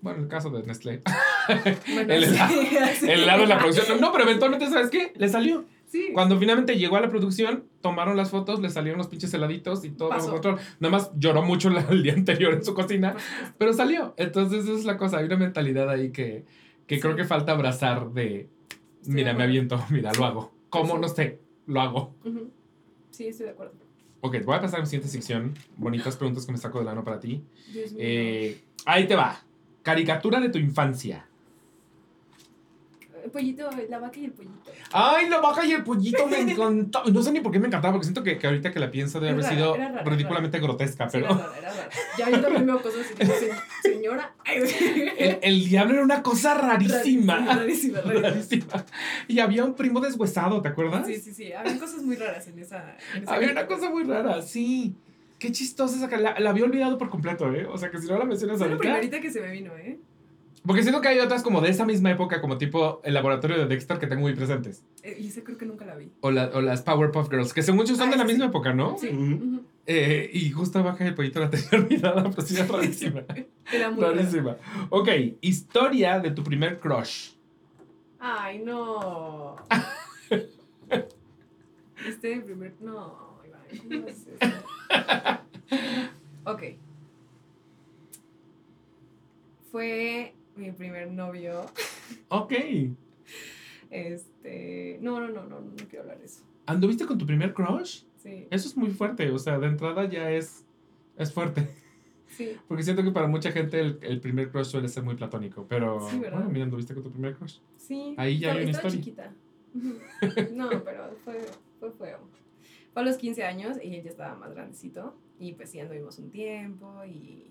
Bueno, el caso de Nestlé. *laughs* Bueno, el, helado, el helado de la producción. No, pero eventualmente, ¿sabes qué? Le salió. Cuando finalmente llegó a la producción, tomaron las fotos, le salieron los pinches heladitos y todo. Nada más lloró mucho el día anterior en su cocina, pero salió. Entonces, esa es la cosa. Hay una mentalidad ahí que, que creo que falta abrazar de, mira, de me aviento, mira, lo hago. ¿Cómo? No sé, lo hago. Sí, estoy de acuerdo. Ok, voy a pasar a mi siguiente sección. Bonitas preguntas que me saco del ano para ti. Dios mío. Eh, ahí te va. Caricatura de tu infancia. El pollito, la vaca y el pollito. Ay, la vaca y el pollito me *laughs* encantó. No sé ni por qué me encantaba, porque siento que, que ahorita que la pienso debe Es haber rara, sido era rara, ridículamente grotesca, Sí, pero era rara, era rara. Ya yo también veo cosas así como, "Se- señora. *laughs* El, el diablo era una cosa rarísima. *laughs* Rarísima, rarísima. Y había un primo deshuesado, ¿te acuerdas? Sí, sí, sí. Había cosas muy raras en esa. en esa Había una cosa muy rara, sí. Qué chistosa esa. La, la había olvidado por completo, ¿eh? O sea, que si no la mencionas Fue la ahorita. primerita que se me vino, ¿eh? Porque siento que hay otras como de esa misma época, como tipo el laboratorio de Dexter, que tengo muy presentes. Eh, Y esa creo que nunca la vi. O, la- o las Powerpuff Girls, que según yo son Ah, de la misma época, ¿no? Sí. Eh, y justo Baja el Pollito la tenía *laughs* olvidada, pero sí es rarísima. Era muy rara. rarísima. Ok, historia de tu primer crush. Ay, no. *laughs* Este primer. No, Iván, ¿cómo es eso? *laughs* Ok. Fue mi primer novio. Ok. Este. No, no, no, no, no quiero hablar de eso. ¿Anduviste con tu primer crush? Sí, Eso es muy fuerte, o sea, de entrada ya es, es fuerte. sí. Porque siento que para mucha gente el, el primer crush suele ser muy platónico, pero Sí, ¿verdad? bueno, mira, anduviste con tu primer crush. Sí. Ahí ya hay una historia. chiquita. *laughs* No, pero fue, fue feo. Fue a los 15 años y él ya estaba más grandecito. Y pues sí, anduvimos un tiempo y.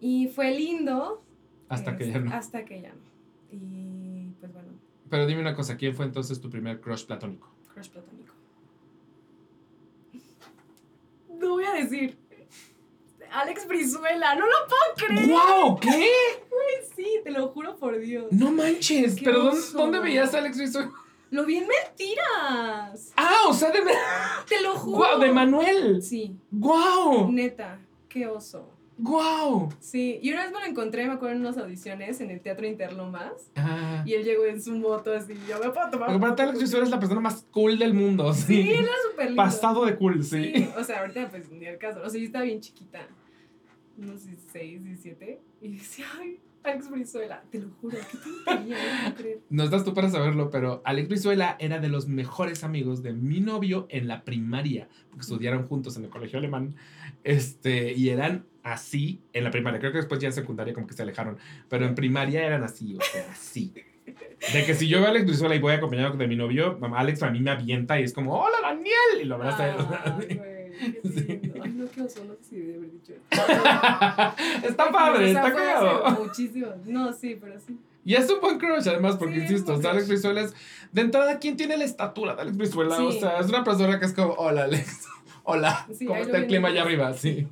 Y fue lindo. Hasta que ya no. Hasta que ya no. Y pues bueno, Pero dime una cosa, ¿quién fue entonces tu primer crush platónico? crush platónico. No voy a decir. Alex Brizuela, no lo puedo creer. ¡Wow! ¿Qué? Sí, te lo juro por Dios. No manches, Qué pero ¿dónde, veías a Alex Rizzo? Lo vi en mentiras. Ah, o sea, de, Te lo juro. Guau, de Manuel. Sí, ¡Guau! neta, qué oso. ¡Guau! Sí, y una vez me lo encontré, me acuerdo en unas audiciones en el Teatro Interlomas. Ah. Y él llegó en su moto así, yo me puedo tomar. Porque aparte Alex es la persona más cool del mundo, Sí, sí. era súper lindo. Pasado de cool, sí. Sí, o sea, ahorita pues ni el caso. O sea, yo estaba bien chiquita. Unos 16, 17. Y decía, ay, Alex Brizuela. Te lo juro, qué tontería, no puedo creer. No estás tú para saberlo, pero Alex Brizuela era de los mejores amigos de mi novio en la primaria, porque estudiaron juntos en el colegio alemán, este, y eran así en la primaria. Creo que después ya en secundaria como que se alejaron, pero en primaria eran así, o sea, así. De que si yo veo a Alex Brizuela y voy acompañado de mi novio, mamá Alex a mí me avienta y es como, ¡Hola, Daniel! Y lo abraza. Qué *laughs* Sí. Lindo. Ay, no, qué oso, no sé si debí haber dicho. *laughs* está padre, está cagado. Muchísimo. No, sí, pero sí. Y es un buen crush, además, porque Sí, insisto, o sea, Alex. Brizuela es. De entrada, ¿quién tiene la estatura de Alex Brizuela? O sea, es una persona que es como, hola, Alex. *laughs* Hola. Sí, ¿Cómo está el clima allá el- arriba? Sí.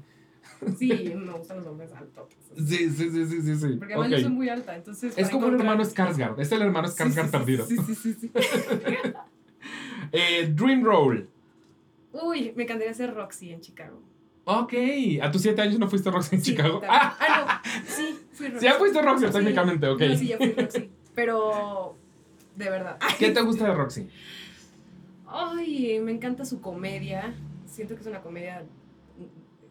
Sí, me gustan los hombres altos. Sí, sí, sí, sí, sí. sí. Porque además Ok. yo soy muy alta, entonces. Es como un encontrar- hermano Skarsgård. Es el hermano Skarsgård perdido. Sí, sí, sí, sí. *laughs* Eh, Dream Roll. Uy, me encantaría ser Roxy en Chicago. Ok. ¿A tus siete años no fuiste Roxy en Sí, Chicago? Ah, Ah, no. *laughs* Sí, fui Roxy. ya fuiste Roxy Sí. técnicamente, ok. No, sí, ya fui Roxy. Pero. De verdad. *laughs* ¿Qué te gusta de Roxy? Ay, me encanta su comedia. Siento que es una comedia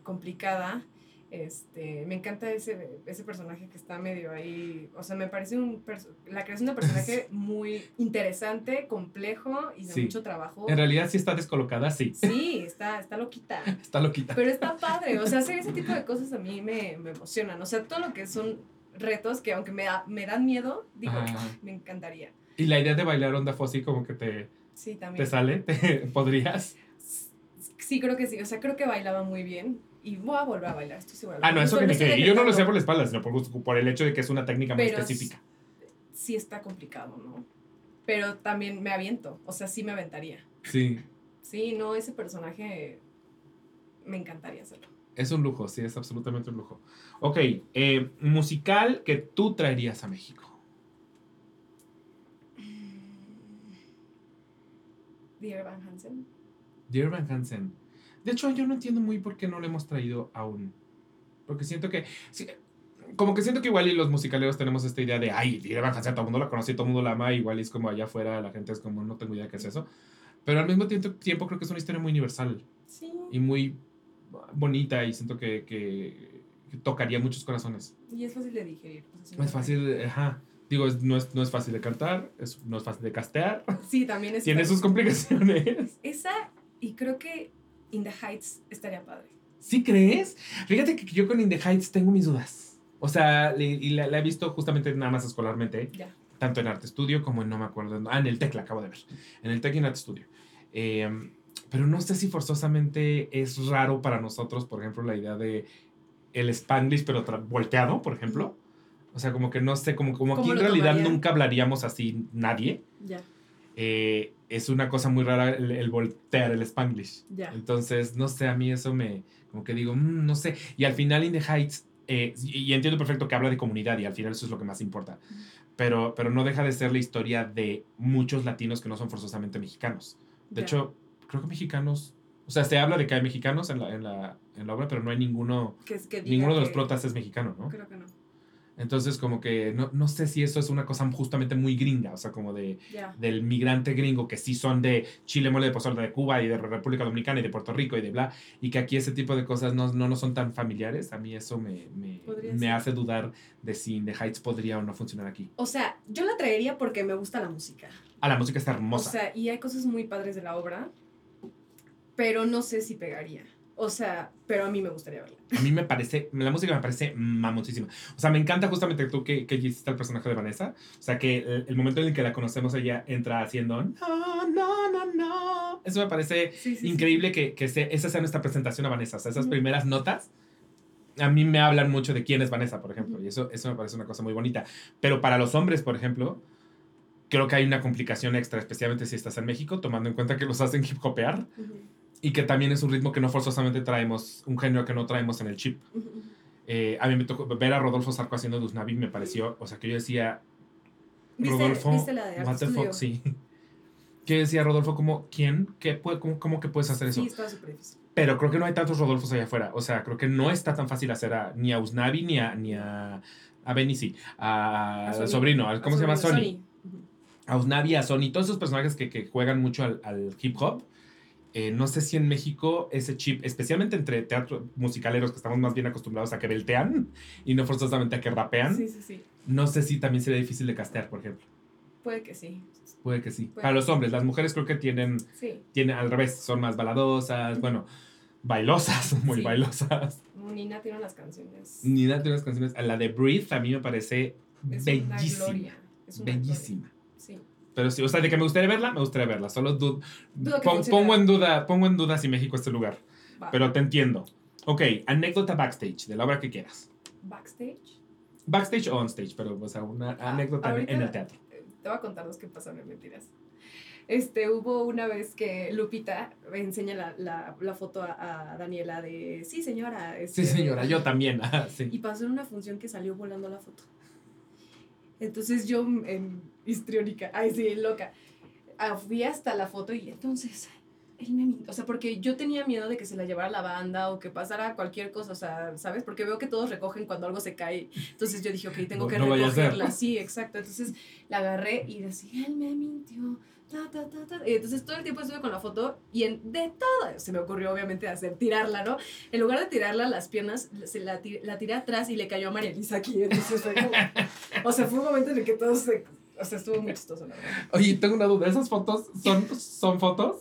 complicada. Este, me encanta ese, ese personaje que está medio ahí. O sea, me parece un la creación de un personaje *laughs* muy interesante, complejo y de Sí. mucho trabajo. En realidad sí está descolocada, sí. Sí, está, está loquita. *laughs* Está loquita. Pero está padre. O sea, hacer ese tipo de cosas a mí me, me emocionan. O sea, todo lo que son retos que aunque me, da- me dan miedo, digo, Ajá. me encantaría. Y la idea de bailar onda Fossi como que te, Sí, también. te sale, *laughs* ¿Te- ¿podrías? Sí, creo que sí. O sea, creo que bailaba muy bien. Y voy a volver a bailar, estoy segura. Ah, no, eso que ni. Y yo no lo sé por la espalda, sino por, por el hecho de que es una técnica muy Pero específica. Sí está complicado, ¿no? Pero también me aviento. O sea, sí me aventaría. Sí. Sí, no, ese personaje me encantaría hacerlo. Es un lujo, sí, es absolutamente un lujo. Ok, eh, musical que tú traerías a México. Dear Van Hansen. Dear Van Hansen. De hecho, yo no entiendo muy por qué no lo hemos traído aún. Porque siento que. sí, como que siento que igual y los musicaleros tenemos esta idea de, ay, Van Hansen, todo el mundo la conoce, todo el mundo la ama, igual y es como allá afuera la gente es como, no tengo idea qué es eso. Pero al mismo tiempo, tiempo creo que es una historia muy universal Sí. y muy bonita y siento que, que, que tocaría muchos corazones. Y es fácil de digerir. pues, Es fácil, ajá. Digo, es- no, es, no es fácil de cantar, es, no es fácil de castear. Sí, también es. Tiene sus complicaciones. Esa, y creo que In the Heights estaría padre. ¿Sí crees? Fíjate que yo con In the Heights tengo mis dudas. O sea, le- y la, la he visto justamente nada más escolarmente, Ya. tanto en Arte Estudio como en no me acuerdo. Ah, en el TEC la acabo de ver. En el TEC y en Arte Estudio. Eh, pero no sé si forzosamente es raro para nosotros, por ejemplo, la idea de el Spanglish, pero volteado, por ejemplo. O sea, como que no sé, como, como aquí ¿Cómo en realidad nunca hablaríamos así nadie. Ya. eh, es una cosa muy rara el, el voltear el Spanglish. Entonces, no sé, a mí eso me, como que digo, "Mm, no sé. Y al final, In the Heights, eh, y, y entiendo perfecto que habla de comunidad y al final eso es lo que más importa. Pero, pero no deja de ser la historia de muchos latinos que no son forzosamente mexicanos. De hecho, creo que mexicanos, o sea, se habla de que hay mexicanos en la, en la, en la obra, pero no hay ninguno, Que es que ninguno de los protas es mexicano, ¿no? Creo que no. Entonces, como que no, no sé si eso es una cosa justamente muy gringa, o sea, como de, del migrante gringo que sí son de Chile, mole de pozole de Cuba y de República Dominicana y de Puerto Rico y de bla, y que aquí ese tipo de cosas no, no nos son tan familiares, a mí eso me, me, me hace dudar de si In The Heights podría o no funcionar aquí. O sea, yo la traería porque me gusta la música. Ah, la música está hermosa. O sea, y hay cosas muy padres de la obra, pero no sé si pegaría. O sea, pero a mí me gustaría verla. a mí me parece, la música me parece mamoncísima. O sea, me encanta justamente tú que, que hiciste el personaje de Vanessa. O sea, que el, el momento en el que la conocemos, ella entra haciendo no, no, no, no. Eso me parece Sí, sí, increíble que, que se- esa sea nuestra presentación a Vanessa. O sea, esas Ujú. primeras notas a mí me hablan mucho de quién es Vanessa, por ejemplo. Y eso, eso me parece una cosa muy bonita. Pero para los hombres, por ejemplo, creo que hay una complicación extra, especialmente si estás en México, tomando en cuenta que los hacen hip hopear Ujú, y que también es un ritmo que no forzosamente traemos, un género que no traemos en el chip. Eh, a mí me tocó ver a Rodolfo Sarco haciendo Duznavi, me pareció, o sea, que yo decía, ¿Viste, Rodolfo, ¿Viste la de what the fuck, sí. *laughs* Que decía Rodolfo, como, ¿quién? ¿Qué puede, cómo, cómo que puedes hacer eso? Sí, estaba súper difícil. Pero creo que no hay tantos Rodolfos allá afuera. O sea, creo que no está tan fácil hacer a, ni a Usnavi ni a, ni a, a sí. A, A Sony. sobrino, a- ¿cómo A se llama? Sony. Ujú. A Usnavi, a Sony. Todos esos personajes que, que juegan mucho al, al hip hop. Eh, no sé si en México ese chip, especialmente entre teatro musicaleros que estamos más bien acostumbrados a que beltean y no forzosamente a que rapean, Sí, sí, sí. no sé si también sería difícil de castear, por ejemplo. Puede que sí. Puede que sí. Puede Para que los hombres, las mujeres creo que tienen, tienen al revés, son más baladosas, bueno, bailosas, *laughs* muy bailosas. Nina tiene unas canciones. Nina tiene unas canciones. La de Breathe a mí me parece Es una bellísima. gloria. Es una Bellísima. gloria. Sí. Pero sí, o sea, de que me gustaría verla, me gustaría verla. Solo Dudo pon- pongo, en duda, pongo en duda si México es este lugar. Va. Pero te entiendo. Ok, anécdota backstage, de la obra que quieras. Backstage. Backstage o on stage, pero o sea, una Ah, anécdota en- el teatro. eh, Te voy a contar dos que pasaron en mentiras. Este, hubo una vez que Lupita me enseña la, la, la foto a, a Daniela de, sí señora. este, Sí, señora, yo también. *laughs* ah, sí. Y pasó en una función que salió volando la foto. Entonces yo, en histriónica, ay sí, loca, ah, fui hasta la foto y entonces él me mintió. O sea, porque yo tenía miedo de que se la llevara la banda o que pasara cualquier cosa, o sea, ¿sabes? Porque veo que todos recogen cuando algo se cae. Entonces yo dije, ok, tengo No- que no recogerla. Sí, exacto. Entonces la agarré y decía, él me mintió. Y entonces todo el tiempo estuve con la foto y en, de todo, se me ocurrió obviamente hacer, tirarla, ¿no? En lugar de tirarla las piernas, se la, la tiré atrás y le cayó a María Elisa aquí. Entonces fue como, o sea, fue un momento en el que todos se, o sea, estuvo muy chistoso, la. Oye, tengo una duda. ¿Esas fotos son, son fotos?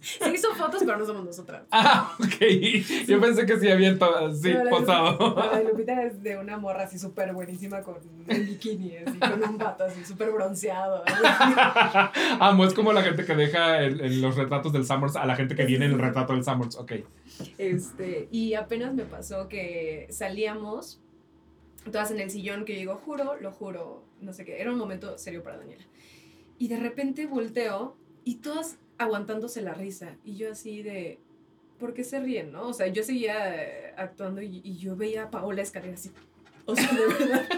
Sí, son fotos, pero no somos nosotras. *laughs* Ah, ok. Yo pensé que sí había sí, No, la- posado. La de Lupita *laughs* es de una morra así súper buenísima con en bikini, así, con un vato así súper bronceado. Amo, es como la gente que deja en, en los retratos del Summers a la gente que viene en el retrato del Summers. Ok. Este, y apenas me pasó que salíamos todas en el sillón que yo digo, juro, lo juro, no sé qué, era un momento serio para Daniela. Y de repente volteo y todas aguantándose la risa y yo así de, ¿por qué se ríen, no? O sea, yo seguía actuando y, y yo veía a Paola escalera así, o sea, de verdad. *laughs*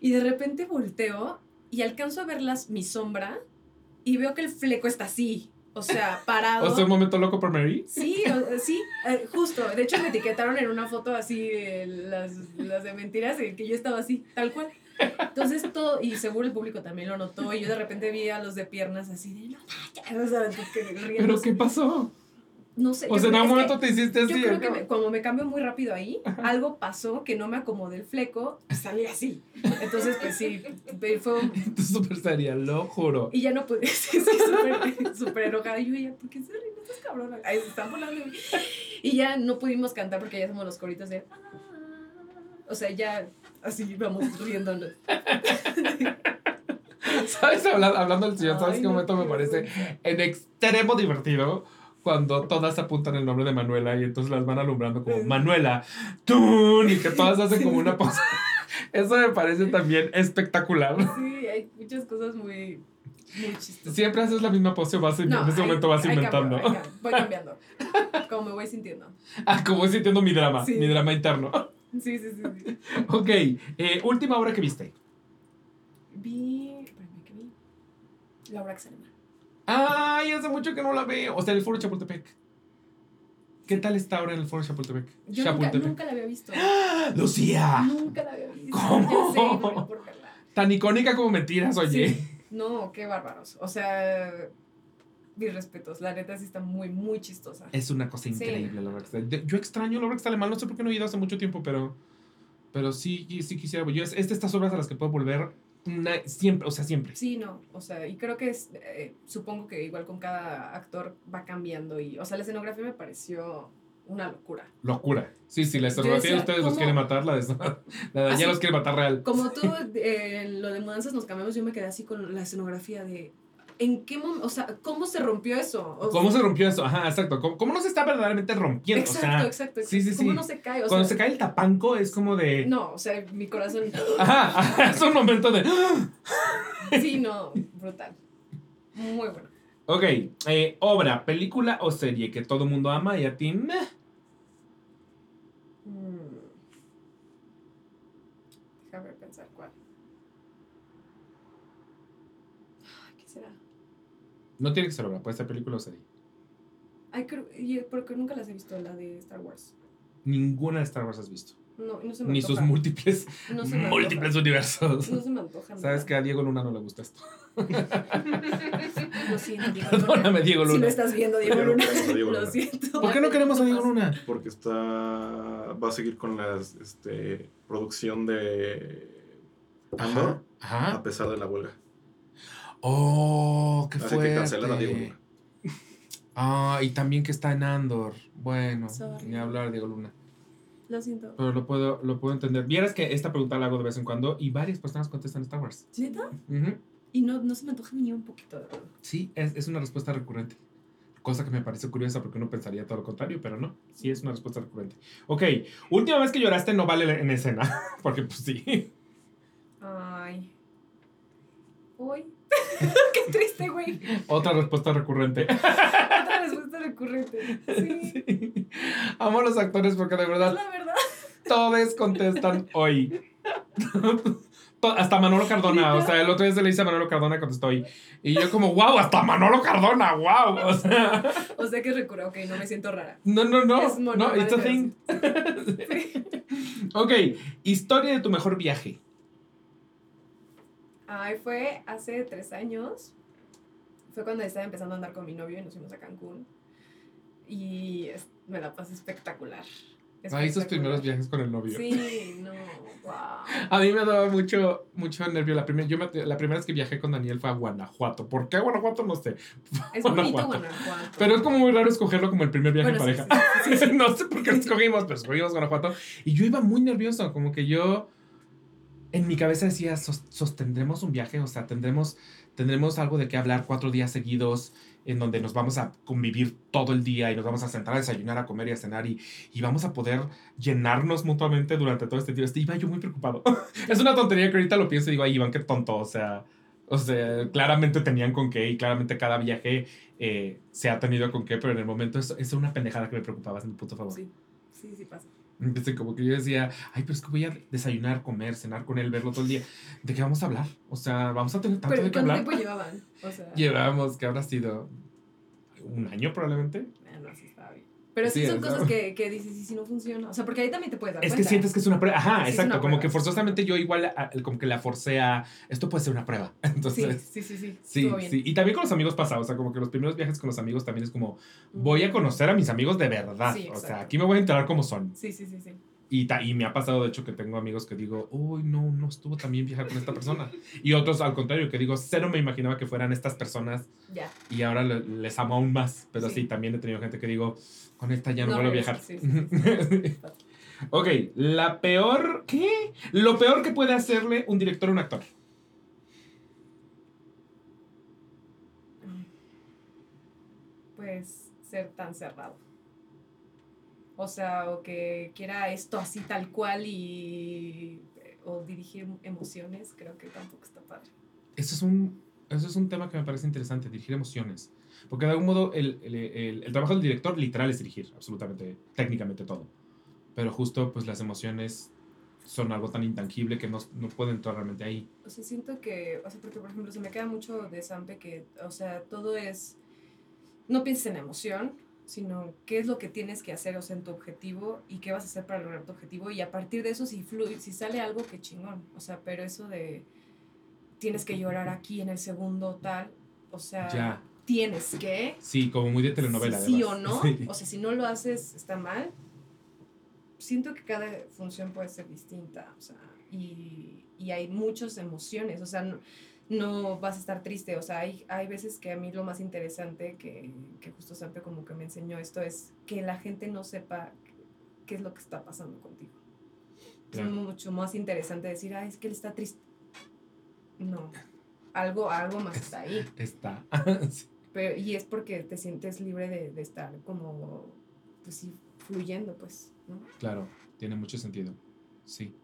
Y de repente volteo y alcanzo a verlas mi sombra y veo que el fleco está así, o sea, parado. ¿O sea, un momento loco por Mary? Sí, o- sí, eh, justo. De hecho, me etiquetaron en una foto así, eh, las, las de mentiras, eh, que yo estaba así, tal cual. Entonces todo, y seguro el público también lo notó, y yo de repente vi a los de piernas así de, no, manches", o sea, que ¿Pero riéndose. qué pasó? no sé. O sea, en algún momento te hiciste así. Yo creo que me- como me cambio muy rápido ahí, algo pasó que no me acomodé el fleco y salí así. Entonces, pues sí, fue un- Tú súper seria, lo juro. Y ya no pude, *laughs* sí, súper enojada. Y yo, ya, ¿por qué se ríen estas cabronas? Ahí se están volando. Y ya no pudimos cantar porque ya somos los coritos de... "Ah". O sea, ya así vamos riéndonos. *laughs* ¿Sabes? Habla- hablando del sillón, ¿sabes Ay, qué no, momento me parece en extremo divertido? Cuando todas apuntan el nombre de Manuela y entonces las van alumbrando como Manuela, ¡tun! y que todas hacen como una pausa. Eso me parece también espectacular. Sí, hay muchas cosas muy, muy chistosas. Siempre haces la misma pose, vas, en ese hay- momento vas inventando. cambio, voy cambiando. Como me voy sintiendo. *laughs* Ah, como voy sintiendo mi drama, Sí. mi drama interno. Sí, sí, sí. sí. *laughs* Ok, eh, última obra que viste. Vi. Espérame, ¿qué vi? Laura Axelman. Ay, hace mucho que no la veo. O sea, el Foro Chapultepec. ¿Qué tal está ahora en el Foro Chapultepec? Yo nunca, Chapultepec. nunca la había visto. ¡Ah! *gasps* ¡Lucía! Nunca la había visto. ¿Cómo? Sé, por verla. Tan icónica como mentiras, oye. Sí. No, qué bárbaros. O sea, mis respetos. La neta sí está muy, muy chistosa. Es una cosa Sí. increíble la obra Yo extraño la obra que está alemán, no sé por qué no he ido hace mucho tiempo, pero, pero sí, sí quisiera. Yo es, es de estas obras a las que puedo volver una- siempre, o sea, siempre. Sí, no. O sea, y creo que es. eh, supongo que igual con cada actor va cambiando. Y, o sea, la escenografía me pareció una locura. Locura. Sí, sí, la escenografía de ustedes los ¿cómo? quiere matar, la de, *laughs* la de Así- ya los quiere matar real. Como tú, eh, lo de mudanzas nos cambiamos, yo me quedé así con la escenografía de. ¿En qué momento? O sea, ¿cómo se rompió eso? O ¿Cómo sea, se rompió eso? Ajá, exacto. ¿Cómo, cómo no se está verdaderamente rompiendo? Exacto, o sea, exacto, exacto. sí, sí, ¿Cómo sí. no se cae? O cuando sea, se cae el tapanco es como de. No, o sea, mi corazón. *laughs* Ajá, ajá, es un momento de. *laughs* Sí, no, brutal. Muy bueno. Ok, eh, obra, película o serie que todo mundo ama y a ti, meh. Mm. Déjame pensar cuál. Ay, ¿Qué será? No tiene que ser obra, puede ser película o serie. Ay, creo, y porque nunca las he visto, la de Star Wars. Ninguna de Star Wars has visto. No, no se me Ni sus múltiples, no se me múltiples antoja. universos. No se me antoja. Sabes nada. que a Diego Luna no le gusta esto. Lo siento, Diego Perdóname, Diego Si lo Luna. estás viendo, Diego Luna. a Diego Lo Luna. siento. ¿Por qué no queremos a Diego. Luna? Porque está. Va a seguir con la este, producción de. Andor, Ajá. a pesar de la huelga. Oh, qué Así fuerte. que cancelan a Diego Luna. Ah, y también que está en Andor. Bueno, Sorry. ni hablar Diego Luna. Lo siento. Pero lo puedo, lo puedo entender. Vieras que esta pregunta la hago de vez en cuando y varias personas contestan Star Wars. ¿Neta? Ujú. Y no, no se me antoja ni un poquito, de verdad. Sí, es, es una respuesta recurrente. Cosa que me parece curiosa porque uno pensaría todo lo contrario, pero no. Sí, es una respuesta recurrente. Ok, última vez que lloraste no vale en escena. *laughs* Porque pues sí. Ay. Hoy. *laughs* Qué triste, güey. Otra respuesta recurrente. *laughs* Otra respuesta recurrente. Sí. Sí. Amo a los actores porque de verdad la verdad. todos contestan hoy. *laughs* Hasta Manolo Cardona, o sea, el otro día se le dice a Manolo Cardona contestó hoy. Y yo como, wow, hasta Manolo Cardona, wow. O sea, O sea que recurre, ok, no me siento rara. no, no, no. Es No, normal it's a thing. ok, historia de tu mejor viaje. Ay, fue hace tres años. Fue cuando estaba empezando a andar con mi novio y nos fuimos a Cancún. Y es- me la pasé espectacular. Ay, esos Espectacular. primeros viajes con el novio. Sí, no, wow. A mí me daba mucho, mucho nervio. La, primer, yo me- la primera vez que viajé con Daniel fue a Guanajuato. ¿Por qué Guanajuato? No sé. Es bonito Guanajuato. Guanajuato. Pero es como muy raro escogerlo como el primer viaje Bueno, en pareja. sí, sí, sí. *laughs* no sé por qué lo escogimos, pero escogimos Guanajuato. Y yo iba muy nervioso, como que yo en mi cabeza decía, "Sos- sostendremos un viaje, o sea, tendremos, tendremos algo de qué hablar cuatro días seguidos en donde nos vamos a convivir todo el día y nos vamos a sentar a desayunar, a comer y a cenar y, y vamos a poder llenarnos mutuamente durante todo este tiempo. Este, iba yo muy preocupado. *laughs* es una tontería que ahorita lo pienso y digo, ay, Iván, qué tonto, o sea... O sea, claramente tenían con qué y claramente cada viaje eh, se ha tenido con qué, pero en el momento es, es una pendejada que me preocupaba, es mi puto favor. Sí, sí, sí pasa. Entonces, como que yo decía, ay, pero es que voy a desayunar, comer, cenar con él, verlo todo el día. ¿De qué vamos a hablar? O sea, vamos a tener tanto Pero de qué ¿cuánto hablar. tiempo llevaban? O sea, *laughs* Llevábamos, que habrá sido? ¿Un año probablemente? ah, no, sí estaba bien. Pero sí, Sí, son o sea- cosas que, que dices, ¿y si no funciona? O sea, porque ahí también te puedes dar Es que cuenta. sientes que es una prueba. Ajá, Sí, exacto. una Como prueba. que forzosamente yo igual a- como que la forcé a. Esto puede ser una prueba. *laughs* Sí, Entonces. sí, sí, sí. Sí, bien. sí. Y también con los amigos pasa, o sea, como que los primeros viajes con los amigos también es como, voy a conocer a mis amigos de verdad. Sí, o sea, aquí me voy a enterar cómo son. Sí, sí, sí, sí. Y, ta- y me ha pasado, de hecho, que tengo amigos que digo, uy, no, no estuvo tan bien viajar con esta persona. Y otros, al contrario, que digo, cero me imaginaba que fueran estas personas Ya. y ahora le- les amo aún más. Pero sí. Sí. también he tenido gente que digo, con esta ya no, No vuelvo a viajar. sí, sí, *laughs* ok, la peor, ¿qué? Lo peor que puede hacerle un director a un actor. Pues ser tan cerrado. O sea, o que quiera esto así tal cual y. o dirigir emociones, creo que tampoco está padre. Eso es un, eso es un tema que me parece interesante, dirigir emociones. Porque de algún modo el, el, el- el trabajo del director literal es dirigir, absolutamente, técnicamente todo. Pero justo pues las emociones son algo tan intangible que no, no pueden entrar realmente ahí. O sea, siento que, o sea, porque por ejemplo, se me queda mucho de Sampe que, o sea, todo es, no pienses en emoción, sino qué es lo que tienes que hacer, o sea, en tu objetivo y qué vas a hacer para lograr tu objetivo y a partir de eso si fluye, si sale algo, qué chingón, o sea, pero eso de tienes que llorar aquí en el segundo tal, o sea, Ya. Tienes que, Sí, como muy de telenovela. sí o no, Sí. o sea, si no lo haces está mal. Siento que cada función puede ser distinta, o sea, y, y hay muchas emociones, o sea, no, no vas a estar triste, o sea, hay, hay veces que a mí lo más interesante que, que justo Sampe como que me enseñó esto es que la gente no sepa qué es lo que está pasando contigo. Es Claro. mucho más interesante decir, ay, es que él está triste. No, algo, algo más está ahí. Está. Sí. *laughs* Pero, y es porque te sientes libre de, de estar como, pues sí, fluyendo, pues, ¿no? Claro, tiene mucho sentido. Sí.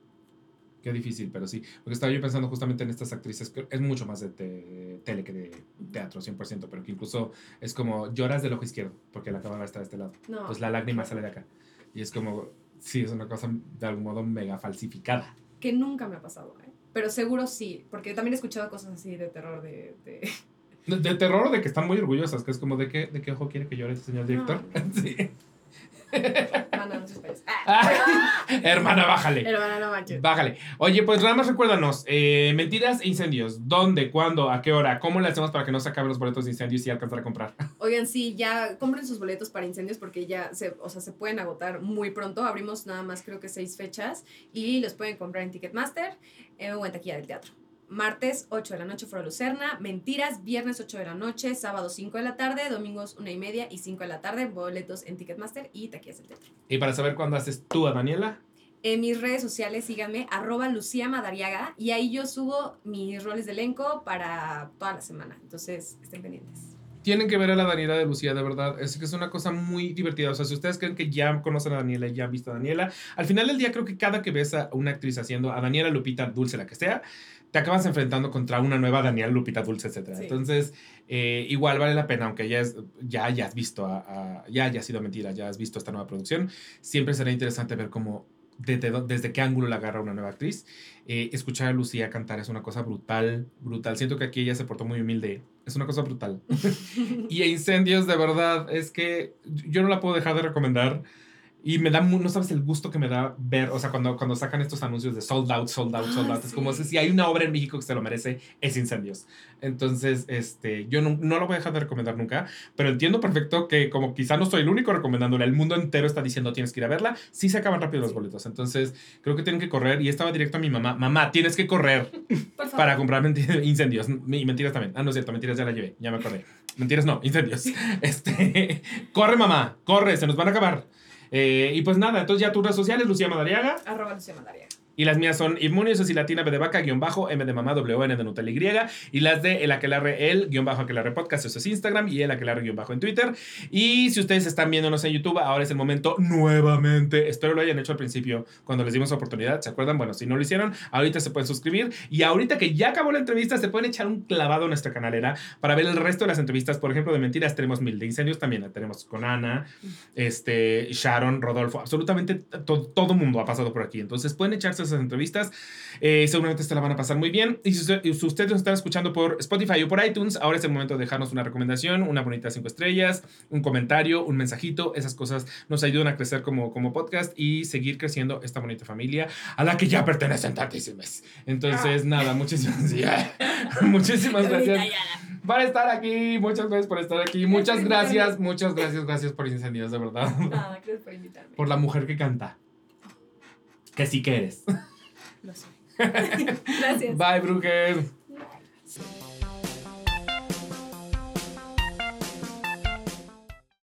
Qué difícil, pero sí. Porque estaba yo pensando justamente en estas actrices, que es mucho más de te- tele que de teatro, 100%, pero que incluso es como lloras del ojo izquierdo, porque la cámara está de este lado. No. Pues la lágrima sale de acá. Y es como, sí, es una cosa de algún modo mega falsificada. Que nunca me ha pasado, ¿eh? Pero seguro sí, porque también he escuchado cosas así de terror, de... de... De, de terror o de que están muy orgullosas, que es como, ¿de qué, de qué ojo quiere que llore este señor director? No. *laughs* Sí. Mana, no seas payaso. *laughs* ¡Ah! Hermana, bájale. Hermana, no manches. Bájale. Oye, pues nada más recuérdanos, eh, mentiras e incendios. ¿Dónde, cuándo, a qué hora? ¿Cómo le hacemos para que no se acaben los boletos de incendios y alcanzar a comprar? *laughs* Oigan, sí, ya compren sus boletos para incendios porque ya se, o sea, se pueden agotar muy pronto. Abrimos nada más creo que seis fechas y los pueden comprar en Ticketmaster eh, o en taquilla del teatro. Martes 8 de la noche Foro Lucerna, Mentiras, viernes 8 de la noche, sábado 5 de la tarde, domingos 1 y media y 5 de la tarde, boletos en Ticketmaster y taquillas del teatro. Y para saber cuándo haces tú a Daniela, En mis redes sociales síganme, arroba Lucía Madariaga, y ahí yo subo mis roles de elenco para toda la semana. Entonces, estén pendientes. tienen que ver a la Daniela de Lucía, de verdad. Es que es una cosa muy divertida. O sea, si ustedes creen que ya conocen a Daniela y ya han visto a Daniela, al final del día creo que cada que ves a una actriz haciendo a Daniela, Lupita, Dulce, la que sea, te acabas enfrentando contra una nueva Daniela, Lupita, Dulce, etc. Sí. Entonces, eh, igual vale la pena, aunque ya, es, ya hayas visto, a, a- ya haya sido mentira, ya has visto esta nueva producción, siempre será interesante ver cómo, desde, desde qué ángulo la agarra una nueva actriz. Eh, escuchar a Lucía cantar es una cosa brutal, brutal. Siento que aquí ella se portó muy humilde. Es una cosa brutal. *laughs* Y a Incendios, de verdad, es que yo no la puedo dejar de recomendar. Y me da, no sabes el gusto que me da ver, o sea, cuando, cuando sacan estos anuncios de sold out, sold out, sold Ah, out. Es como sí. si hay una obra en México que se lo merece, es Incendios. Entonces, este, yo no, no lo voy a dejar de recomendar nunca, pero entiendo perfecto que como quizá no soy el único recomendándola, el mundo entero está diciendo tienes que ir a verla, sí se acaban rápido los Sí. boletos. Entonces, creo que tienen que correr. Y estaba directo a mi mamá, mamá, tienes que correr *laughs* para comprar *laughs* incendios. Y mentiras también. Ah, no es cierto, mentiras ya la llevé, ya me acordé. Mentiras no, incendios. *laughs* Este, corre mamá, corre, se nos van a acabar. Eh, y pues nada, entonces ya tus redes sociales, Lucía Madariaga. Arroba Lucía Madariaga. Y las mías son Inmunio, eso sí, latina, B de vaca, guion bajo, M de mamá, W, N de Nutella Y. Y las de El Aquelarre, El, guion bajo, Aquelarre Podcast, eso es Instagram. Y El Aquelarre, guion bajo en Twitter. Y si ustedes están viéndonos en YouTube, ahora es el momento nuevamente. Espero lo hayan hecho al principio cuando les dimos oportunidad. ¿Se acuerdan? Bueno, si no lo hicieron, ahorita se pueden suscribir. Y ahorita que ya acabó la entrevista, se pueden echar un clavado en nuestra canalera para ver el resto de las entrevistas. Por ejemplo, de mentiras tenemos mil, de incendios también la tenemos con Ana, este, Sharon, Rodolfo, absolutamente to- todo mundo ha pasado por aquí. Entonces pueden echarse esas entrevistas. Eh, seguramente se la van a pasar muy bien. Y si, usted- si ustedes nos están escuchando por Spotify o por iTunes, ahora es el momento de dejarnos una recomendación, una bonita cinco estrellas, un comentario, un mensajito. Esas cosas nos ayudan a crecer como, como podcast y seguir creciendo esta bonita familia a la que ya pertenecen tantísimas. Entonces, nada, muchísimas, *laughs* ya. muchísimas gracias por estar aquí. Muchas gracias por estar aquí. Muchas gracias, muchas gracias, gracias por incendios, de verdad. Nada, gracias por invitarme. Por la mujer que canta. Que sí que eres. *laughs* Lo sé. *laughs* gracias. Bye, Brujer. Bye.